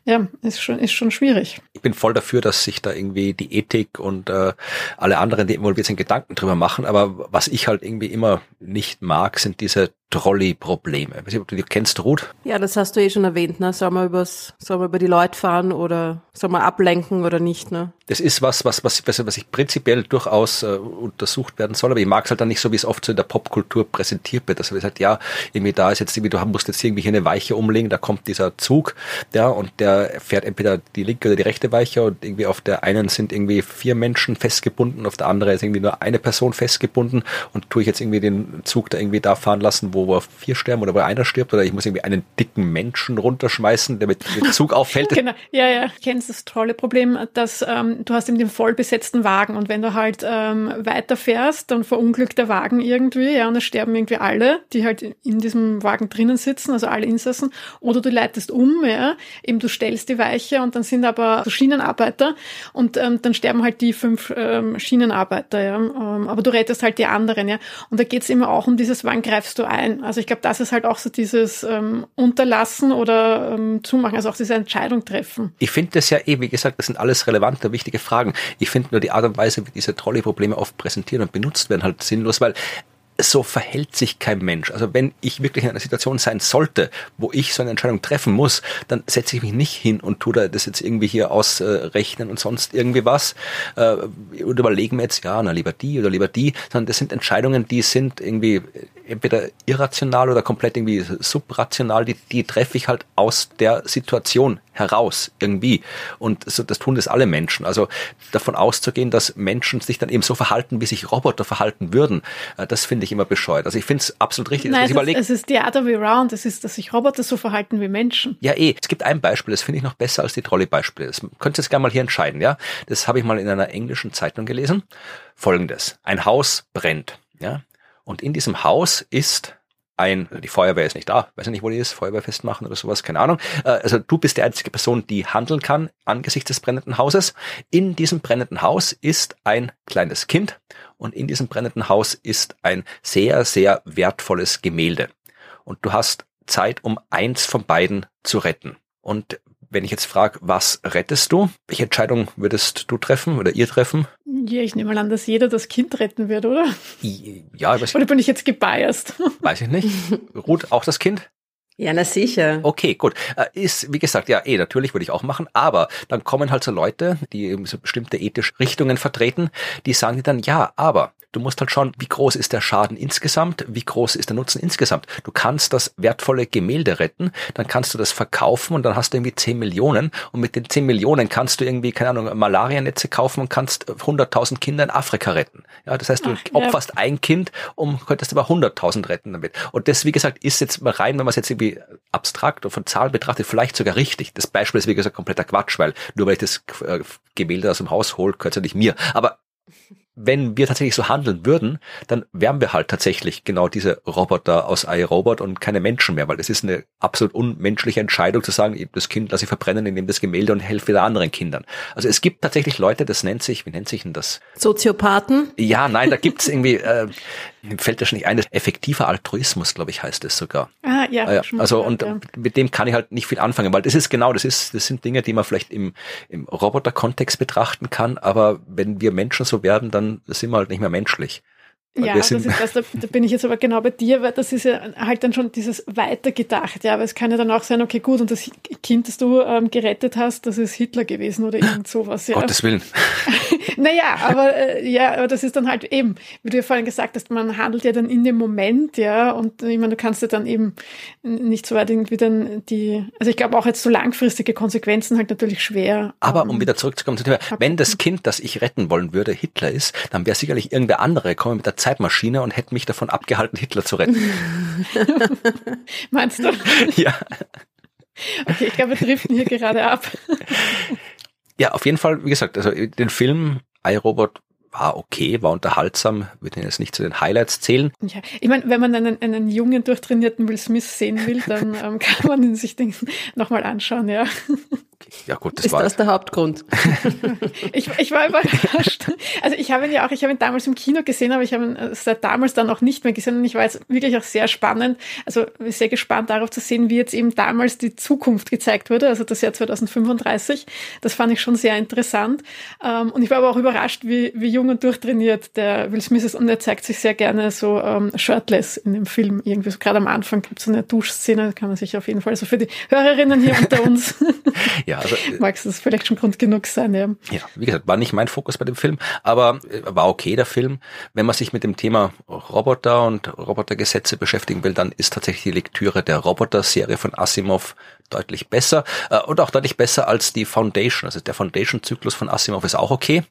S3: ja, ist schon, ist schon schwierig.
S1: Ich bin voll dafür, dass sich da irgendwie die Ethik und äh, alle anderen, die involviert sind, Gedanken drüber machen. Aber was ich halt irgendwie immer nicht mag, sind diese Trolley-Probleme. Weiß nicht, ob du die kennst, Ruth?
S2: Ja, das hast du eh schon erwähnt, ne? Soll man übers, soll man über die Leute fahren oder soll man ablenken oder nicht, ne?
S1: Das ist was, was, was, was, was ich prinzipiell durchaus äh, untersucht werden soll, aber ich mag es halt dann nicht so, wie es oft so in der Popkultur präsentiert wird. Also wie gesagt, ja, irgendwie da ist jetzt irgendwie, du musst jetzt irgendwie hier eine Weiche umlegen, da kommt dieser Zug, ja, und der fährt entweder die linke oder die rechte Weiche und irgendwie auf der einen sind irgendwie vier Menschen festgebunden, auf der anderen ist irgendwie nur eine Person festgebunden und tue ich jetzt irgendwie den Zug da irgendwie da fahren lassen, wo wir vier sterben oder wo einer stirbt oder ich muss irgendwie einen dicken Menschen runterschmeißen, der mit dem Zug auffällt.
S3: genau, ja, ja, ich kenne das tolle Problem, dass ähm, du hast eben den voll besetzten Wagen und wenn du halt ähm, weiterfährst, dann verunglückt der Wagen irgendwie, ja, und es sterben irgendwie alle, die halt in diesem Wagen drinnen sitzen, also alle Insassen, oder du leitest um, ja, eben du stellst die Weiche und dann sind aber so Schienenarbeiter und ähm, dann sterben halt die fünf ähm, Schienenarbeiter, ja, ähm, aber du rettest halt die anderen, ja, und da geht's immer auch um dieses, wann greifst du ein, also ich glaube, das ist halt auch so dieses ähm, Unterlassen oder ähm, Zumachen, also auch diese Entscheidung treffen.
S1: Ich finde das ja eh, wie gesagt, das sind alles relevante, wichtige Fragen. Ich finde nur die Art und Weise, wie diese Trolley-Probleme oft präsentiert und benutzt werden, halt sinnlos, weil so verhält sich kein Mensch. Also wenn ich wirklich in einer Situation sein sollte, wo ich so eine Entscheidung treffen muss, dann setze ich mich nicht hin und tue da das jetzt irgendwie hier ausrechnen und sonst irgendwie was äh, und überlege mir jetzt, ja, na lieber die oder lieber die, sondern das sind Entscheidungen, die sind irgendwie entweder irrational oder komplett irgendwie subrational, die, die treffe ich halt aus der Situation heraus irgendwie. Und so, das tun das alle Menschen. Also davon auszugehen, dass Menschen sich dann eben so verhalten, wie sich Roboter verhalten würden, äh, das finde ich immer bescheuert. Also ich finde es absolut richtig.
S3: Nein, es, ist, es ist the other way around. Es ist, dass sich Roboter so verhalten wie Menschen.
S1: Ja, eh. Es gibt ein Beispiel, das finde ich noch besser als die Trolley-Beispiele. Das könnt ihr jetzt gerne mal hier entscheiden, ja. Das habe ich mal in einer englischen Zeitung gelesen. Folgendes. Ein Haus brennt, ja. Und in diesem Haus ist ein, die Feuerwehr ist nicht da, weiß nicht, wo die ist, Feuerwehr festmachen oder sowas, keine Ahnung. Äh, also du bist die einzige Person, die handeln kann angesichts des brennenden Hauses. In diesem brennenden Haus ist ein kleines Kind und in diesem brennenden Haus ist ein sehr, sehr wertvolles Gemälde. Und du hast Zeit, um eins von beiden zu retten. Und wenn ich jetzt frage, was rettest du? Welche Entscheidung würdest du treffen oder ihr treffen?
S3: Ja, ich nehme mal an, dass jeder das Kind retten wird, oder?
S1: Ja,
S3: weiß ich. Oder bin ich jetzt gebiased?
S1: Weiß ich nicht. Ruth, auch das Kind?
S2: Ja, na sicher.
S1: Okay, gut. Äh, ist, wie gesagt, ja, eh, natürlich würde ich auch machen, aber dann kommen halt so Leute, die so bestimmte ethische Richtungen vertreten, die sagen dann, ja, aber du musst halt schauen, wie groß ist der Schaden insgesamt, wie groß ist der Nutzen insgesamt. Du kannst das wertvolle Gemälde retten, dann kannst du das verkaufen und dann hast du irgendwie 10 Millionen und mit den 10 Millionen kannst du irgendwie, keine Ahnung, Malarianetze kaufen und kannst 100.000 Kinder in Afrika retten. Ja, das heißt, du Ach, opferst ja. ein Kind und könntest aber 100.000 retten damit. Und das, wie gesagt, ist jetzt mal rein, wenn man es jetzt irgendwie abstrakt und von Zahlen betrachtet, vielleicht sogar richtig. Das Beispiel ist, wie gesagt, kompletter Quatsch, weil nur weil ich das äh, Gemälde aus dem Haus hole, gehört es ja nicht mir. Aber wenn wir tatsächlich so handeln würden, dann wären wir halt tatsächlich genau diese Roboter aus iRobot und keine Menschen mehr, weil das ist eine absolut unmenschliche Entscheidung zu sagen, das Kind lasse ich verbrennen, ich nehme das Gemälde und helfe wieder anderen Kindern. Also es gibt tatsächlich Leute, das nennt sich, wie nennt sich denn das?
S2: Soziopathen?
S1: Ja, nein, da gibt's irgendwie, äh, mir fällt das schon nicht ein, effektiver Altruismus, glaube ich, heißt es sogar.
S3: Ah, ja.
S1: Äh, also und ja. mit dem kann ich halt nicht viel anfangen, weil das ist genau, das ist, das sind Dinge, die man vielleicht im, im Roboter-Kontext betrachten kann, aber wenn wir Menschen so werden, dann sind wir halt nicht mehr menschlich.
S3: Ja, das ist das, da, da, bin ich jetzt aber genau bei dir, weil das ist ja halt dann schon dieses Weitergedacht, ja, aber es kann ja dann auch sein, okay, gut, und das Kind, das du ähm, gerettet hast, das ist Hitler gewesen oder irgend sowas, ja.
S1: Gottes Willen.
S3: naja, aber äh, ja, aber das ist dann halt eben, wie du ja vorhin gesagt hast, man handelt ja dann in dem Moment, ja, und ich meine, du kannst ja dann eben nicht so weit irgendwie dann die, also ich glaube auch jetzt so langfristige Konsequenzen halt natürlich schwer.
S1: Aber um ähm, wieder zurückzukommen zu Thema, wenn das Kind, das ich retten wollen würde, Hitler ist, dann wäre sicherlich irgendwer andere gekommen mit der Zeitmaschine und hätte mich davon abgehalten, Hitler zu retten.
S3: Meinst du?
S1: Ja.
S3: Okay, ich glaube, wir driften hier gerade ab.
S1: Ja, auf jeden Fall, wie gesagt, also den Film iRobot war okay, war unterhaltsam, würde jetzt nicht zu den Highlights zählen.
S3: Ja, ich meine, wenn man einen, einen jungen, durchtrainierten Will Smith sehen will, dann ähm, kann man ihn sich nochmal anschauen, ja.
S1: Ja gut, das
S2: ist
S1: war
S2: das der Hauptgrund.
S3: ich, ich war überrascht. Also ich habe ihn ja auch, ich habe ihn damals im Kino gesehen, aber ich habe ihn äh, seit damals dann auch nicht mehr gesehen und ich war jetzt wirklich auch sehr spannend, also sehr gespannt darauf zu sehen, wie jetzt eben damals die Zukunft gezeigt wurde, also das Jahr 2035. Das fand ich schon sehr interessant. Ähm, und ich war aber auch überrascht, wie, wie jung und durchtrainiert der Will Smith ist und er zeigt sich sehr gerne so ähm, shirtless in dem Film. Irgendwie so gerade am Anfang gibt es so eine Duschszene, kann man sich auf jeden Fall so für die Hörerinnen hier unter uns
S1: ja, also,
S3: äh, Mag es vielleicht schon Grund genug sein, ja.
S1: Ja, wie gesagt, war nicht mein Fokus bei dem Film, aber äh, war okay der Film. Wenn man sich mit dem Thema Roboter und Robotergesetze beschäftigen will, dann ist tatsächlich die Lektüre der Roboter-Serie von Asimov deutlich besser äh, und auch deutlich besser als die Foundation. Also der Foundation-Zyklus von Asimov ist auch okay,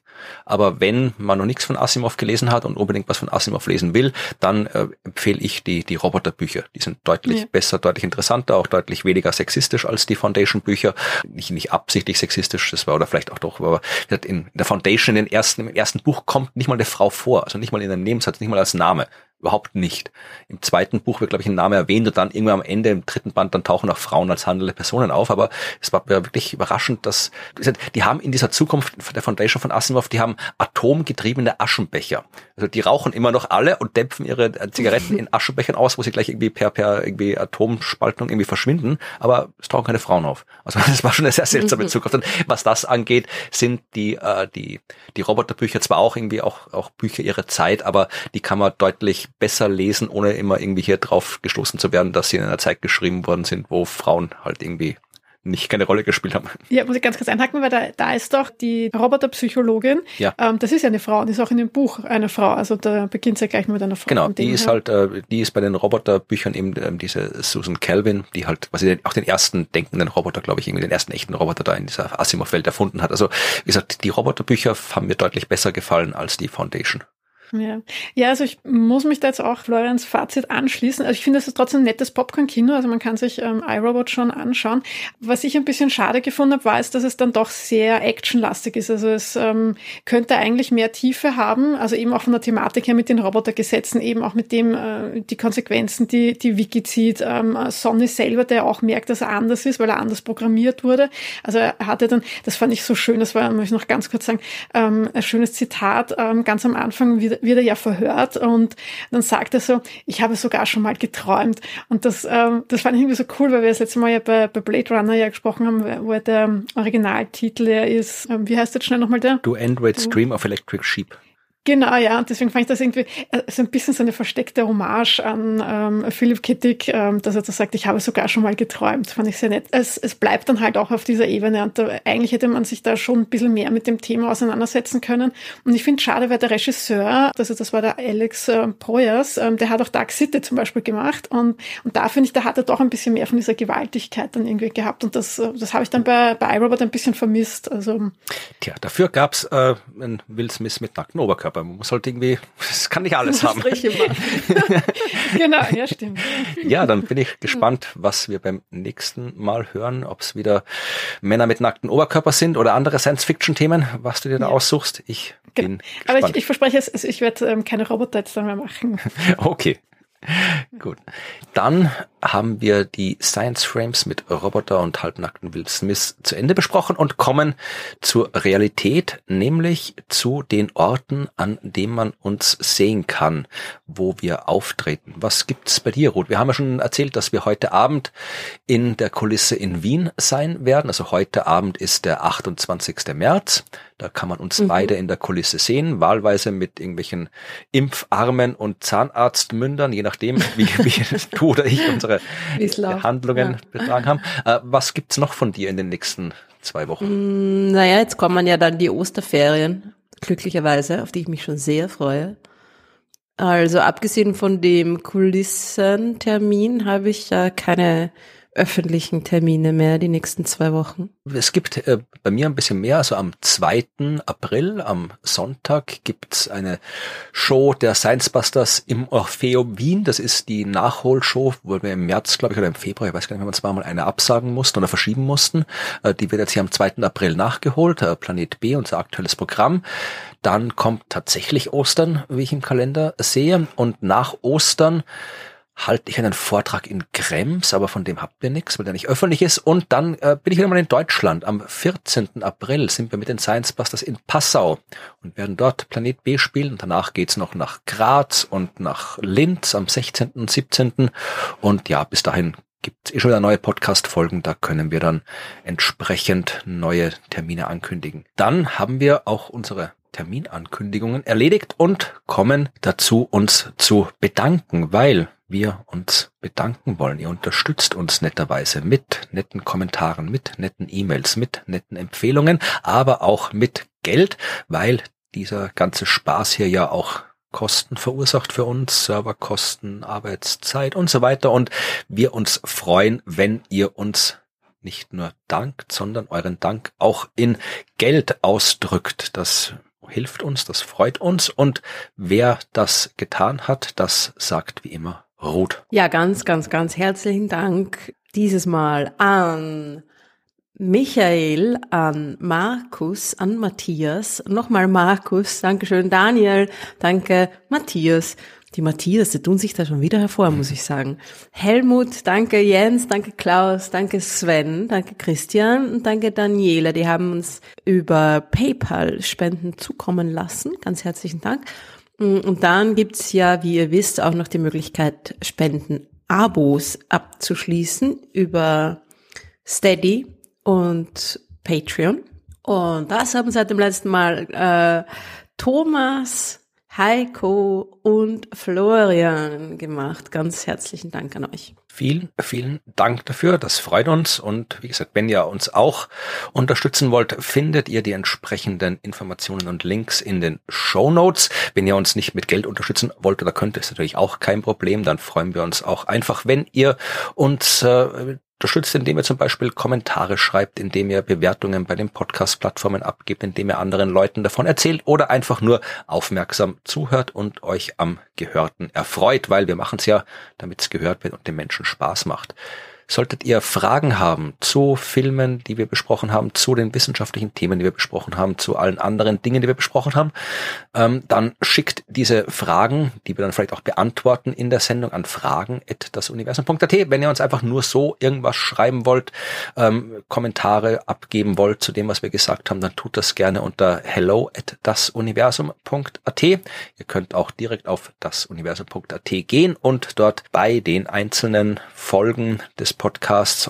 S1: aber wenn man noch nichts von Asimov gelesen hat und unbedingt was von Asimov lesen will, dann äh, empfehle ich die, die Roboterbücher. Die sind deutlich ja. besser, deutlich interessanter, auch deutlich weniger sexistisch als die Foundation-Bücher. Nicht, nicht absichtlich sexistisch, das war oder vielleicht auch doch, aber in der Foundation, in den ersten, im ersten Buch kommt nicht mal eine Frau vor, also nicht mal in einem Nebensatz, nicht mal als Name überhaupt nicht. Im zweiten Buch wird, glaube ich, ein Name erwähnt und dann irgendwann am Ende im dritten Band, dann tauchen auch Frauen als handelnde Personen auf. Aber es war wirklich überraschend, dass die haben in dieser Zukunft der Foundation von Asimov, die haben atomgetriebene Aschenbecher. Also die rauchen immer noch alle und dämpfen ihre Zigaretten in Aschenbechern aus, wo sie gleich irgendwie per, per irgendwie Atomspaltung irgendwie verschwinden. Aber es tauchen keine Frauen auf. Also das war schon eine sehr seltsame Zukunft. Und was das angeht, sind die, äh, die, die Roboterbücher zwar auch irgendwie auch, auch Bücher ihrer Zeit, aber die kann man deutlich besser lesen, ohne immer irgendwie hier drauf gestoßen zu werden, dass sie in einer Zeit geschrieben worden sind, wo Frauen halt irgendwie nicht keine Rolle gespielt haben.
S3: Ja, muss ich ganz kurz einhaken, weil da, da ist doch die Roboterpsychologin.
S1: Ja.
S3: Ähm, das ist ja eine Frau, die ist auch in dem Buch eine Frau. Also da beginnt es ja gleich mit einer Frau.
S1: Genau, die ist halt, äh, die ist bei den Roboterbüchern eben ähm, diese Susan Calvin, die halt, was sie auch den ersten denkenden Roboter, glaube ich, irgendwie den ersten echten Roboter da in dieser Asimov-Welt erfunden hat. Also wie gesagt, die Roboterbücher haben mir deutlich besser gefallen als die Foundation.
S3: Ja. ja, also ich muss mich da jetzt auch Florians Fazit anschließen. Also ich finde, es ist trotzdem ein nettes Popcorn-Kino, also man kann sich ähm, iRobot schon anschauen. Was ich ein bisschen schade gefunden habe, war es, dass es dann doch sehr actionlastig ist. Also es ähm, könnte eigentlich mehr Tiefe haben, also eben auch von der Thematik her mit den Robotergesetzen, eben auch mit dem, äh, die Konsequenzen, die, die Wiki zieht. Ähm, Sonny selber, der auch merkt, dass er anders ist, weil er anders programmiert wurde. Also er hatte dann, das fand ich so schön, das war, muss ich noch ganz kurz sagen, ähm, ein schönes Zitat ähm, ganz am Anfang wieder wird er ja verhört und dann sagt er so, ich habe sogar schon mal geträumt. Und das, ähm, das fand ich irgendwie so cool, weil wir das letzte Mal ja bei, bei Blade Runner ja gesprochen haben, wo der Originaltitel ja ist, ähm, wie heißt das schnell nochmal der?
S1: Do Androids Dream of Electric Sheep.
S3: Genau, ja, und deswegen fand ich das irgendwie äh, so ein bisschen so eine versteckte Hommage an ähm, Philipp Kittig, ähm, dass er da sagt, ich habe sogar schon mal geträumt, fand ich sehr nett. Es, es bleibt dann halt auch auf dieser Ebene und da, eigentlich hätte man sich da schon ein bisschen mehr mit dem Thema auseinandersetzen können. Und ich finde schade, weil der Regisseur, also das war der Alex äh, Poyers, ähm, der hat auch Dark City zum Beispiel gemacht und, und da finde ich, da hat er doch ein bisschen mehr von dieser Gewaltigkeit dann irgendwie gehabt und das, äh, das habe ich dann bei, bei iRobot ein bisschen vermisst. Also,
S1: Tja, dafür gab's äh, einen Will Smith mit nackten Oberkörper aber man muss halt irgendwie, es kann nicht alles haben.
S3: genau, ja, stimmt.
S1: Ja, dann bin ich gespannt, was wir beim nächsten Mal hören, ob es wieder Männer mit nackten Oberkörper sind oder andere Science-Fiction-Themen, was du dir da ja. aussuchst. Ich genau. bin gespannt.
S3: Aber ich, ich verspreche es, ich werde ähm, keine Roboter jetzt dann mehr machen.
S1: okay. Gut. Dann haben wir die Science Frames mit Roboter und halbnackten Will Smith zu Ende besprochen und kommen zur Realität, nämlich zu den Orten, an denen man uns sehen kann, wo wir auftreten. Was gibt's bei dir, Ruth? Wir haben ja schon erzählt, dass wir heute Abend in der Kulisse in Wien sein werden. Also heute Abend ist der 28. März. Da kann man uns mhm. beide in der Kulisse sehen, wahlweise mit irgendwelchen Impfarmen und Zahnarztmündern, je nachdem, wie, wie du oder ich unsere Handlungen ja. betragen haben. Äh, was gibt's noch von dir in den nächsten zwei Wochen?
S2: Mm, naja, jetzt kommen ja dann die Osterferien, glücklicherweise, auf die ich mich schon sehr freue. Also abgesehen von dem Kulissentermin habe ich äh, keine öffentlichen Termine mehr die nächsten zwei Wochen?
S1: Es gibt äh, bei mir ein bisschen mehr. Also am 2. April, am Sonntag, gibt's eine Show der Science Busters im Orpheum Wien. Das ist die Nachholshow, wo wir im März, glaube ich, oder im Februar, ich weiß gar nicht, wenn wir zweimal eine absagen mussten oder verschieben mussten. Äh, die wird jetzt hier am 2. April nachgeholt. Äh, Planet B, unser aktuelles Programm. Dann kommt tatsächlich Ostern, wie ich im Kalender sehe. Und nach Ostern halte ich einen Vortrag in Krems, aber von dem habt ihr nichts, weil der nicht öffentlich ist. Und dann äh, bin ich wieder mal in Deutschland. Am 14. April sind wir mit den Science Busters in Passau und werden dort Planet B spielen. Und danach geht's noch nach Graz und nach Linz am 16. und 17. Und ja, bis dahin gibt es eh schon wieder neue Podcast-Folgen. Da können wir dann entsprechend neue Termine ankündigen. Dann haben wir auch unsere Terminankündigungen erledigt und kommen dazu, uns zu bedanken, weil wir uns bedanken wollen. Ihr unterstützt uns netterweise mit netten Kommentaren, mit netten E-Mails, mit netten Empfehlungen, aber auch mit Geld, weil dieser ganze Spaß hier ja auch Kosten verursacht für uns, Serverkosten, Arbeitszeit und so weiter. Und wir uns freuen, wenn ihr uns nicht nur dankt, sondern euren Dank auch in Geld ausdrückt. Das hilft uns, das freut uns. Und wer das getan hat, das sagt wie immer Ruth.
S2: Ja, ganz, ganz, ganz herzlichen Dank dieses Mal an Michael, an Markus, an Matthias, nochmal Markus, Dankeschön, Daniel, danke, Matthias. Die Matthias, die tun sich da schon wieder hervor, muss ich sagen. Helmut, danke Jens, danke Klaus, danke Sven, danke Christian und danke Daniela. Die haben uns über PayPal Spenden zukommen lassen. Ganz herzlichen Dank. Mm, und dann gibt's ja, wie ihr wisst, auch noch die Möglichkeit, Spenden-Abos abzuschließen über Steady und Patreon. Und das haben seit dem letzten Mal äh, Thomas, Heiko und Florian gemacht. Ganz herzlichen Dank an euch.
S1: Vielen, vielen Dank dafür. Das freut uns. Und wie gesagt, wenn ihr uns auch unterstützen wollt, findet ihr die entsprechenden Informationen und Links in den Show Notes. Wenn ihr uns nicht mit Geld unterstützen wollt oder könnt, ist natürlich auch kein Problem. Dann freuen wir uns auch einfach, wenn ihr uns äh, unterstützt, indem ihr zum Beispiel Kommentare schreibt, indem ihr Bewertungen bei den Podcast-Plattformen abgibt, indem ihr anderen Leuten davon erzählt oder einfach nur aufmerksam zuhört und euch am Gehörten erfreut, weil wir machen es ja, damit es gehört wird und den Menschen Spaß macht. Solltet ihr Fragen haben zu Filmen, die wir besprochen haben, zu den wissenschaftlichen Themen, die wir besprochen haben, zu allen anderen Dingen, die wir besprochen haben, ähm, dann schickt diese Fragen, die wir dann vielleicht auch beantworten in der Sendung, an fragen.dasuniversum.at. Wenn ihr uns einfach nur so irgendwas schreiben wollt, ähm, Kommentare abgeben wollt zu dem, was wir gesagt haben, dann tut das gerne unter hello@dasuniversum.at. Ihr könnt auch direkt auf dasuniversum.at gehen und dort bei den einzelnen Folgen des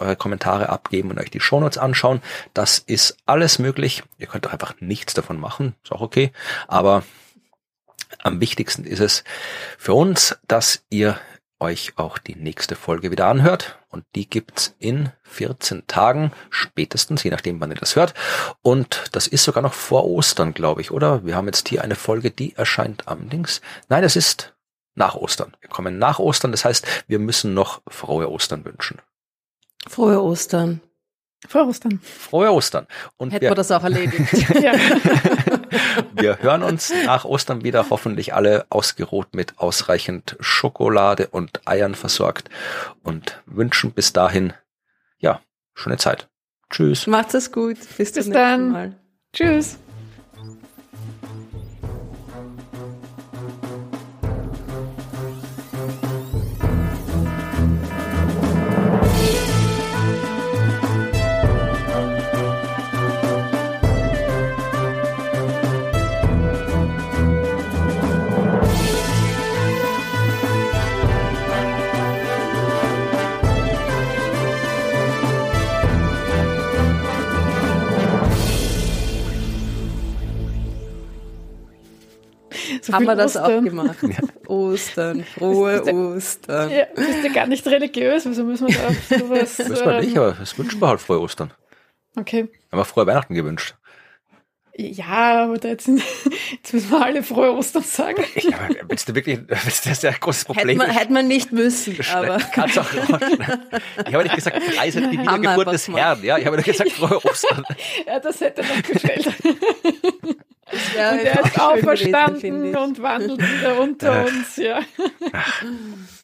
S1: eure Kommentare abgeben und euch die Shownotes anschauen. Das ist alles möglich. Ihr könnt auch einfach nichts davon machen, ist auch okay. Aber Am wichtigsten ist es für uns, dass ihr euch auch die nächste Folge wieder anhört. Und die gibt's in 14 Tagen, spätestens, je nachdem, wann ihr das hört. Und das ist sogar noch vor Ostern, glaube ich, oder? Wir haben jetzt hier eine Folge, die erscheint am Dings. Nein, es ist nach Ostern. Wir kommen nach Ostern. Das heißt, wir müssen noch frohe Ostern wünschen.
S2: Frohe Ostern.
S3: Frohe Ostern.
S1: Frohe Ostern.
S2: Und Hätten wir, wir das auch erledigt.
S1: wir hören uns nach Ostern wieder, hoffentlich alle ausgeruht mit ausreichend Schokolade und Eiern versorgt und wünschen bis dahin, ja, schöne Zeit. Tschüss.
S2: Macht's es gut.
S3: Bis, bis dann. Mal. Tschüss.
S2: Haben wir das Ostern. auch gemacht? Ja. Ostern, frohe bist Ostern.
S3: Ja, bist du gar nicht religiös, wieso müssen wir da sowas...
S1: Müssen wir nicht, aber das wünschen wir halt frohe Ostern.
S3: Okay.
S1: Haben wir frohe Weihnachten gewünscht.
S3: Ja, aber jetzt, jetzt müssen wir alle frohe Ostern sagen.
S1: Ja, willst du wirklich, willst du das ist ja ein großes Problem.
S2: Hätte man, hätte man nicht müssen, aber.
S1: Kannst auch Ich habe nicht gesagt, preiset die Wiedergeburt des Herrn, ja, ich habe nur gesagt, frohe Ostern.
S3: Ja, das hätte noch gefällt. Ja, und er ist auferstanden gewesen, und wandelt wieder unter uns, ja.